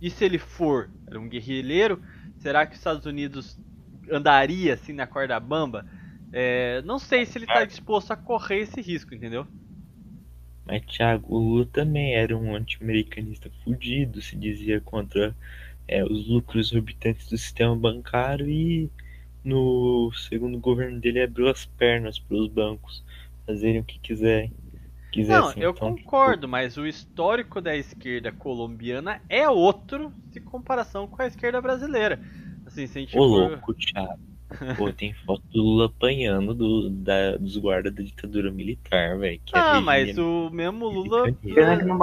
E se ele for era um guerrilheiro, será que os Estados Unidos andaria assim na corda bamba? É, não sei se ele está disposto a correr esse risco, entendeu? Mas Thiago, o Lula também era um anti-americanista fudido, se dizia contra é, os lucros exorbitantes do sistema bancário e no segundo governo dele abriu as pernas para os bancos fazerem o que quiserem. Não, quisessem. eu Então, concordo, mas o histórico da esquerda colombiana é outro em comparação com a esquerda brasileira. Assim, se a gente Ô for- louco, Thiago. Pô, tem foto do Lula apanhando do, da, dos guardas da ditadura militar, velho. é Ah, mas o mesmo Lula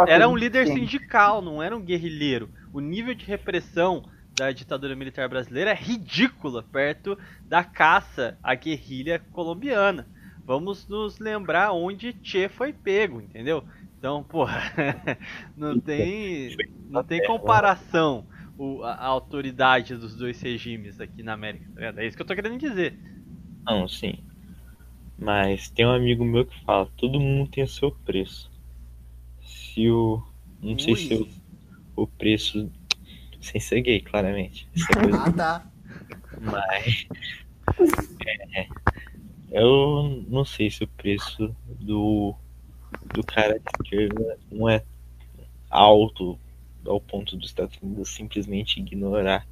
era um líder sindical, não era um guerrilheiro. O nível de repressão da ditadura militar brasileira é ridícula perto da caça à guerrilha colombiana. Vamos nos lembrar onde Che foi pego, entendeu? Então, porra, não tem, não tem comparação o- a, a autoridade dos dois regimes aqui na América. tá ligado? É isso que eu tô querendo dizer. Não, sim. Mas tem um amigo meu que fala, todo mundo tem o seu preço. Se o. Não sei Ui. se o, o preço. Sem ser gay, claramente. É coisa Ah, tá. Mas. é, eu não sei se o preço do, do cara de esquerda não é alto ao ponto dos Estados Unidos simplesmente ignorar.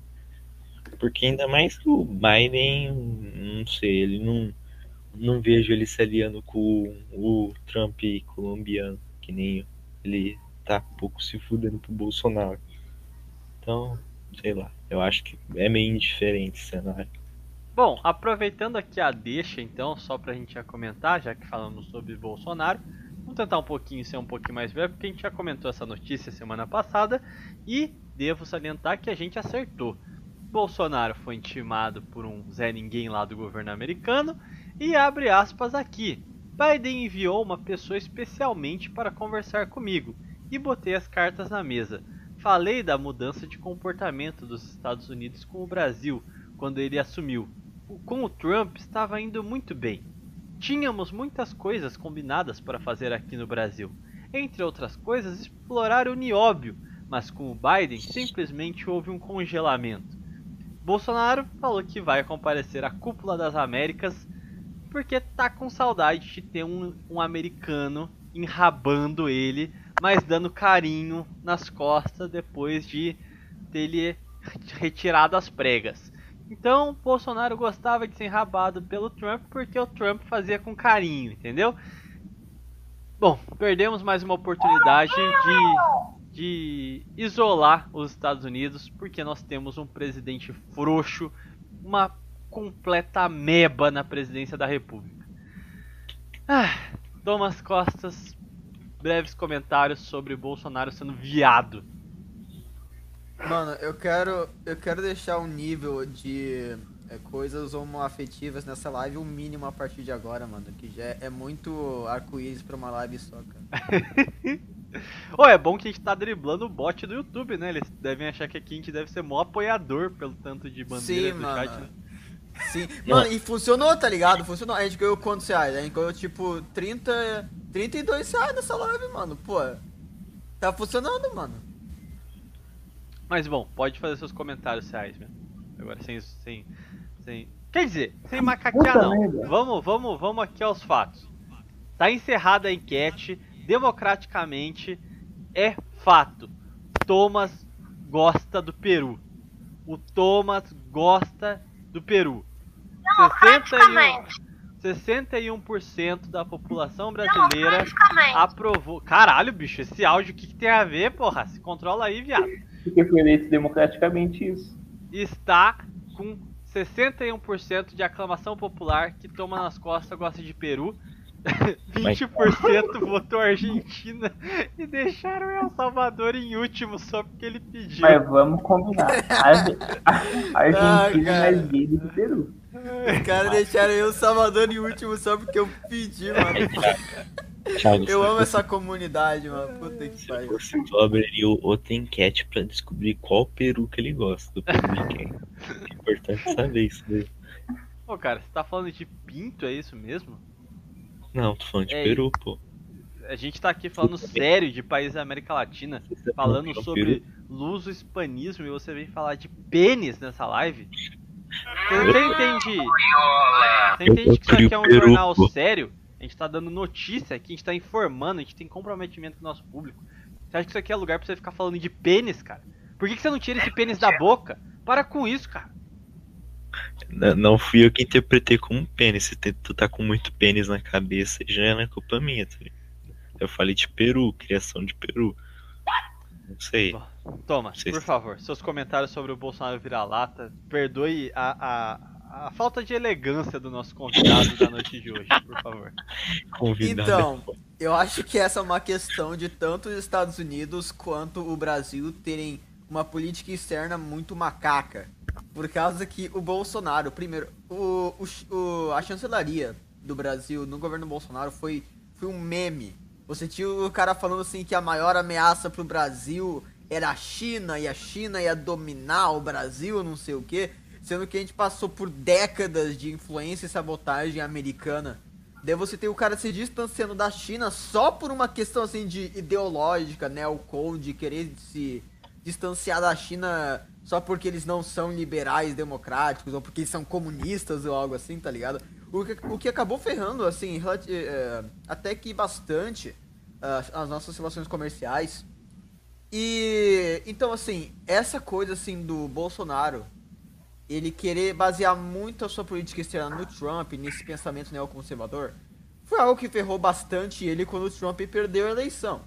Porque ainda mais que o Biden, não sei, ele não. Não vejo ele se aliando com o Trump colombiano, que nem ele tá pouco se fudendo pro Bolsonaro. Então, sei lá, eu acho que é meio indiferente o cenário. Bom, aproveitando aqui a deixa, então, só pra gente já comentar, já que falamos sobre Bolsonaro, vamos tentar um pouquinho ser um pouquinho mais breve, porque a gente já comentou essa notícia semana passada e devo salientar que a gente acertou. Bolsonaro foi intimado por um Zé Ninguém lá do governo americano e abre aspas aqui. Biden enviou uma pessoa especialmente para conversar comigo e botei as cartas na mesa. Falei da mudança de comportamento dos Estados Unidos com o Brasil quando ele assumiu. Com o Trump estava indo muito bem. Tínhamos muitas coisas combinadas para fazer aqui no Brasil. Entre outras coisas, explorar o nióbio, mas com o Biden simplesmente houve um congelamento. Bolsonaro falou que vai comparecer à cúpula das Américas porque tá com saudade de ter um, um americano enrabando ele, mas dando carinho nas costas depois de ter ele retirado as pregas. Então, Bolsonaro gostava de ser enrabado pelo Trump porque o Trump fazia com carinho, entendeu? Bom, perdemos mais uma oportunidade de, de isolar os Estados Unidos porque nós temos um presidente frouxo, uma completa meba na presidência da República. Ah, Thomas Costas, breves comentários sobre Bolsonaro sendo viado. Mano, eu quero, eu quero deixar um nível de é, coisas homoafetivas nessa live o mínimo a partir de agora, mano. Que já é muito arco-íris pra uma live só, cara. Ô, é bom que a gente tá driblando o bot do YouTube, né? Eles devem achar que aqui a gente deve ser mó apoiador pelo tanto de bandeira Sim, do mano. chat. né? Sim. Mano, e funcionou, tá ligado? Funcionou. A gente ganhou quantos reais? A gente ganhou tipo 30, 32 reais nessa live, mano. Pô, tá funcionando, mano. Mas bom, pode fazer seus comentários reais mesmo. Agora sem. sem, sem... Quer dizer, sem macaquear Puta não. merda. Vamos, vamos, vamos aqui aos fatos. Tá encerrada a enquete, democraticamente é fato. Thomas gosta do Peru. O Thomas gosta do Peru. 61, 61% da população brasileira aprovou. Caralho, bicho, esse áudio o que, que tem a ver, porra? Se controla aí, viado. Porque foi eleito democraticamente isso. está com 61% de aclamação popular que toma nas costas gosta de Peru. 20% votou Argentina e deixaram El Salvador em último só porque ele pediu. Mas vamos combinar. A, a Argentina Ah, é mais gay do que o Peru. Os caras deixaram eu Salvador em último só porque eu pedi, mano. Eu amo essa comunidade, mano. Puta que Se pariu. fosse tu, abriria outra enquete pra descobrir qual peru que ele gosta do peru de quem. É importante saber isso daí. Pô, cara, você tá falando de pinto, é isso mesmo? Não, tô falando de É, peru, pô. A gente tá aqui falando sério de países da América Latina, falando Não, sobre luso-hispanismo e você vem falar de pênis nessa live? Você, você entende? Você entende que isso aqui é um jornal sério? A gente tá dando notícia aqui, a gente tá informando, a gente tem comprometimento com o nosso público. Você acha que isso aqui é lugar pra você ficar falando de pênis, cara? Por que, que você não tira esse pênis da boca? Para com isso, cara. N- Não fui eu que interpretei como pênis. Se tu tá com muito pênis na cabeça, já não é culpa minha, tá ligado? Eu falei de peru, criação de peru. Não sei. Toma, Vocês- por favor, seus comentários sobre o Bolsonaro virar-lata. Perdoe a, a, a falta de elegância do nosso convidado da noite de hoje, por favor. Convidado. Então, eu acho que essa é uma questão de tanto os Estados Unidos quanto o Brasil terem uma política externa muito macaca. Por causa que o Bolsonaro, primeiro, o, o, o- a chancelaria do Brasil no governo Bolsonaro foi, foi um meme. Você tinha o cara falando assim que a maior ameaça pro Brasil era a China e a China ia dominar o Brasil, não sei o que, sendo que a gente passou por décadas de influência e sabotagem americana. Daí você tem o cara se distanciando da China só por uma questão assim de ideológica, né? O code querer se distanciar da China só porque eles não são liberais democráticos ou porque eles são comunistas ou algo assim, tá ligado? O que, o que acabou ferrando, assim, relati- eh, até que bastante ah, as nossas relações comerciais. E então assim, essa coisa assim do Bolsonaro, ele querer basear muito a sua política externa no Trump, nesse pensamento neoconservador, foi algo que ferrou bastante ele quando o Trump perdeu a eleição.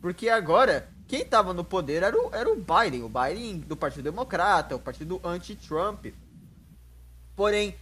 Porque agora, quem tava no poder era o, era o Biden, o Biden do Partido Democrata, o partido anti-Trump. Porém,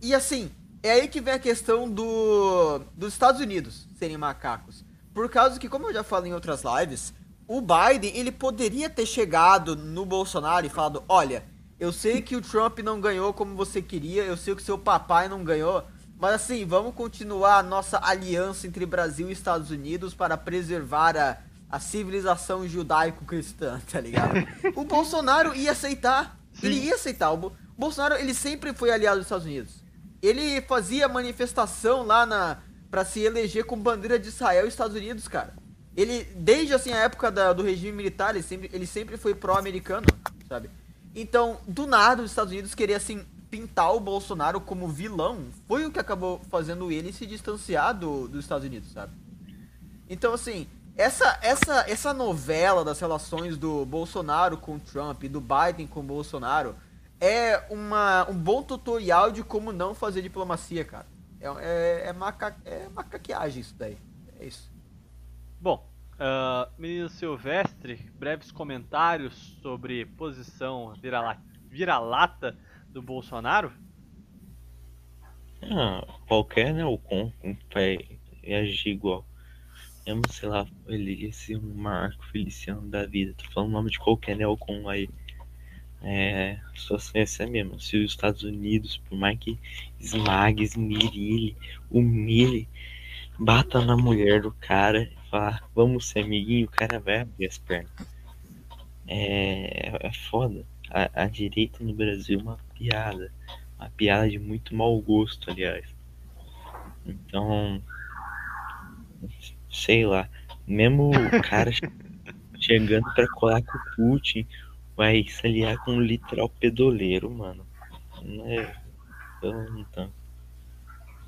e assim, é aí que vem a questão do dos Estados Unidos serem macacos. Por causa que, como eu já falei em outras lives, o Biden, ele poderia ter chegado no Bolsonaro e falado, olha, eu sei que o Trump não ganhou como você queria, eu sei que seu papai não ganhou, mas assim, vamos continuar a nossa aliança entre Brasil e Estados Unidos para preservar a, a civilização judaico-cristã, tá ligado? o Bolsonaro ia aceitar, ele ia aceitar. O Bo- Bolsonaro, ele sempre foi aliado dos Estados Unidos. Ele fazia manifestação lá na para se eleger com bandeira de Israel e Estados Unidos, cara. Ele, desde assim a época da- do regime militar, ele sempre, ele sempre foi pró-americano, sabe? Então, do nada, os Estados Unidos queria assim pintar o Bolsonaro como vilão, foi o que acabou fazendo ele se distanciar do, dos Estados Unidos, sabe? Então, assim, essa, essa, essa novela das relações do Bolsonaro com o Trump e do Biden com o Bolsonaro é uma, um bom tutorial de como não fazer diplomacia, cara. É, é, é, maca, é macaqueagem isso daí. É isso. Bom, ah, menino Silvestre, breves comentários sobre posição vira-la- vira-lata do Bolsonaro? Ah, qualquer neocon vai agir igual. Mesmo, sei lá, ele esse Marco Feliciano da vida. Tô falando o nome de qualquer neocon aí. É, só se essa é mesmo. Se os Estados Unidos, por mais que esmague, esmirilhe, humilhe, bata na mulher do cara e fala, vamos ser amiguinho, o cara vai abrir as pernas. É, é foda. A, a direita no Brasil é uma piada. Uma piada de muito mau gosto, aliás. Então, sei lá. Mesmo o cara che- chegando pra colar com o Putin, vai se aliar com um literal pedoleiro, mano. Não é. Tanto.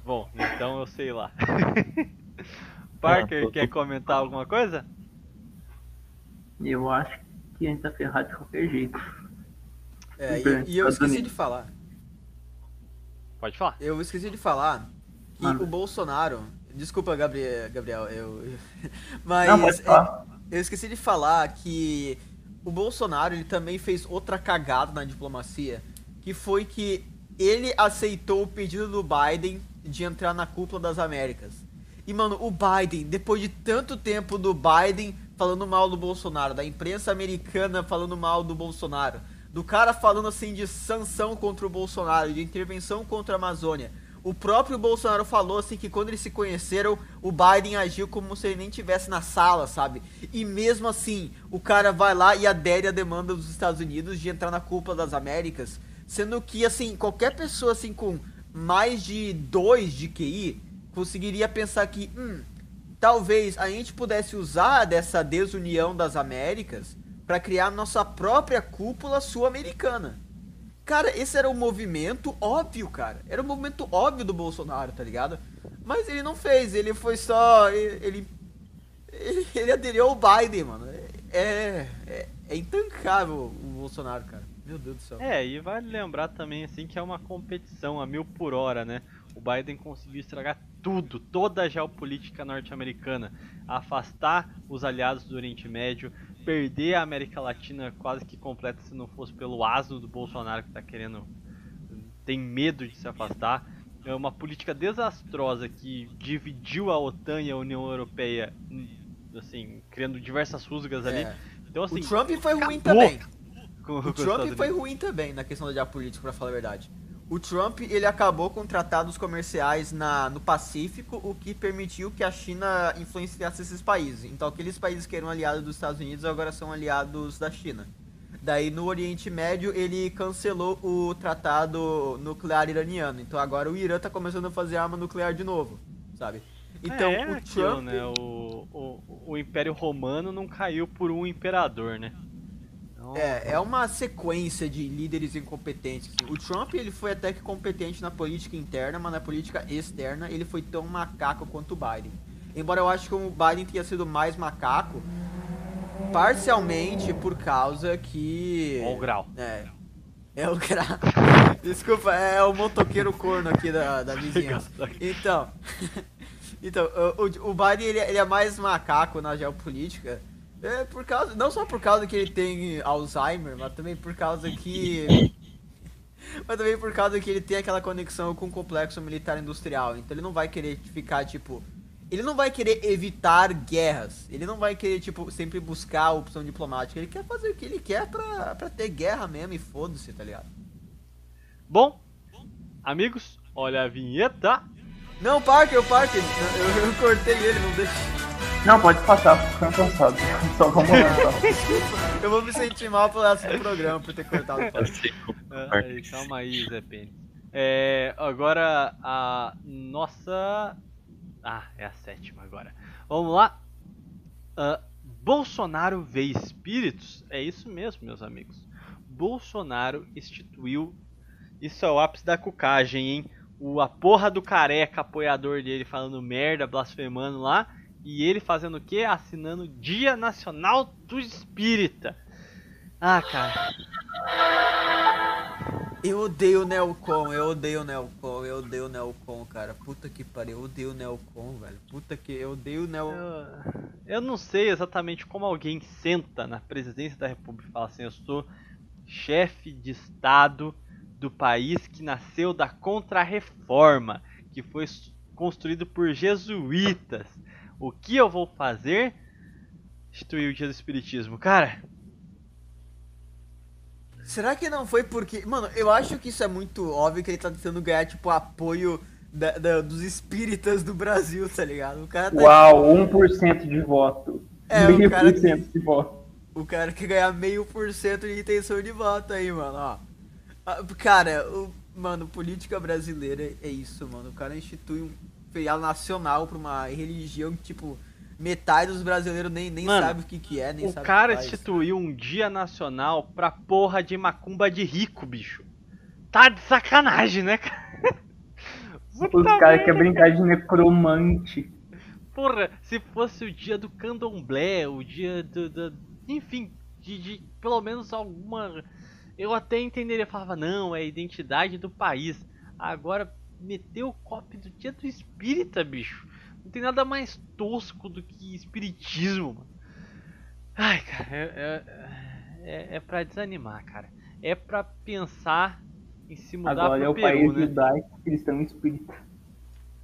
Bom, então eu sei lá. Parker, tô- quer comentar alguma coisa? Eu acho que a gente tá ferrado de qualquer jeito. É, e, e eu esqueci de falar. Pode falar. Eu esqueci de falar que Manda. o Bolsonaro. Desculpa, Gabriel, Gabriel eu. Mas Não, pode é, eu esqueci de falar que o Bolsonaro ele também fez outra cagada na diplomacia, que foi que ele aceitou o pedido do Biden de entrar na cúpula das Américas. E mano, o Biden, depois de tanto tempo do Biden falando mal do Bolsonaro, da imprensa americana falando mal do Bolsonaro, do cara falando assim de sanção contra o Bolsonaro, de intervenção contra a Amazônia. O próprio Bolsonaro falou assim que quando eles se conheceram, o Biden agiu como se ele nem tivesse na sala, sabe? E mesmo assim, o cara vai lá e adere à demanda dos Estados Unidos de entrar na cúpula das Américas, sendo que assim, qualquer pessoa assim com mais de dois de QI conseguiria pensar que, hum, talvez a gente pudesse usar dessa desunião das Américas para criar nossa própria cúpula sul-americana. Cara, esse era um movimento óbvio, cara. Era um movimento óbvio do Bolsonaro, tá ligado? Mas ele não fez, ele foi só. Ele. Ele, ele aderiu ao Biden, mano. É, é, é intancável o Bolsonaro, cara. Meu Deus do céu. É, e vale lembrar também assim que é uma competição a mil por hora, né? O Biden conseguiu estragar tudo, toda a geopolítica norte-americana, afastar os aliados do Oriente Médio, perder a América Latina quase que completa se não fosse pelo asno do Bolsonaro que tá querendo tem medo de se afastar. É uma política desastrosa que dividiu a OTAN e a União Europeia, assim, criando diversas rusgas ali. É. Então assim, o Trump foi ruim também. O Trump foi ruim também na questão da geopolítica, pra falar a verdade. O Trump, ele acabou com tratados comerciais na, no Pacífico, o que permitiu que a China influenciasse esses países. Então, aqueles países que eram aliados dos Estados Unidos agora são aliados da China. Daí, no Oriente Médio, ele cancelou o tratado nuclear iraniano. Então, agora o Irã tá começando a fazer arma nuclear de novo, sabe? Então, é, o aquilo, Trump... né? O, o, o Império Romano não caiu por um imperador, né? Então, É, é uma sequência de líderes incompetentes. O Trump ele foi até que competente na política interna, mas na política externa ele foi tão macaco quanto o Biden. Embora eu acho que o Biden tenha sido mais macaco, parcialmente por causa que. Ó o grau. É. É o grau. Desculpa, é o motoqueiro corno aqui da, da vizinhança. Então. Então, o, o Biden ele, é- ele é mais macaco na geopolítica. É por causa. Não só por causa que ele tem Alzheimer, mas também por causa que. mas também por causa que ele tem aquela conexão com o complexo militar industrial. Então ele não vai querer ficar, tipo. Ele não vai querer evitar guerras. Ele não vai querer, tipo, sempre buscar a opção diplomática. Ele quer fazer o que ele quer pra, pra ter guerra mesmo e foda-se, tá ligado? Bom, amigos, olha a vinheta. Não, Parker, o Parker, eu, eu cortei ele, não deixa. Não, pode passar, tô ficando cansado. Só vamos lá. Só. Eu vou me sentir mal pelo resto do programa por ter cortado o como Ah, aí, calma aí, Zé Pênis. É, agora a nossa. Ah, é a sétima agora. Vamos lá. Ah, Bolsonaro vê espíritos? É isso mesmo, meus amigos. Bolsonaro instituiu. Isso é o ápice da cucagem, hein? O, a porra do careca apoiador dele falando merda, blasfemando lá. E ele fazendo o quê? Assinando Dia Nacional do Espírita. Ah, cara. Eu odeio o Neocon, eu odeio o Neocon, eu odeio o Neocon, cara. Puta que pariu, eu odeio o Neocon, velho. Puta que eu odeio o Neo. Eu, eu não sei exatamente como alguém senta na presidência da república e fala assim, eu sou chefe de estado do país que nasceu da Contra-Reforma, que foi construído por jesuítas. O que eu vou fazer? Instituir o dia do espiritismo. Cara, Será que não foi porque. Mano, eu acho que isso é muito óbvio que ele tá tentando ganhar, tipo, apoio da- da- dos espíritas do Brasil, tá ligado? O cara tá. Uau, 1% de voto. É, o Meio cara por cento de voto. O cara quer ganhar meio por cento de intenção de voto aí, mano, ó. Ah, Cara, o, mano, política brasileira é isso, mano. O cara institui um feriado nacional pra uma religião que, tipo, metade dos brasileiros nem, nem Mano, sabe o que que é, nem o sabe cara que faz. instituiu um dia nacional pra porra de macumba de rico, bicho. Tá de sacanagem, né, cara? Os Puta caras querem brincar de necromante. Porra, se fosse o dia do candomblé, o dia do. do- enfim, de, de pelo menos alguma. Eu até entenderia, falava, não, é a identidade do país. Agora, meteu o copy do dia do espírita, bicho. Não tem nada mais tosco do que espiritismo, mano. Ai, cara, é, é, é, é pra desanimar, cara. É pra pensar em se mudar Agora é pro o Peru, país né? judaico cristão espírita.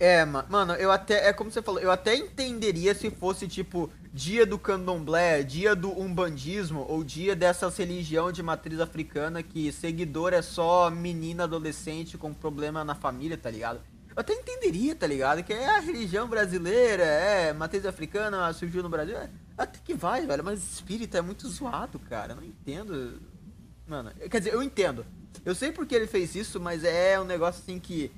É, ma- mano, eu até. É como você falou, eu até entenderia se fosse tipo dia do candomblé, dia do umbandismo, ou dia dessas religião de matriz africana que seguidor é só menina adolescente com problema na família, tá ligado? Eu até entenderia, tá ligado? Que é a religião brasileira, é matriz africana, surgiu no Brasil. É, até que vai, velho, mas espírita é muito zoado, cara. Eu não entendo. Mano, quer dizer, eu entendo. Eu sei porque ele fez isso, mas é um negócio assim que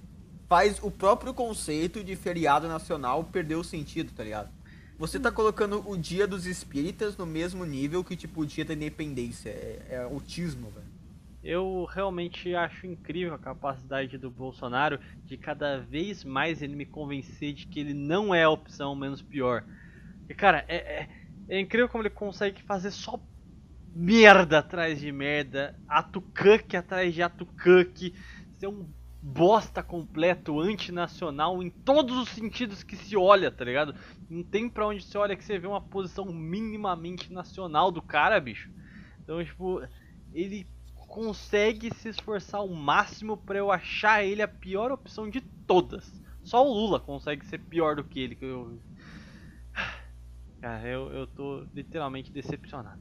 faz o próprio conceito de feriado nacional perder o sentido, tá ligado? Você tá colocando o dia dos espíritas no mesmo nível que, tipo, o dia da independência. É, é autismo, velho. Eu realmente acho incrível a capacidade do Bolsonaro de cada vez mais ele me convencer de que ele não é a opção menos pior. E cara, é, é, é incrível como ele consegue fazer só merda atrás de merda, atucuck atrás de atucuck, ser um bosta completo, antinacional em todos os sentidos que se olha, tá ligado? Não tem pra onde você olha que você vê uma posição minimamente nacional do cara, bicho. Então, tipo, ele consegue se esforçar ao máximo pra eu achar ele a pior opção de todas. Só o Lula consegue ser pior do que ele. Que eu... Cara, eu, eu tô literalmente decepcionado.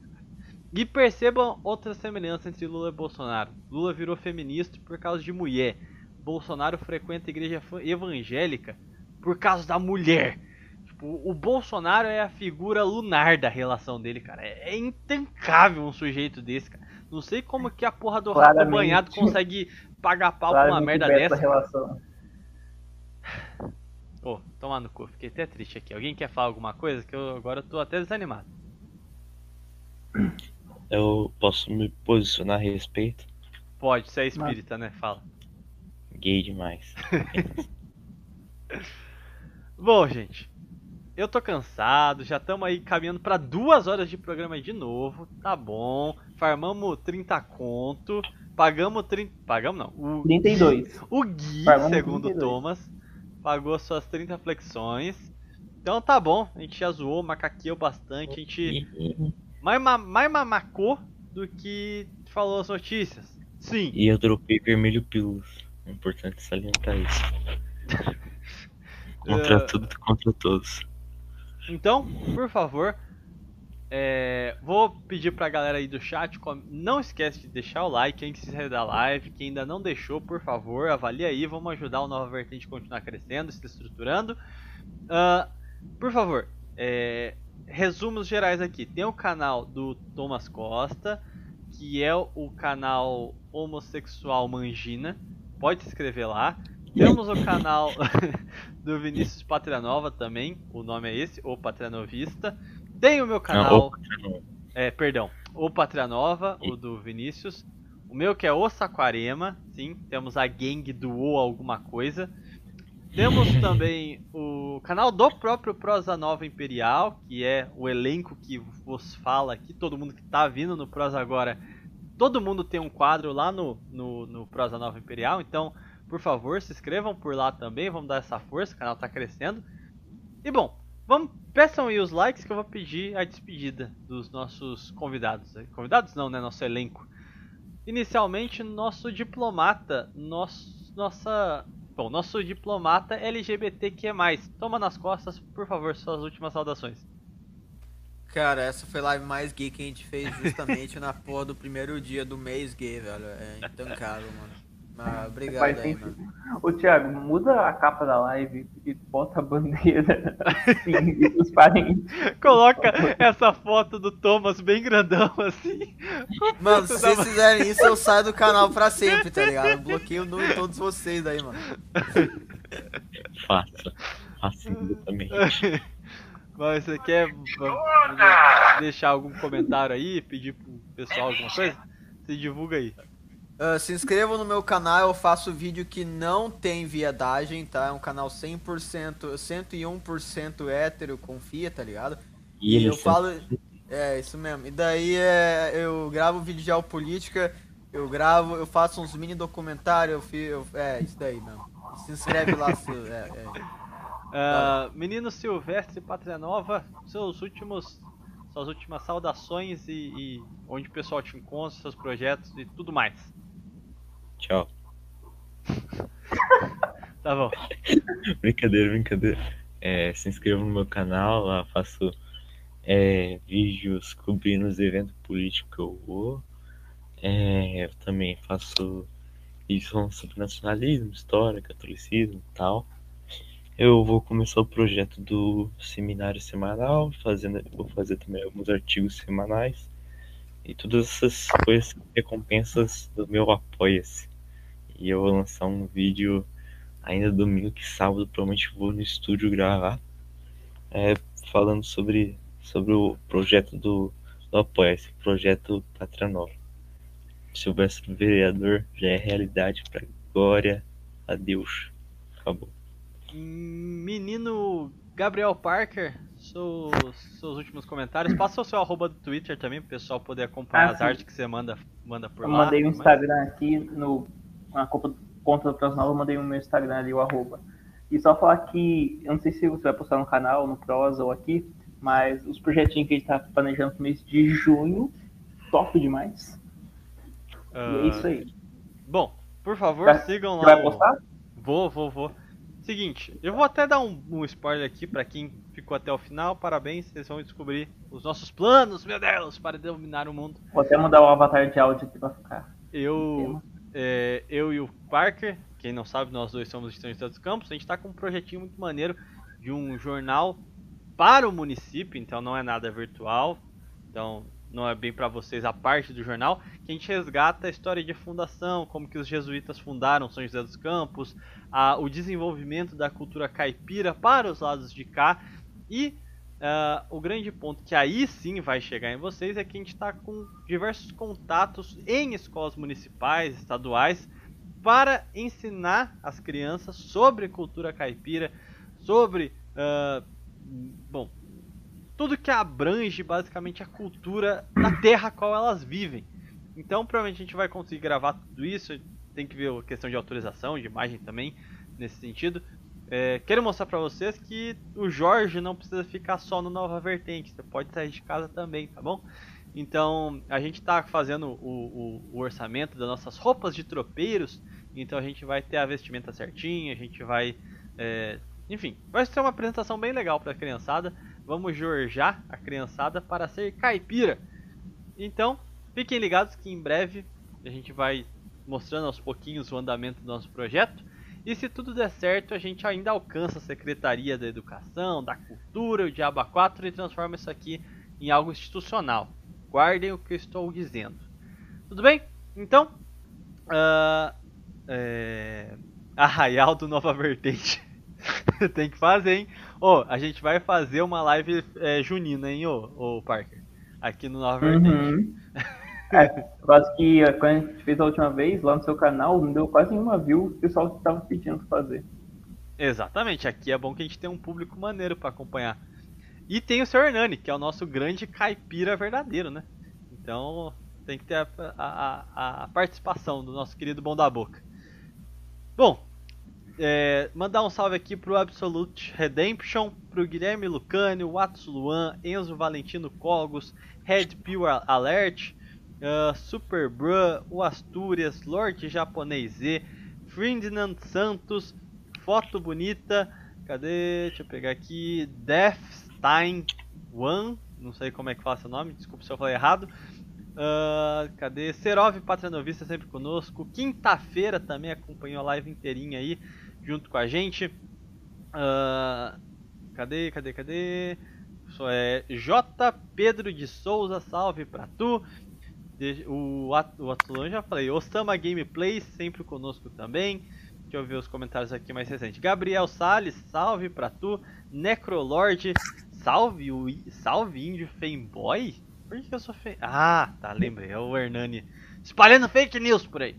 E percebam outra semelhança entre Lula e Bolsonaro. Lula virou feminista por causa de mulher. Bolsonaro frequenta a igreja evangélica por causa da mulher. Tipo, o Bolsonaro é a figura lunar da relação dele, cara. É, é intancável um sujeito desse, cara. Não sei como que a porra do rato Claramente. banhado consegue pagar pau pra uma merda dessa. relação. Ô, tomar no cu, fiquei até triste aqui. Alguém quer falar alguma coisa? Que eu agora eu tô até desanimado. Eu posso me posicionar a respeito? Pode, você é espírita, né? Fala. Gay demais. Bom, gente, eu tô cansado, já estamos aí caminhando pra duas horas de programa de novo, tá bom. Farmamos 30 conto, pagamos 30. Pagamos não. O 32. O Gui, Farmamos segundo 32. Thomas, pagou suas 30 flexões. Então tá bom, a gente já zoou, macaqueou bastante, a gente mais, ma- mais mamacou do que falou as notícias. Sim. E eu dropei vermelho pílulas. É importante salientar isso. Contra É. tudo contra todos. Então, por favor, é, vou pedir pra galera aí do chat, não esquece de deixar o like antes de sair da live. Quem ainda não deixou, por favor, avalie aí. Vamos ajudar o Nova Vertente a continuar crescendo, se estruturando. Ah, por favor, é, resumos gerais aqui. Tem o canal do Thomas Costa, que é o canal homossexual Mangina. Pode se inscrever lá. Temos o canal do Vinícius Pátria Nova também, o nome é esse, o Pátria Novista. Tem o meu canal, é, perdão, o Pátria Nova, o do Vinícius. O meu que é o Saquarema, sim, temos a gangue do O alguma coisa. Temos também o canal do próprio Prosa Nova Imperial, que é o elenco que vos fala aqui, todo mundo que tá vindo no Prosa agora todo mundo tem um quadro lá no, no, no Prosa Nova Imperial, então, por favor, se inscrevam por lá também, vamos dar essa força, o canal tá crescendo. E bom, vamos, peçam aí os likes que eu vou pedir a despedida dos nossos convidados. Convidados não, né? Nosso elenco. Inicialmente, nosso diplomata, nosso, nossa. Bom, nosso diplomata LGBTQ. Toma nas costas, por favor, suas últimas saudações. Cara, essa foi a live mais gay que a gente fez justamente na porra do primeiro dia do mês gay, velho. É intancável, mano. Mas obrigado Faz aí, sentido. mano. Ô, Thiago, muda a capa da live e bota a bandeira assim, e os parentes. Coloca essa foto do Thomas bem grandão assim. Mano, se vocês fizerem isso, eu saio do canal pra sempre, tá ligado? Eu bloqueio o nome de todos vocês aí, mano. Faça. Faça exatamente. Mas você quer deixar algum comentário aí, pedir pro pessoal alguma coisa? Se divulga aí. Ah, se inscrevam no meu canal, eu faço vídeo que não tem viadagem, tá? É um canal 100%, 101% hétero, confia, tá ligado? E eu falo. É, isso mesmo. E daí é, eu gravo vídeo de geopolítica, eu gravo, eu faço uns mini documentários, eu, fi- eu É, isso daí mesmo. Se inscreve lá, se, é, é. Ah, menino Silvestre Pátria Nova, seus últimos, suas últimas saudações e, e onde o pessoal te encontra, seus projetos e tudo mais. Tchau. Tá bom. Brincadeira, brincadeira. É, se inscrevam no meu canal, lá faço é, vídeos cobrindo os eventos políticos que eu vou. É, eu também faço vídeos sobre nacionalismo, história, catolicismo e tal. Eu vou começar o projeto do seminário semanal, fazendo, vou fazer também alguns artigos semanais. E todas essas coisas, recompensas do meu Apoia-se. E eu vou lançar um vídeo ainda domingo que sábado provavelmente vou no estúdio gravar é, falando sobre, sobre o projeto do, do Apoia-se, projeto Pátria Nova. Silvestre Vereador já é realidade para glória a Deus. Acabou. Menino Gabriel Parker, seus, seus últimos comentários. Passa o seu arroba do Twitter também, pro pessoal poder acompanhar Ah, as artes que você manda, manda por Eu lá. mandei um Mas- Instagram aqui no, na conta, conta do Prosa Nova, eu mandei o meu Instagram ali, o arroba. E só falar que, eu não sei se você vai postar no canal, no Prosa ou aqui, mas os projetinhos que a gente tá planejando pro mês de junho, top demais. E é isso aí. Bom, por favor, Vai- sigam Você lá. vai o- postar? Vou, vou, vou. Seguinte, eu vou até dar um, um spoiler aqui pra quem ficou até o final. Parabéns, vocês vão descobrir os nossos planos, meu Deus, para dominar o mundo. Vou até mudar o avatar de áudio aqui pra ficar. Eu, é, eu e o Parker, quem não sabe, nós dois somos estudantes dos campos. A gente tá com um projetinho muito maneiro de um jornal para o município, então não é nada virtual. Então não é bem para vocês a parte do jornal, que a gente resgata a história de fundação, como que os jesuítas fundaram São José dos Campos, a- o desenvolvimento da cultura caipira para os lados de cá. E ah, o grande ponto que aí sim vai chegar em vocês é que a gente está com diversos contatos em escolas municipais, estaduais, para ensinar as crianças sobre cultura caipira, sobre, ah, bom, tudo que abrange basicamente a cultura da terra a qual elas vivem. Então, provavelmente a gente vai conseguir gravar tudo isso. Tem que ver a questão de autorização, de imagem também, nesse sentido. É, quero mostrar pra vocês que o Jorge não precisa ficar só no Nova Vertente. Você pode sair de casa também, tá bom? Então, a gente tá fazendo o, o- o orçamento das nossas roupas de tropeiros. Então, a gente vai ter a vestimenta certinha, a gente vai. é, enfim, vai ser uma apresentação bem legal pra criançada. Vamos jorjar a criançada para ser caipira. Então, fiquem ligados que em breve a gente vai mostrando aos pouquinhos o andamento do nosso projeto. E se tudo der certo, a gente ainda alcança a Secretaria da Educação, da Cultura, o Diaba 4 e transforma isso aqui em algo institucional. Guardem o que eu estou dizendo. Tudo bem? Então, ah, é, Arraial do Nova Vertente. Tem que fazer, hein? Ô, a gente vai fazer uma live é, junina, hein, ô, ô Parker? Aqui no Nova. Uhum. É, quase que eh, quando a gente fez a última vez lá no seu canal, não deu quase nenhuma view, o pessoal estava pedindo pra fazer. Exatamente, aqui é bom que a gente tem um público maneiro pra acompanhar. E tem o Sr. Hernani, que é o nosso grande caipira verdadeiro, né? Então, Tem que ter a- a- a participação do nosso querido Bom da Boca. Bom, é, mandar um salve aqui pro Absolute Redemption, pro Guilherme Lucani, o Atos Luan, Enzo Valentino Cogos, Red Pill Alert, ah, Super Bru, o Astúrias, Lorde Japonês Z, Ferdinand Santos, Foto Bonita, cadê? Deixa eu pegar aqui, Deathstein One, não sei como é que fala seu nome, desculpa se eu falei errado. Ah, cadê? Serov Patranovista sempre conosco. Quinta-feira também acompanhou a live inteirinha aí, junto com a gente. Ah, cadê, cadê, cadê? Só é J. Pedro de Souza, salve pra tu. De- O, o Atulão já falei. Osama Gameplay, sempre conosco também. Deixa eu ver os comentários aqui mais recentes. Gabriel Salles, salve pra tu. Necrolord, salve o salve índio fanboy? Por que, que eu sou fe... Ah, tá, lembrei. É o Hernani espalhando fake news por aí.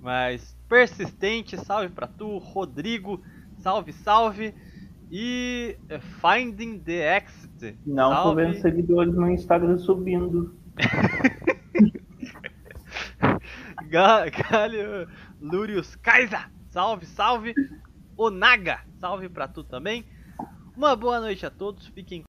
Mas persistente, salve pra tu. Rodrigo, salve, salve. E é, Finding the Exit. Não tô salve. vendo seguidores no Instagram subindo. Ga- Galho Lurius Kaiser, salve, salve. Onaga, salve pra tu também. Uma boa noite a todos, fiquem